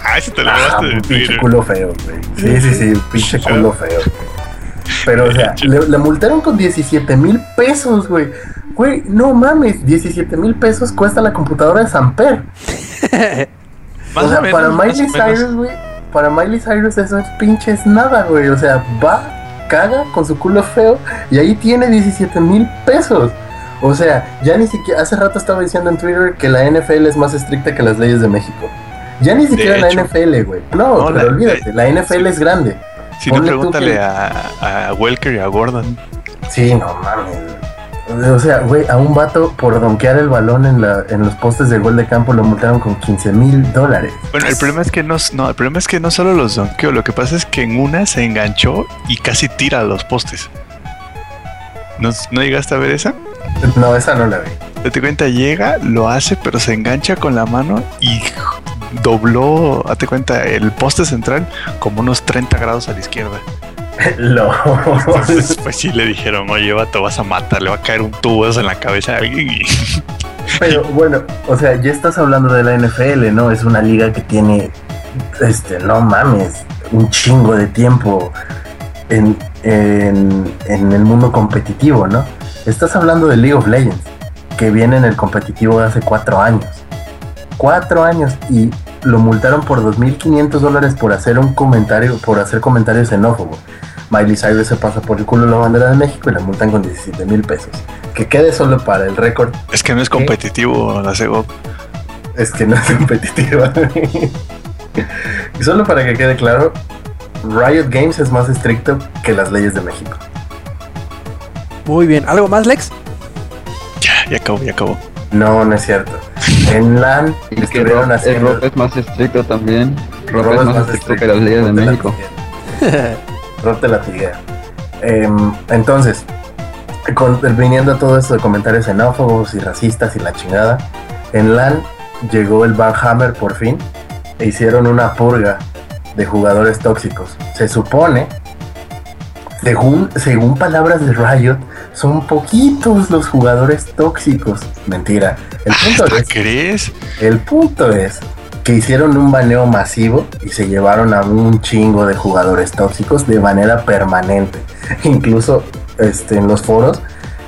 Ah, ese te lo Ah, un pinche culo feo, güey. Sí, sí, sí, pinche culo feo. Pero, o sea, le, le multaron con 17 mil pesos, güey. Güey, no mames, 17 mil pesos cuesta la computadora de Samper. O sea, menos, para Miley. Cyrus, güey, para Miley Cyrus eso es pinches nada, güey. O sea, va, caga con su culo feo y ahí tiene 17 mil pesos. O sea, ya ni siquiera, hace rato estaba diciendo en Twitter que la NFL es más estricta que las leyes de México. Ya ni siquiera la. NFL, güey. No, No, pero la- olvídate, la NFL es grande. Si no, Ponle tú pregúntale que- a, a Welker y a Gordon. Sí, no mames. O sea, güey, a un vato por donkear el balón en, la, en los postes de gol de campo lo multaron con 15 mil dólares. Bueno, el problema es que no, no, el problema es que no solo los donkeó, lo que pasa es que en una se enganchó y casi tira a los postes. ¿No, no llegaste a ver esa? No, esa no la vi. Date cuenta, llega, lo hace, pero se engancha con la mano y dobló, date cuenta, el poste central como unos 30 grados a la izquierda. Entonces, pues sí le dijeron, oye, vato, vas a matar, le va a caer un tubo en la cabeza a alguien y Pero bueno, o sea, ya estás hablando de la NFL, ¿no? Es una liga que tiene, este, no mames, un chingo de tiempo en, en, en el mundo competitivo, ¿no? Estás hablando de League of Legends, que viene en el competitivo de hace cuatro años. Cuatro años y lo multaron por 2.500 dólares por hacer un comentario, por hacer comentarios xenófobos. Miley Cyrus se pasa por el culo la bandera de México y la multan con 17 mil pesos. Que quede solo para el récord es que no es competitivo la CEGO. es que no es competitiva. y solo para que quede claro, Riot Games es más estricto que las leyes de México. Muy bien. ¿Algo más, Lex? Ya, ya acabó, ya acabó. No, no es cierto. En LAN Y que Rob. Rob es más estricto también. Rob, Rob es más, estricto, que las leyes de la México. tiguea. Rob te la tiguea. Em, entonces, con, viniendo a todo esto de comentarios xenófobos y racistas y la chingada, en LAN llegó el Hammer por fin e hicieron una purga de jugadores tóxicos. Se supone, según, según palabras de Riot, son poquitos los jugadores tóxicos. Mentira. El punto ¿Hasta es crees? el punto es que hicieron un baneo masivo y se llevaron a un chingo de jugadores tóxicos de manera permanente. Incluso este, en los foros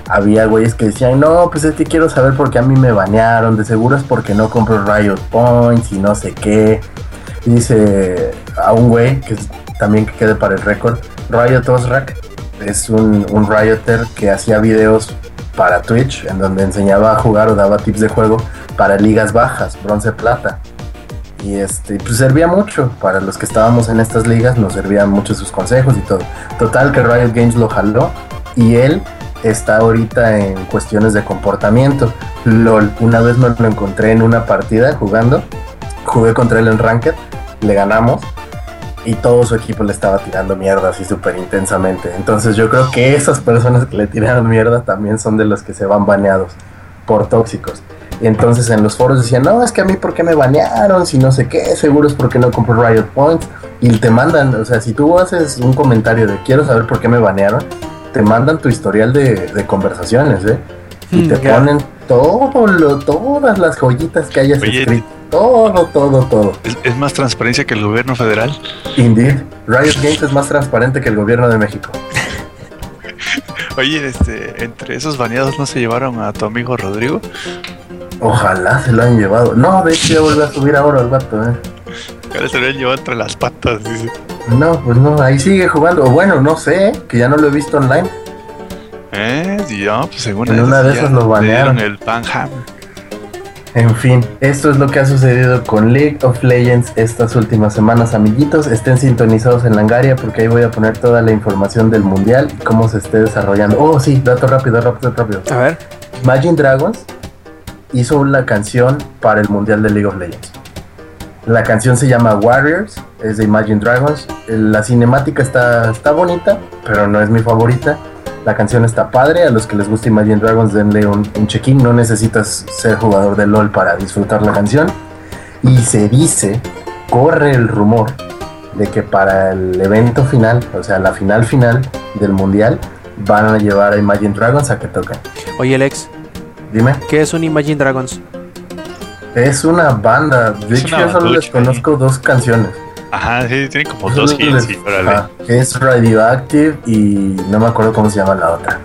había güeyes que decían, no, pues es que quiero saber por qué a mí me banearon, de seguro es porque no compro Riot Points y no sé qué. Y dice a un güey, que también que quede para el récord, Riot Osrak es un, un Rioter que hacía videos para Twitch en donde enseñaba a jugar o daba tips de juego para ligas bajas, bronce plata. Y este, pues servía mucho para los que estábamos en estas ligas, nos servían mucho sus consejos y todo. Total que Riot Games lo jaló y él está ahorita en cuestiones de comportamiento. LOL, una vez me lo encontré en una partida jugando, jugué contra él en Ranked, le ganamos y todo su equipo le estaba tirando mierda así súper intensamente. Entonces yo creo que esas personas que le tiraron mierda también son de los que se van baneados por tóxicos. Y entonces en los foros decían, no, es que a mí por qué me banearon, si no sé qué, seguro es porque no compro Riot Points. Y te mandan, o sea, si tú haces un comentario de quiero saber por qué me banearon, te mandan tu historial de, de conversaciones, ¿eh? Y te Mm, ya. ponen todo lo, todas las joyitas que hayas Oye, escrito. Todo, todo, todo. ¿Es, es más transparencia que el gobierno federal? Indeed, Riot Games es más transparente que el gobierno de México. Oye, este, entre esos baneados no se llevaron a tu amigo Rodrigo. Ojalá se lo han llevado. No, de hecho ya vuelve a subir ahora el vato, ¿eh? Ahora se lo habían llevado entre las patas, dice. No, pues no, ahí sigue jugando. O bueno, no sé, que ya no lo he visto online. Eh, y no, pues según En una de ya esas lo banearon. el Panhammer. En fin, esto es lo que ha sucedido con League of Legends estas últimas semanas, amiguitos. Estén sintonizados en Langaria porque ahí voy a poner toda la información del mundial y cómo se esté desarrollando. Oh, sí, dato rápido, rápido, rápido. A ver. Imagine Dragons hizo la canción para el mundial de League of Legends. La canción se llama Warriors, es de Imagine Dragons. La cinemática está, está bonita, pero no es mi favorita. La canción está padre, a los que les gusta Imagine Dragons denle un, un check-in, no necesitas ser jugador de LOL para disfrutar la canción. Y se dice, corre el rumor de que para el evento final, o sea, la final final del mundial, van a llevar a Imagine Dragons a que toquen. Oye, Alex, Dime, ¿qué es un Imagine Dragons? es una banda. De Es hecho, yo solo les conozco dos canciones. Ajá, sí, tienen como dos hits, sí, es Radioactive y no me acuerdo cómo se llama la otra.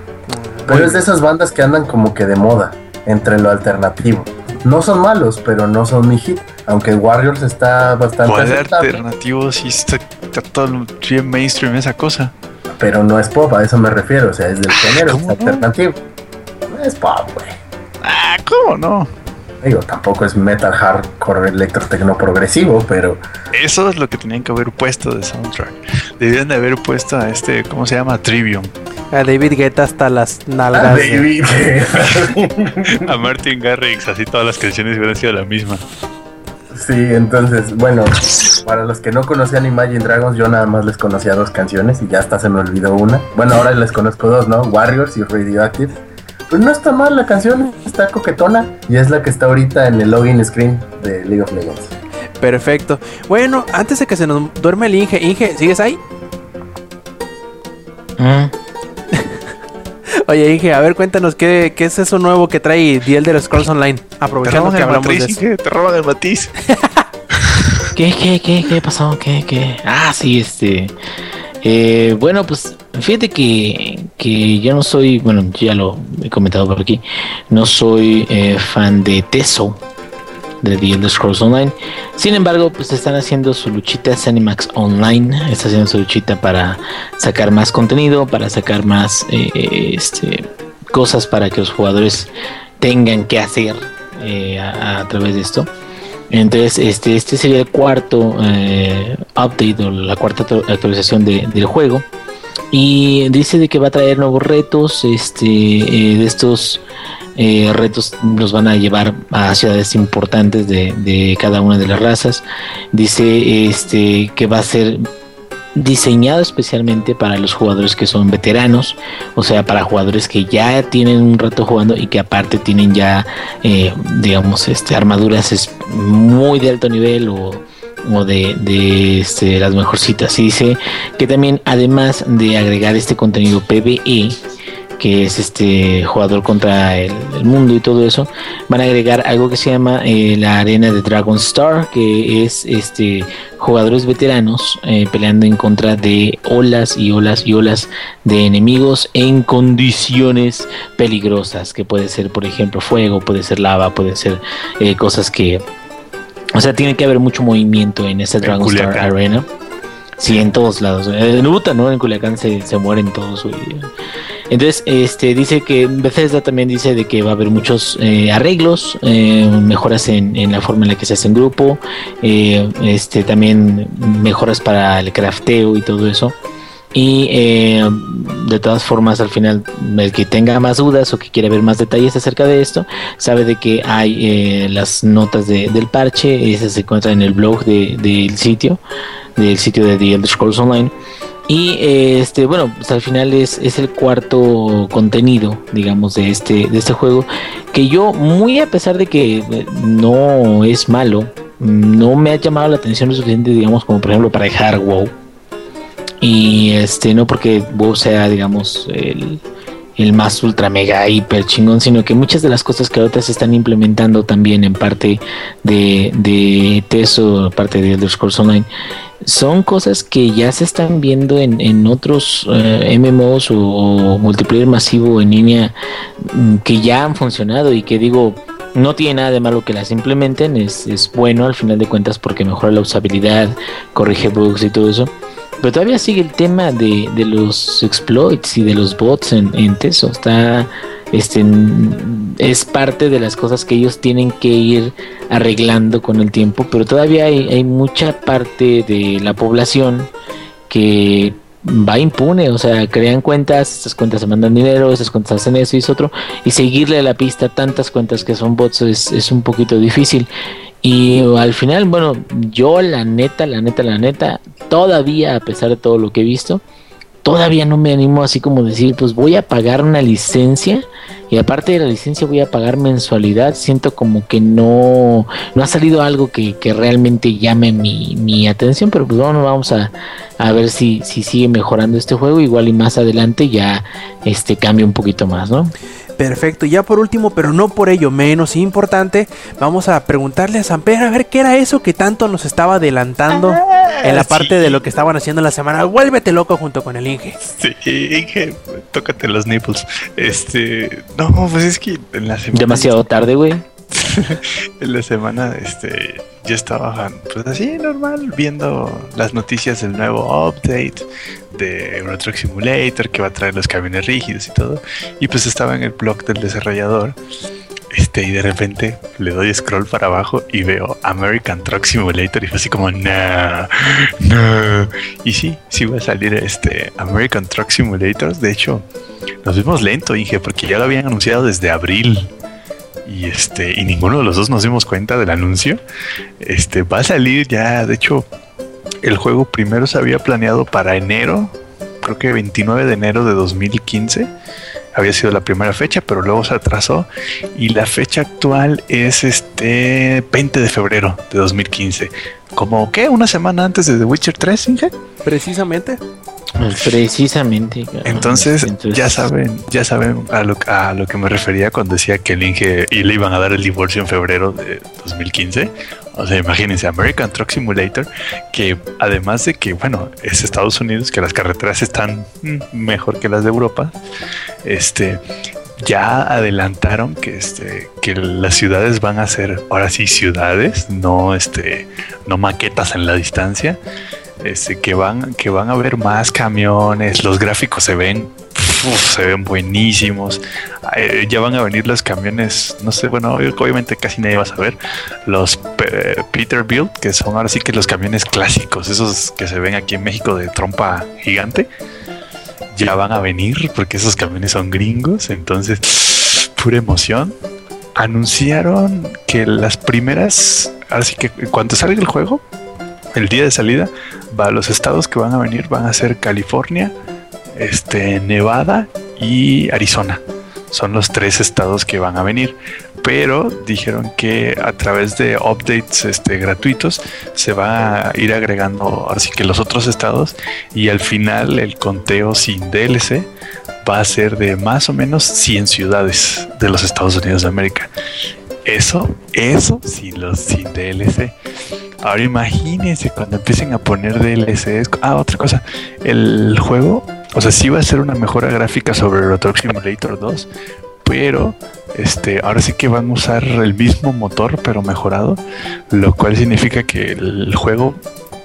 Pero es de esas bandas que andan como que de moda, entre lo alternativo. No son malos, pero no son mi hit. Aunque Warriors está bastante ¿Cuál aceptable, alternativo? Sí, está, está todo bien mainstream esa cosa. pero no es pop, a eso me refiero. O sea, es del género, es alternativo. No es pop, güey. Ah, ¿cómo no? Digo, tampoco es metal hardcore electrotecno progresivo, pero Eso es lo que tenían que haber puesto de soundtrack. Debían de haber puesto a este, ¿cómo se llama? Trivium. A David Guetta hasta las nalgas. de- baby, A Martin Garrix, así todas las canciones hubieran sido la misma. Sí, entonces, bueno, para los que no conocían Imagine Dragons, yo nada más les conocía dos canciones y ya hasta se me olvidó una. Bueno, ahora les conozco dos, ¿no? Warriors y Radioactive. Pues no está mal la canción, está coquetona y es la que está ahorita en el login screen de League of Legends. Perfecto. Bueno, antes de que se nos duerme el Inge, Inge, ¿sigues ahí? Mm. Oye, Inge, a ver, cuéntanos qué, qué es eso nuevo que trae The Elder Scrolls Online. Aprovechando que el hablamos de matriz, eso. Inge, te roban el matiz. ¿Qué, qué, qué, qué pasó? ¿Qué, qué? Ah, sí, este. Eh, bueno, pues fíjate que, que yo no soy, bueno, ya lo he comentado por aquí, no soy eh, fan de Teso, de The Elder Scrolls Online. Sin embargo, pues están haciendo su luchita, Zenimax Online está haciendo su luchita para sacar más contenido, para sacar más eh, este, cosas para que los jugadores tengan que hacer a través de esto. Entonces, este, este sería el cuarto eh, update o la cuarta actu- actualización de- del juego. Y dice de que va a traer nuevos retos. Este, eh, de estos eh, retos los van a llevar a ciudades importantes de, de cada una de las razas. Dice este, que va a ser diseñado especialmente para los jugadores que son veteranos, o sea, para jugadores que ya tienen un rato jugando y que aparte tienen ya, eh, digamos, este, armaduras muy de alto nivel o, o de, de este, las mejorcitas. Y dice que también, además de agregar este contenido PvE, que es este jugador contra el, el mundo y todo eso, van a agregar algo que se llama eh, la arena de Dragon Star, que es este jugadores veteranos eh, peleando en contra de olas y olas y olas de enemigos en condiciones peligrosas, que puede ser, por ejemplo, fuego, puede ser lava, puede ser eh, cosas que, o sea, tiene que haber mucho movimiento en esa En Dragon Star. Arena. Sí, en todos lados. En Uta, ¿no? En Culiacán se, se mueren todos. güey. Entonces, este dice que Bethesda también dice de que va a haber muchos eh, arreglos, eh, mejoras en, en la forma en la que se hace en grupo, eh, este también mejoras para el crafteo y todo eso. Y eh, de todas formas, al final, el que tenga más dudas o que quiera ver más detalles acerca de esto, sabe de que hay eh, las notas de- del parche, esas se encuentran en el blog de- del sitio, del sitio de The Elder Scrolls Online. Y eh, este, bueno, pues al final es, es el cuarto contenido, digamos, de este, de este juego. Que yo, muy a pesar de que eh, no es malo, no me ha llamado la atención lo suficiente, digamos, como por ejemplo para dejar WoW. Y este, no porque WoW sea, digamos, el, el más ultra mega hiper chingón, sino que muchas de las cosas que ahorita se están implementando también en parte de, de Teso, parte de Elder Scrolls Online, son cosas que ya se están viendo en, en otros eh, MMOs o, o multiplayer masivo en línea mm, que ya han funcionado y que digo, no tiene nada de malo que las implementen, es, es bueno al final de cuentas porque mejora la usabilidad, corrige bugs y todo eso. Pero todavía sigue el tema de, de los exploits y de los bots en, en Teso. Está, este, es parte de las cosas que ellos tienen que ir arreglando con el tiempo. Pero todavía hay, hay mucha parte de la población que va impune, o sea, crean cuentas, estas cuentas se mandan dinero, esas cuentas hacen eso y eso otro, y seguirle la pista tantas cuentas que son bots es, es un poquito difícil. Y al final, bueno, yo la neta, la neta, la neta, todavía, a pesar de todo lo que he visto, todavía no me animo así como decir, pues voy a pagar una licencia y aparte de la licencia voy a pagar mensualidad. Siento como que no, no ha salido algo que, que realmente llame mi, mi atención, pero pues bueno, vamos a, a ver si, si sigue mejorando este juego, igual y más adelante ya este cambia un poquito más, ¿no? Perfecto, y ya por último, pero no por ello menos importante, vamos a preguntarle a Samper a ver qué era eso que tanto nos estaba adelantando en la parte de lo que estaban haciendo la semana. Vuélvete loco junto con el Inge. Sí, Inge, tócate los nipples. Este, no, pues es que en la semana. Demasiado tarde, güey. en la semana, este, yo estaba, pues así, normal, viendo las noticias del nuevo update de Euro Truck Simulator que va a traer los camiones rígidos y todo. Y pues estaba en el blog del desarrollador. Este, y de repente le doy scroll para abajo y veo American Truck Simulator y fue así como, no, no. Y sí, sí va a salir este American Truck Simulator. De hecho, nos vimos lento, dije, porque ya lo habían anunciado desde abril y este y ninguno de los dos nos dimos cuenta del anuncio. Este va a salir ya, de hecho, el juego primero se había planeado para enero, creo que 29 de enero de 2015. Había sido la primera fecha, pero luego se atrasó y la fecha actual es este 20 de febrero de 2015. Como que una semana antes de The Witcher 3, Inge. Precisamente. Precisamente. Entonces, ya saben, ya saben a lo, a lo que me refería cuando decía que el Inge y le iban a dar el divorcio en febrero de 2015. O sea, imagínense, American Truck Simulator, que además de que, bueno, es Estados Unidos, que las carreteras están mm, mejor que las de Europa, este, ya adelantaron que este que las ciudades van a ser ahora sí ciudades, no este no maquetas en la distancia. Este, que van que van a ver más camiones, los gráficos se ven se ven buenísimos. Eh, ya van a venir los camiones, no sé, bueno, obviamente casi nadie va a saber. Los Pe- Peterbilt, que son ahora sí que los camiones clásicos, esos que se ven aquí en México de trompa gigante, ya van a venir porque esos camiones son gringos. Entonces, pura emoción. Anunciaron que las primeras, ahora sí que cuando salga el juego, el día de salida, va los estados que van a venir van a ser California, este, Nevada y Arizona. Son los tres estados que van a venir. Pero dijeron que a través de updates este, gratuitos se va a ir agregando así que los otros estados y al final el conteo sin DLC va a ser de más o menos 100 ciudades de los Estados Unidos de América. Eso, eso sin los sin DLC. Ahora imagínense cuando empiecen a poner DLCs. Ah, otra cosa. El juego, o sea, sí va a ser una mejora gráfica sobre Truck Simulator 2, pero este, ahora sí que van a usar el mismo motor, pero mejorado, lo cual significa que el juego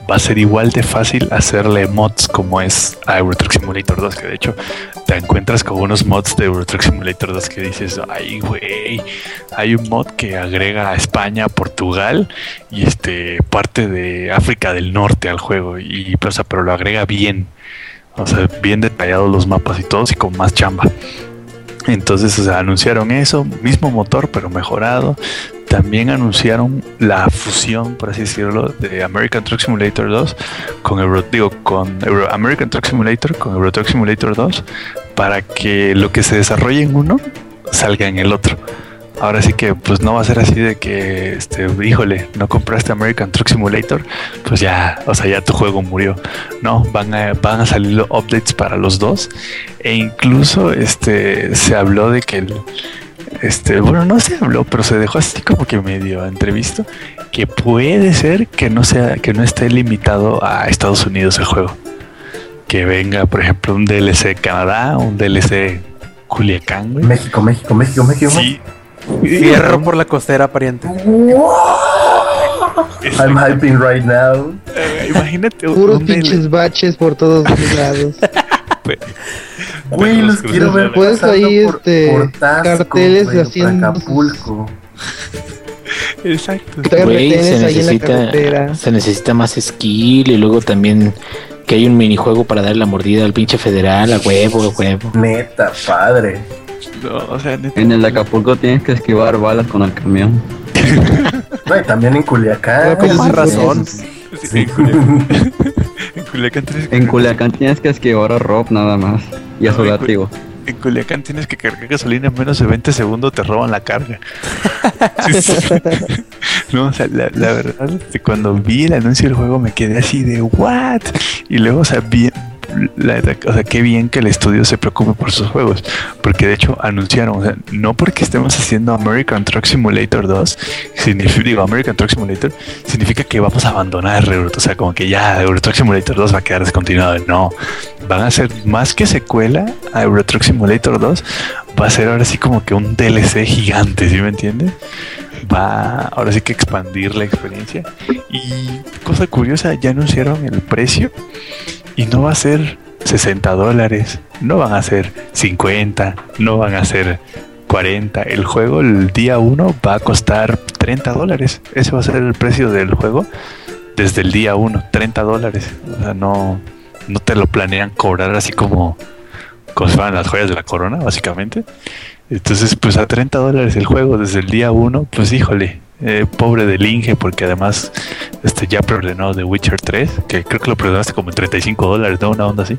va a ser igual de fácil hacerle mods como es a Euro Truck Simulator 2, que de hecho te encuentras con unos mods de Euro Truck Simulator 2 que dices, ay güey, hay un mod que agrega a España, Portugal y este parte de África del Norte al juego y o pero lo agrega bien. O sea, bien detallados los mapas y todos y con más chamba. Entonces, anunciaron eso, mismo motor pero mejorado. También anunciaron la fusión, por así decirlo, de American Truck Simulator 2 con digo, con American Truck Simulator con Euro Truck Simulator 2 para que lo que se desarrolle en uno salga en el otro. Ahora sí que pues no va a ser así de que este, híjole, no compraste American Truck Simulator, pues ya, o sea, ya tu juego murió. No, van a, van a salir los updates para los dos. E incluso este se habló de que el, este, bueno, no se habló, pero se dejó así como que medio entrevisto que puede ser que no sea, que no esté limitado a Estados Unidos el juego. Que venga, por ejemplo, un DLC Canadá, un DLC Culiacán, güey. México, México, México, México. Sí. Fierro por la costera, pariente. I'm hyping right now. Eh, imagínate un, Puros pinches baches por todos lados. Güey, los quiero ver Puedes ahí, por, este, por Tasco, carteles güey, haciendo Acapulco. Exacto. Güey, se necesita, se necesita más skill y luego también que hay un minijuego para dar la mordida al pinche federal, a huevo, a huevo. Neta, padre. No, o sea, neta, En el Acapulco tienes que esquivar balas con el camión. Güey, también en Culiacán. Con más razón. sí. sí, en Culiacán- en Culiacán tienes que- En Culiacán tienes que esquivar a Rob nada más. Y a su No, látigo. en Culiacán tienes que cargar gasolina en menos de 20 segundos, te roban la carga. Sí, sí. No, o sea, la, la verdad, este, cuando vi el anuncio del juego me quedé así de, ¿what? Y luego, o sea, vi, la- o sea, qué bien que el estudio se preocupe por sus juegos, porque de hecho anunciaron, o sea, no porque estemos haciendo American Truck Simulator 2, significa, digo, American Truck Simulator, significa que vamos a abandonar Euro, o sea, como que ya Euro Truck Simulator 2 va a quedar descontinuado, no, van a ser más que secuela a Euro Truck Simulator 2, va a ser ahora sí como que un DLC gigante, ¿sí me entiendes? Va ahora sí que expandir la experiencia. Y cosa curiosa, ya anunciaron el precio y no va a ser 60 dólares, no van a ser 50, no van a ser 40. El juego el día 1 va a costar 30 dólares. Ese va a ser el precio del juego desde el día 1, 30 dólares. O sea, no, no te lo planean cobrar así como, como si fueran las joyas de la corona, básicamente. Entonces, pues a 30 dólares el juego desde el día 1, pues híjole, eh, pobre del Inge, porque además este ya preordenó The Witcher 3, que creo que lo preordenaste como en 35 dólares, ¿no? Una onda así.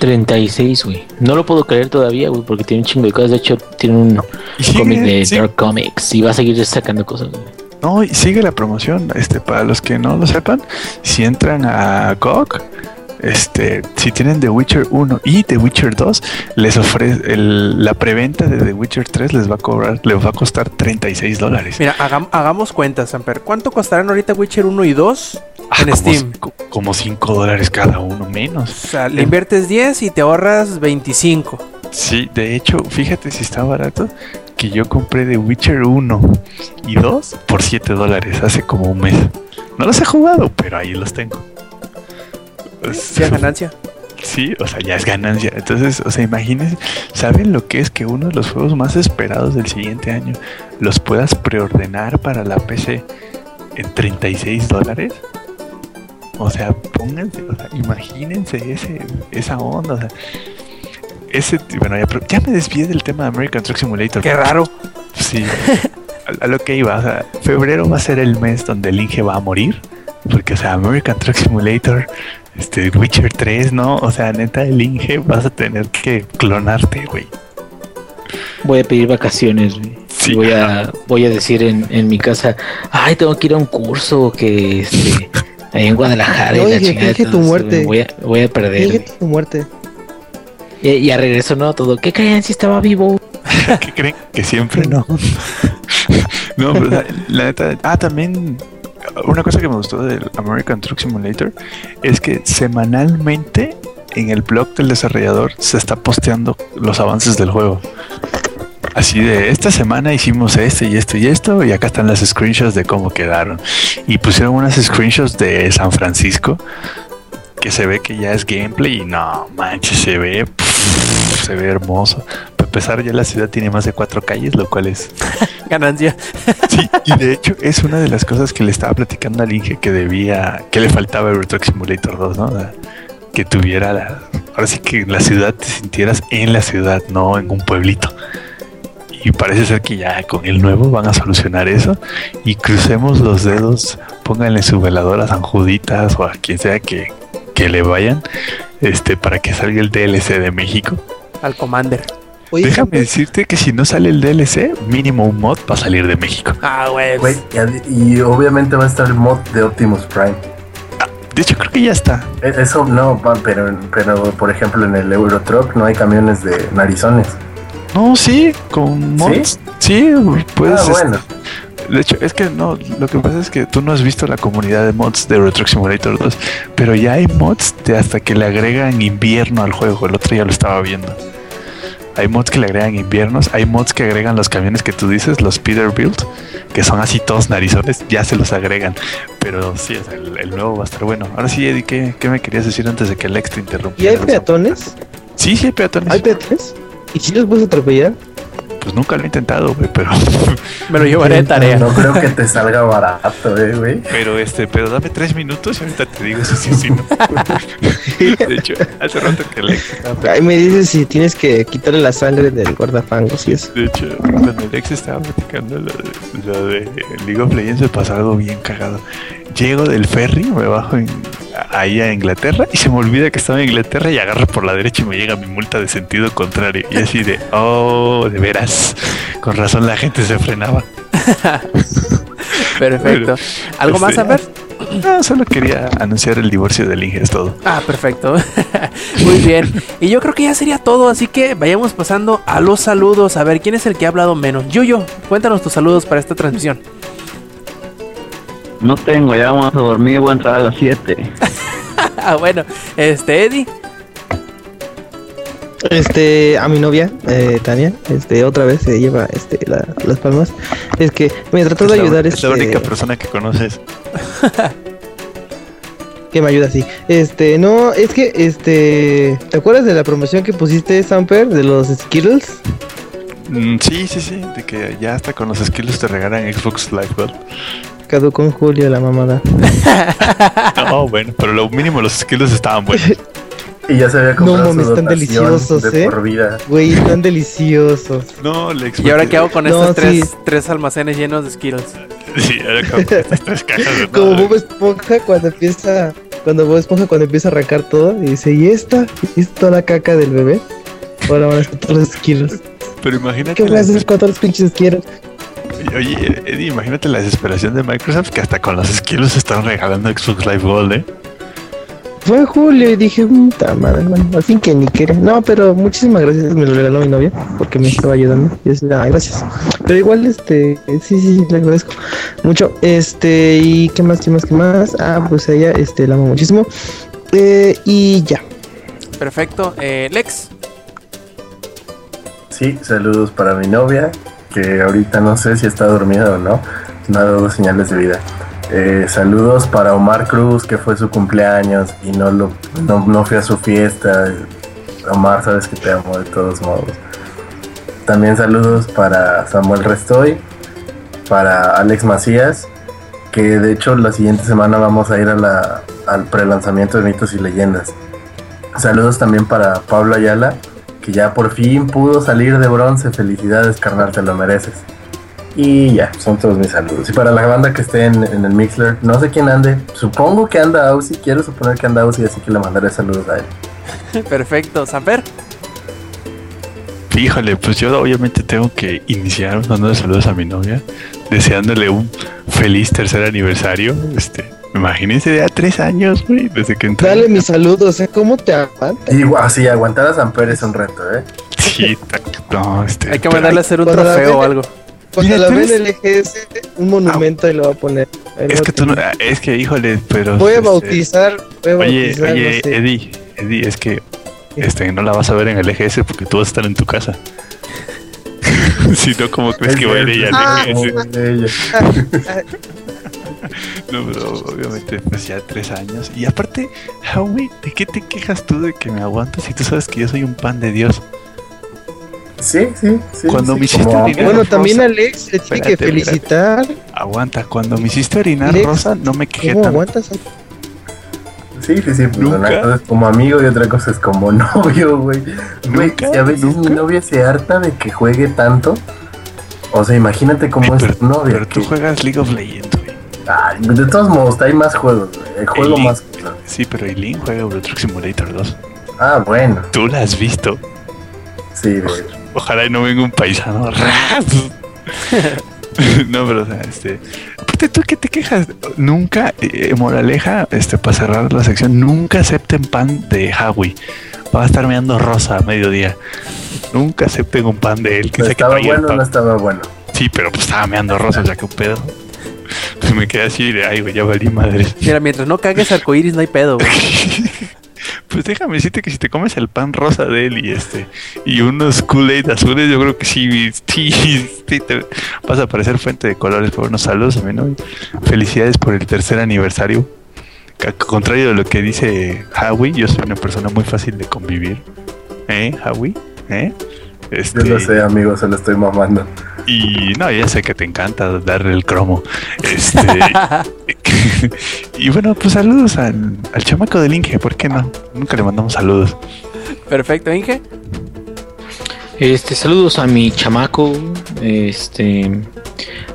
36, güey. No lo puedo creer todavía, güey, porque tiene un chingo de cosas. De hecho, tiene un cómic de sí. Dark Comics y va a seguir sacando cosas. güey. No, y sigue la promoción. Este, para los que no lo sepan, si entran a GOG, este, si tienen The Witcher 1 y The Witcher 2, les ofrece el- la preventa de The Witcher 3 les va a cobrar, les va a costar 36 dólares. Mira, hagam- hagamos cuentas, Samper. ¿Cuánto costarán ahorita Witcher 1 y 2 Ah, en como, Steam? co- Como 5 dólares cada uno menos. O sea, le inviertes 10 y te ahorras 25. Sí, de hecho, fíjate si está barato que yo compré The Witcher 1 y 2 por 7 dólares hace como un mes. No los he jugado, pero ahí los tengo. ¿Sí es ganancia? Sí, o sea, ya es ganancia. Entonces, o sea, imagínense, ¿saben lo que es que uno de los juegos más esperados del siguiente año los puedas preordenar para la PC en 36 dólares? O sea, pónganse, o sea, imagínense ese, esa onda, o sea, ese, bueno, ya, ya me desvié del tema de American Truck Simulator. Qué raro. Sí, a, a lo que iba, o sea, febrero va a ser el mes donde el Inge va a morir, porque, o sea, American Truck Simulator, este, Witcher 3, ¿no? O sea, neta, el Inge vas a tener que clonarte, güey. Voy a pedir vacaciones, güey. Sí. Y Voy a, voy a decir en, en mi casa, ay, tengo que ir a un curso que este, ahí en Guadalajara. y Oye, la chingada, finge tu muerte. Voy a, voy a perder. Tu muerte. Y, y a regreso, no, todo. ¿Qué creen si estaba vivo? ¿Qué creen? Que siempre no. no, pero la, la neta. Ah, también. Una cosa que me gustó del American Truck Simulator es que semanalmente en el blog del desarrollador se está posteando los avances del juego. Así de esta semana hicimos esto y esto y esto, y acá están las screenshots de cómo quedaron. Y pusieron unas screenshots de San Francisco que se ve que ya es gameplay y no manches, se ve, pff, se ve hermoso. Para empezar, ya la ciudad tiene más de cuatro calles, lo cual es Ganancia. Sí, y de hecho es una de las cosas que le estaba platicando al Inge que debía, que le faltaba Euro Truck Simulator 2, ¿no? O sea, que tuviera la, ahora sí que la ciudad te sintieras en la ciudad, no en un pueblito. Y parece ser que ya con el nuevo van a solucionar eso. Y crucemos los dedos, pónganle su velador a San Juditas o a quien sea que, que le vayan, este, para que salga el DLC de México. Al Commander. Oye, Déjame decirte que si no sale el DLC, mínimo un mod va a salir de México. Ah, güey. Y, obviamente va a estar el mod de Optimus Prime. De hecho, creo que ya está. E- Eso no, pero, pero por ejemplo en el Euro Truck no hay camiones de narizones. No, sí, con mods. Sí, puedes. ah, bueno. De hecho, es que no, lo que pasa es que tú no has visto la comunidad de mods de Truck Simulator 2, pero ya hay mods de hasta que le agregan invierno al juego. El otro ya lo estaba viendo. Hay mods que le agregan inviernos, hay mods que agregan los camiones que tú dices, los Peterbilt, que son así todos narizones, ya se los agregan. Pero sí, el, el nuevo va a estar bueno. Ahora sí, Eddie, ¿qué, qué me querías decir antes de que Lex te ¿Y interrumpiera? hay peatones? Sí, sí hay peatones. ¿Hay peatones? ¿Y si los puedes atropellar? Pues nunca lo he intentado, güey, pero Me lo llevaré de tarea. No creo que te salga barato, eh, güey. Pero este, pero dame tres minutos y ahorita te digo si sí si no. De hecho, hace rato que estaba Ahí me dices si tienes que quitarle la sangre del guardafangos y eso. de hecho, cuando Lex estaba platicando lo de, lo de League of Legends me pasó algo bien cagado. Llego del ferry, me bajo en, ahí a Inglaterra y se me olvida que estaba en Inglaterra y agarro por la derecha y me llega mi multa de sentido contrario. Y así de, oh, de veras. Con razón la gente se frenaba. Perfecto. ¿Algo más, a ver? No, solo quería anunciar el divorcio del Inge, es todo. Ah, perfecto. Muy bien. Y yo creo que ya sería todo, así que vayamos pasando a los saludos. A ver, ¿quién es el que ha hablado menos? Yuyo, cuéntanos tus saludos para esta transmisión. No tengo, ya vamos a dormir, voy a entrar a las 7. Ah, bueno, este, Eddie. Este, a mi novia, eh, Tania, este, otra vez se lleva este, la- las palmas. Es que me trató de es la, ayudar, es la este, única persona que conoces. que me ayuda así. Este, no, es que, este, ¿te acuerdas de la promoción que pusiste, Samper, de los Skittles? Mm, sí, sí, sí, de que ya hasta con los skills te regalan Xbox Live Gold. Caducó en julio la mamada. No, bueno, pero lo mínimo los skills estaban buenos. Y ya se había comprado mames, su están dotación deliciosos, de ¿eh? por vida. Güey, están deliciosos. No, le ¿Y ahora qué hago con No, estos tres, sí. tres almacenes llenos de Skittles? Sí, ahora con estas tres cajas de Como. Bob Esponja cuando empieza, cuando Bob Esponja cuando empieza a arrancar todo y dice, ¿y esta? ¿Y esta toda la caca del bebé? Ahora van a ser todos los Skittles. Pero imagínate. ¿Qué voy a hacer con todos los pinches Skittles? Oye, Eddie, imagínate la desesperación de Microsoft que hasta con los skills están regalando Xbox Live Gold, ¿eh? Fue en julio y dije, puta madre, bueno, al fin que ni quería. No, pero muchísimas gracias, me lo regaló mi novia porque me estaba ayudando. Y es, ah, gracias. Pero igual, este, sí, sí, le agradezco mucho. Este, y qué más, qué más, qué más. Ah, pues ella, este, la amo muchísimo. Eh, y ya. Perfecto. Eh, Lex. Sí, saludos para mi novia, que ahorita no sé si está dormida o no. No ha dado señales de vida. Eh, saludos para Omar Cruz, que fue su cumpleaños y no, lo, no, no fui a su fiesta. Omar, sabes que te amo de todos modos. También saludos para Samuel Restoy, para Alex Macías, que de hecho la siguiente semana vamos a ir a la, al prelanzamiento de mitos y leyendas. Saludos también para Pablo Ayala, que ya por fin pudo salir de bronce. Felicidades, carnal, te lo mereces. Y ya, son todos mis saludos. Y para la banda que esté en, en el Mixler, no sé quién ande. Supongo que anda Aussie, quiero suponer que anda Aussie, así que le mandaré saludos a él. Perfecto. Samper. Híjole, pues yo obviamente tengo que iniciar dando saludos a mi novia, deseándole un feliz tercer aniversario. Este, imagínense ya tres años, güey, desde que entré. Dale mis saludos, ¿eh? ¿Cómo te aguantas? Y guau, sí, aguantar a San Pérez es un reto, ¿eh? Sí, no, este. Hay que mandarle a hacer un trofeo o algo. Cuando Mira, la tú ven eres- en el EGS, un monumento y lo va a poner. Es que tú no, tengo. es que híjole, pero. Voy a este, bautizar, voy a Oye, bautizar, oye, no sé. Eddie, Eddie, es que este, no la vas a ver en el EGS porque tú vas a estar en tu casa. si no, ¿cómo crees que va a ir ella Ah. al EGS? No, pero obviamente, pues ya tres años. Y aparte, Howie, ¿de qué te quejas tú de que me aguantas si tú sabes que yo soy un pan de Dios? Sí, sí, sí. Cuando sí, me hiciste como- orinar- Bueno, Rosa. también Alex le tiene que Espérate, felicitar. Aguanta, cuando me hiciste orinar rosa, no me quejé ¿Cómo tanto. aguantas? Sí, sí, sí. Pues Nunca. una cosa es como amigo y otra cosa es como novio, güey. Güey, si a veces nunca. mi novia se harta de que juegue tanto. O sea, imagínate cómo Pero, es tu novia. pero tú que- juegas League of Legends. Ay, de todos modos, hay más juegos, güey. El juego más. Sí, pero Eileen juega Euro Truck Simulator 2. Ah, bueno. Tú la has visto. Sí, hecho. Ojalá y no venga un paisano. no, pero o sea, este. Aparte, ¿tú qué te quejas? Nunca, eh, moraleja, este, para cerrar la sección, nunca acepten pan de Howie. Va a estar meando rosa a mediodía. Nunca acepten un pan de él. Que que ¿Estaba el bueno no estaba bueno? Sí, pero pues estaba meando rosa, sea, que un pedo. Me quedé así de, ay, güey, ya valí madres. Mira, mientras no cagues arcoíris no hay pedo, güey. Pues déjame decirte que si te comes el pan rosa de él y este y unos Kool-Aid azules, yo creo que sí, sí, sí te vas a parecer fuente de colores. Pero unos saludos a mi novio. Felicidades por el tercer aniversario. Al contrario de lo que dice Howie, yo soy una persona muy fácil de convivir. ¿Eh, Howie? ¿Eh? Este, Yo lo sé, amigo, se lo estoy mamando. Y no, ya sé que te encanta darle el cromo. Este. y bueno, pues saludos al, al chamaco del Inge, ¿por qué no? Nunca le mandamos saludos. Perfecto, Inge. Este, saludos a mi chamaco. Este,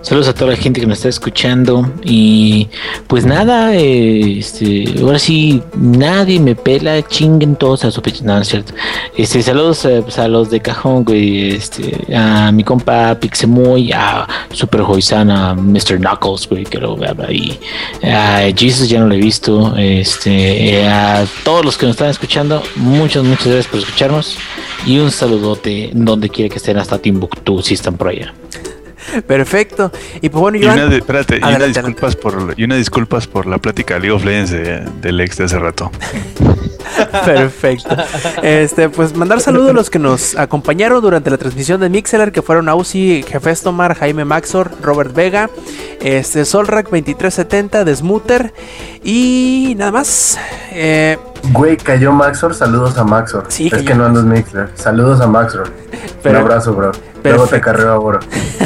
Saludos a toda la gente que nos está escuchando. Y pues nada, eh, este, ahora sí, nadie me pela, chinguen todos a su pecho. No, cierto. Este, saludos eh, pues, a los de cajón, güey. Este, a mi compa Pixemoy, a Super Joysan, a Mr. Knuckles, que lo vea ahí. A Jesus ya no lo he visto. Este, eh, a todos los que nos están escuchando, muchas, muchas gracias por escucharnos. Y un saludote donde quiera que estén hasta Timbuktu, si están por allá. Perfecto. Y pues bueno, Y Joan, una, de- espérate, y una disculpas por y una disculpas por la plática de League of Legends de- del ex de hace rato. Perfecto. Este, pues mandar saludos a los que nos acompañaron durante la transmisión de Mixeler, que fueron Ausi, Jefes Tomar, Jaime Maxor, Robert Vega, este, Solrak 2370, Desmuter y nada más. Eh, Güey, cayó Maxor, saludos a Maxor. Sí, es que no ando en Mixler. Saludos a Maxor. Pero- Un abrazo, bro. Luego te carreo ahora.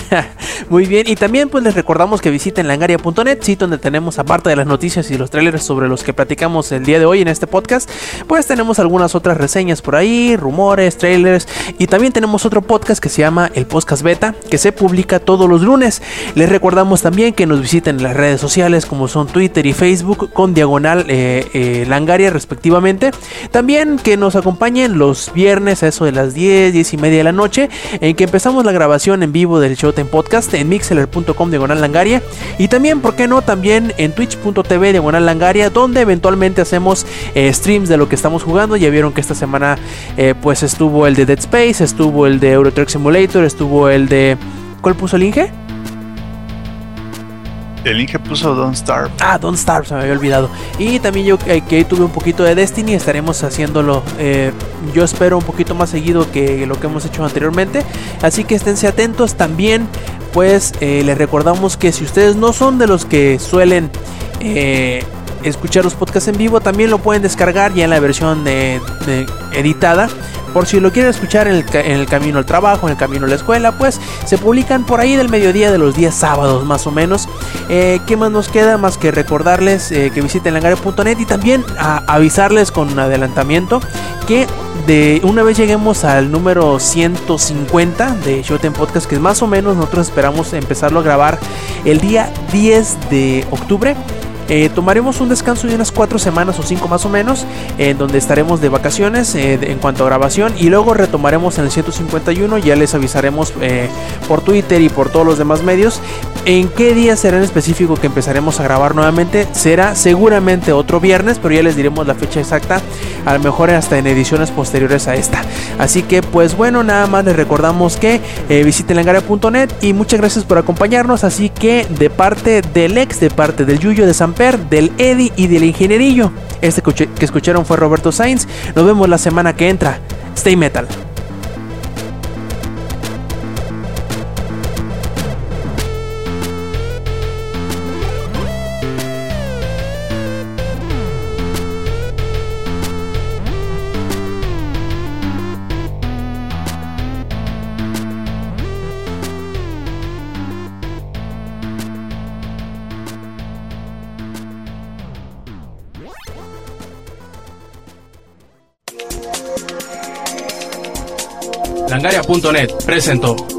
Muy bien, y también pues les recordamos que visiten langaria.net, sitio donde tenemos aparte de las noticias y los trailers sobre los que platicamos el día de hoy en este podcast, pues tenemos algunas otras reseñas por ahí, rumores, trailers y también tenemos otro podcast que se llama El Podcast Beta, que se publica todos los lunes. Les recordamos también que nos visiten en las redes sociales como son Twitter y Facebook con diagonal eh, eh, Langaria respectivamente. También que nos acompañen los viernes a eso de las 10, 10 y media de la noche en que empezamos la grabación en vivo del Showtime Podcast en mixeler.com diagonal langaria y también, ¿por qué no? También en twitch.tv diagonal langaria donde eventualmente hacemos eh, streams de lo que estamos jugando. Ya vieron que esta semana eh, pues estuvo el de Dead Space, estuvo el de Euro Truck Simulator, estuvo el de... ¿Cuál puso el Inge? El Inge puso Don't Starve. Ah, Don't Starve, se me había olvidado. Y también yo eh, que tuve un poquito de Destiny, estaremos haciéndolo, eh, yo espero un poquito más seguido que lo que hemos hecho anteriormente. Así que esténse atentos también, pues eh, les recordamos que si ustedes no son de los que suelen... escuchar los podcasts en vivo también lo pueden descargar ya en la versión editada por si lo quieren escuchar en el, camino al trabajo, en el camino a la escuela, pues se publican por ahí del mediodía de los días sábados más o menos. Eh, ¿Qué más nos queda? Más que recordarles eh, que visiten langario.net y también avisarles con adelantamiento que de una vez lleguemos al número 150 de Showtime Podcast, que es más o menos nosotros esperamos empezarlo a grabar el día 10 de octubre. Eh, tomaremos un descanso de unas 4 semanas o 5 más o menos, en donde estaremos de vacaciones eh, en cuanto a grabación y luego retomaremos en el 151, ya les avisaremos eh, por Twitter y por todos los demás medios en qué día será en específico que empezaremos a grabar nuevamente. Será seguramente otro viernes, pero ya les diremos la fecha exacta, a lo mejor hasta en ediciones posteriores a esta. Así que pues bueno, nada más les recordamos que visiten langaria.net y muchas gracias por acompañarnos. Así que de parte del ex, de parte del Yuyo de Del Eddie y del Ingenierillo, este que escucharon fue Roberto Sainz. Nos vemos la semana que entra. Stay metal. Langaria.net presentó